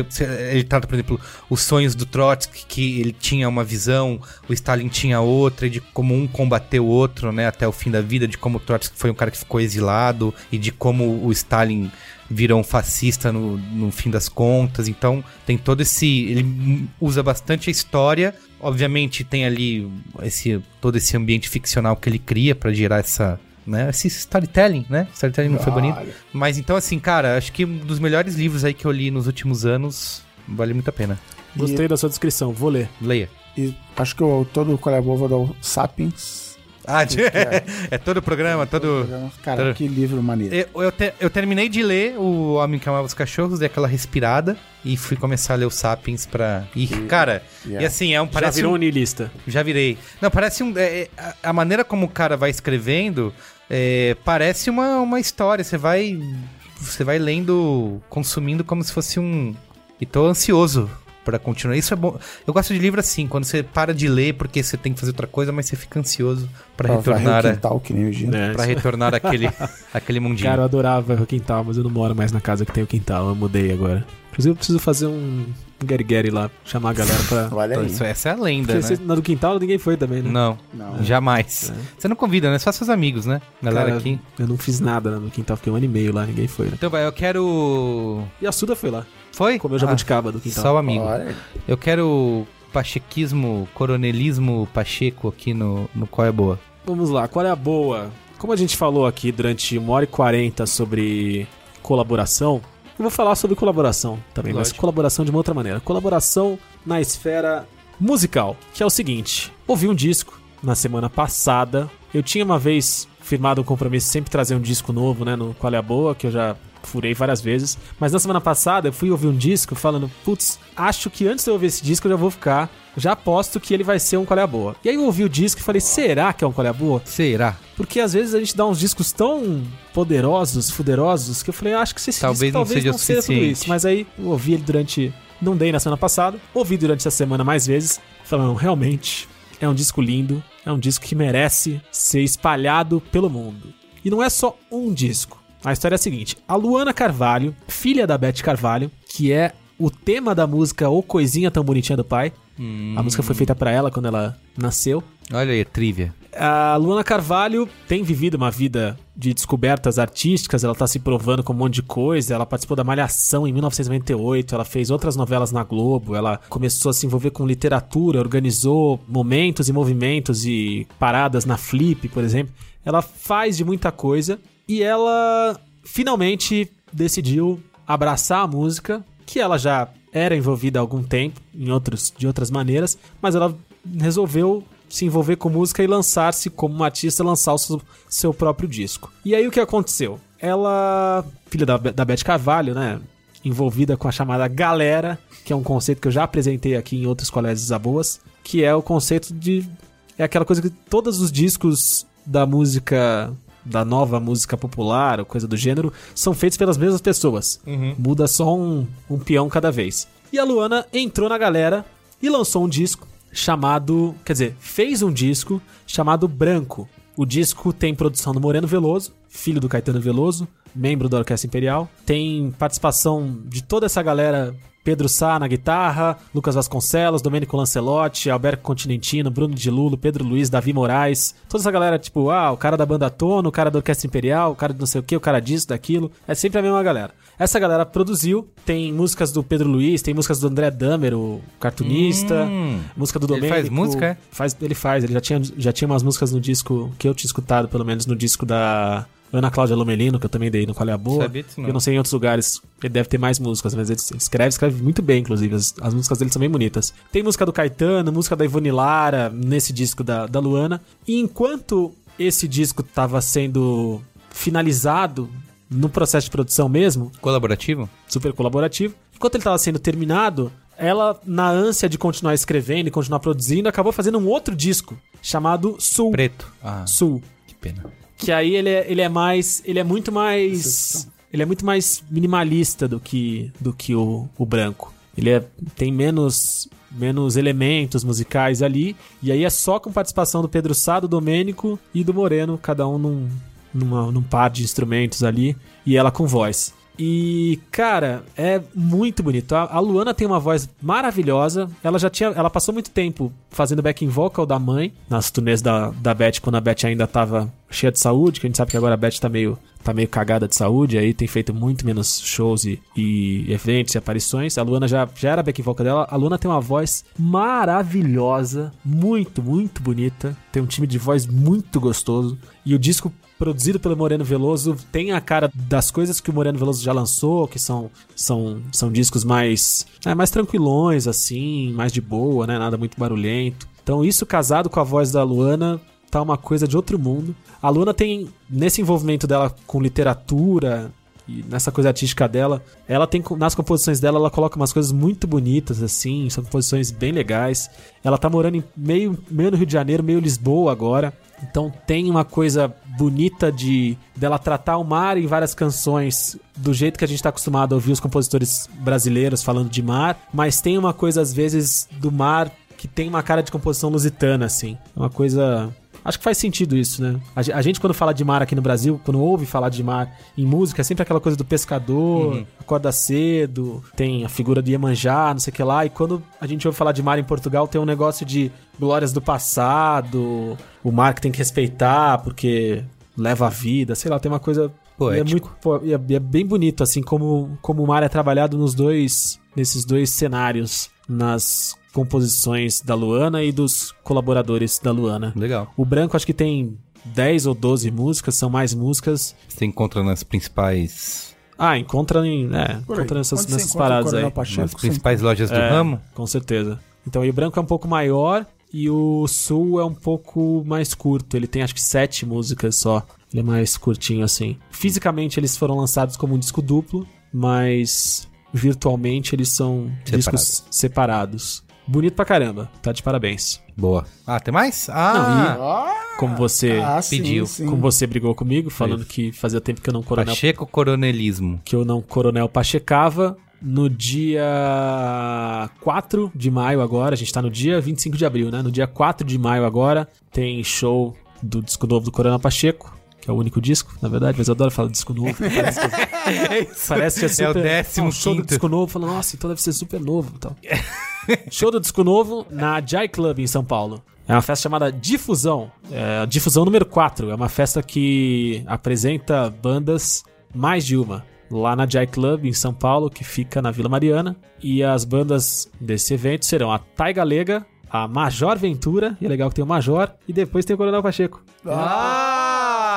Ele trata, por exemplo, os sonhos do Trotsky, que ele tinha uma visão, o Stalin tinha outra, de como um combateu o outro, né, até o fim da vida, de como o Trotsky foi um cara que ficou exilado, e de como o Stalin virou um fascista no, no fim das contas. Então, tem todo esse. Ele usa bastante a história. Obviamente, tem ali esse, todo esse ambiente ficcional que ele cria pra gerar essa. Né? Esse storytelling, né? Storytelling não foi bonito. Mas então, assim, cara, acho que um dos melhores livros aí que eu li nos últimos anos vale muito a pena. Gostei da sua descrição, vou ler. Leia. E acho que o autor do Qual é a Boa vou dar o Sapiens. Ah, [LAUGHS] é? é todo o programa, todo. Cara, todo- que livro maneiro. Eu, eu, te- eu terminei de ler O Homem que Amava os Cachorros, dei aquela respirada e fui começar a ler o Sapiens pra. E, cara, Yeah. e assim, é um. Já Parece virou um- niilista. Já virei. Não, parece um. é, é, a, a maneira como o cara vai escrevendo é, parece uma, uma história. Você vai. Você vai lendo, consumindo como se fosse um. E tô ansioso pra continuar. Isso é bom. Eu gosto de livro assim, quando você para de ler porque você tem que fazer outra coisa, mas você fica ansioso varrer retornar. A, quintal, que nem o Gino. É, pra retornar aquele, aquele [LAUGHS] mundinho. Cara, eu adorava o quintal, mas eu não moro mais na casa que tem o quintal, eu mudei agora. Inclusive, eu preciso fazer um Gary Gary lá, chamar a galera pra. [LAUGHS] Olha aí. Isso, essa é a lenda, Porque né? se- na do quintal ninguém foi também, né? Não, Não. jamais. Você não convida, né? Só seus amigos, né? Galera Cara, aqui. Eu não fiz nada no quintal, fiquei um ano e meio lá, ninguém foi, né? Então, vai, eu quero. E a Suda foi lá, Foi? comeu Ah, jabuticaba do quintal. Só o amigo. Olha. Eu quero pachequismo, coronelismo pacheco aqui no, no Qual é Boa. Vamos lá, qual é a boa? Como a gente falou aqui durante uma hora e quarenta sobre colaboração, eu vou falar sobre colaboração também, mas Lógico. colaboração de uma outra maneira. Colaboração na esfera musical, que é o seguinte: ouvi um disco na semana passada. Eu tinha uma vez firmado um compromisso de sempre trazer um disco novo, né, no Qual é a Boa, que eu já furei várias vezes. Mas na semana passada eu fui ouvir um disco falando, putz, acho que antes de eu ouvir esse disco eu já vou ficar, já aposto que ele vai ser um Qual é Boa. E aí eu ouvi o disco e falei, será que é um Qual é a Boa? Será? Porque às vezes a gente dá uns discos tão poderosos, fuderosos, que eu falei, ah, acho que esse Talvez disco não talvez seja não seja tudo isso. Mas aí eu ouvi ele durante. Não dei na semana passada, ouvi durante essa semana mais vezes, falando, realmente, é um disco lindo, é um disco que merece ser espalhado pelo mundo. E não é só um disco. A história é a seguinte: a Luana Carvalho, filha da Beth Carvalho, que é o tema da música O Coisinha Tão Bonitinha do Pai. A música foi feita pra ela quando ela nasceu. Olha aí, trivia. A Luana Carvalho tem vivido uma vida de descobertas artísticas, ela tá se provando com um monte de coisa, ela participou da Malhação em 1998, ela fez outras novelas na Globo, ela começou a se envolver com literatura, organizou momentos e movimentos e paradas na Flip, por exemplo. Ela faz de muita coisa e ela finalmente decidiu abraçar a música, que ela já era envolvida há algum tempo, em outros, de outras maneiras, mas ela resolveu se envolver com música e lançar-se como uma artista, lançar o seu, seu próprio disco. E aí o que aconteceu? Ela, filha da, da Beth Carvalho, né? Envolvida com a chamada galera, que é um conceito que eu já apresentei aqui em outros colégios boas, que é o conceito de. É aquela coisa que todos os discos da música. Da nova música popular, ou coisa do gênero, são feitos pelas mesmas pessoas. Muda só um, um peão cada vez. E a Luana entrou na galera e lançou um disco chamado. Quer dizer, fez um disco chamado Branco. O disco tem produção do Moreno Veloso, filho do Caetano Veloso, membro da Orquestra Imperial. Tem participação de toda essa galera Pedro Sá na guitarra, Lucas Vasconcelos, Domênico Lancelotti, Alberto Continentino, Bruno de Lulo, Pedro Luiz, Davi Moraes. Toda essa galera, tipo, ah, o cara da banda Tono, o cara da Orquestra Imperial, o cara de não sei o que, o cara disso, daquilo. É sempre a mesma galera. Essa galera produziu, tem músicas do Pedro Luiz, tem músicas do André Damer, o cartunista, Hum. música do Ele Domênico. faz música, é? Faz, ele faz, ele já tinha, já tinha umas músicas no disco que eu tinha escutado, pelo menos no disco da Ana Cláudia Lomelino, que eu também dei no Qual é a Boa. Não. Eu não sei em outros lugares, ele deve ter mais músicas, mas ele escreve, escreve muito bem, inclusive. As, as músicas dele são bem bonitas. Tem música do Caetano, música da Ivone Lara, nesse disco da, da Luana. E enquanto esse disco estava sendo finalizado no processo de produção mesmo, Colaborativo? super colaborativo. Enquanto ele estava sendo terminado, ela, na ânsia de continuar escrevendo e continuar produzindo, acabou fazendo um outro disco chamado Sul. Preto. Ah, Sul. que pena. Que aí ele é, ele é mais. Ele é muito mais. Ele é muito mais minimalista do que, do que o, o branco. Ele é, tem menos, menos elementos musicais ali. E aí é só com participação do Pedro Sá, do Domênico e do Moreno, cada um num, numa- num par de instrumentos ali. E ela com voz. E, cara, é muito bonito. A, Luana tem uma voz maravilhosa. Ela já tinha. Ela passou muito tempo fazendo backing vocal da mãe nas turnês da, da Beth, quando a Beth ainda tava cheia de saúde, que a gente sabe que agora a Beth tá meio, tá meio cagada de saúde, aí tem feito muito menos shows e, e eventos e aparições. A Luana já, já era backing vocal dela. A Luana tem uma voz maravilhosa, muito, muito bonita. Tem um time de voz muito gostoso. E o disco produzido pelo Moreno Veloso tem a cara das coisas que o Moreno Veloso já lançou, que são, são, são discos mais, é, mais tranquilões, assim, mais de boa, né? Nada muito barulhento. Então, isso casado com a voz da Luana tá uma coisa de outro mundo. A Luana tem, nesse envolvimento dela com literatura e nessa coisa artística dela, ela tem nas composições dela, ela coloca umas coisas muito bonitas assim, são composições bem legais. Ela tá morando em meio, meio no Rio de Janeiro, meio Lisboa agora. Então tem uma coisa bonita de dela tratar o mar em várias canções do jeito que a gente tá acostumado a ouvir os compositores brasileiros falando de mar, mas tem uma coisa às vezes do mar que tem uma cara de composição lusitana assim. Uma coisa Acho que faz sentido isso, né? A ge- a gente, quando fala de mar aqui no Brasil, quando ouve falar de mar em música, é sempre aquela coisa do pescador, acorda cedo, tem a figura do Iemanjá, não sei o que lá. E quando a gente ouve falar de mar em Portugal, tem um negócio de glórias do passado, o mar que tem que respeitar porque leva a vida, sei lá, tem uma coisa. Poético. E é, muito, é, e é bem bonito, assim, como, como o mar é trabalhado nos dois. nesses dois cenários, nas composições da Luana e dos colaboradores da Luana. Legal. O branco acho que tem 10 ou 12 músicas, são mais músicas. Você encontra nas principais, Ah, encontra em. É, encontra nessas, nessas encontra paradas aí. Pacheco, nas principais lojas do É, ramo. Com certeza. Então, o branco é um pouco maior e o sul é um pouco mais curto. Ele tem acho que sete músicas só. Ele é mais curtinho assim. Fisicamente eles foram lançados como um disco duplo, mas virtualmente eles são discos separados. Bonito pra caramba. Tá de parabéns. Boa. Ah, tem mais? Ah, Ah, Como você, ah, sim, pediu. sim. como você brigou comigo, falando que fazia tempo que eu não coronel Pacheco Coronelismo. que eu não coronel pachecava. No dia 4 de maio agora, a gente tá no dia 25 de abril, né? No dia 4 de maio agora, tem show do disco novo do Coronel Pacheco, que é o único disco, na verdade, mas eu adoro falar disco novo. [LAUGHS] Parece que, parece que é super... É o décimo Ah, show do disco novo, falando, nossa, então deve ser super novo e tal. show do disco novo na Jai Club em São Paulo. É uma festa chamada Difusão. É Difusão número 4. É uma festa que apresenta bandas, mais de uma, lá na Jai Club em São Paulo, que fica na Vila Mariana. E as bandas desse evento serão a Taiga Lega, a Major Ventura, e é legal que tem o Major, e depois tem o Coronel Pacheco. Ah!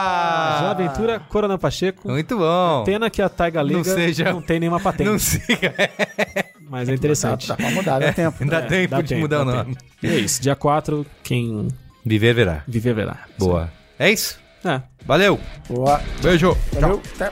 Major Ventura, Coronel Pacheco. Muito bom. Pena que a Taiga Lega Não seja- não tem nenhuma patente, Não siga. [LAUGHS] mas é interessante. Dá pra mudar, dá tempo. Dá É, tempo dá de tempo, mudar o nome. tempo. E é isso, dia 4, quem Viver verá. viver verá. Boa. É isso? É. Valeu. Boa. Beijo. Valeu. Até.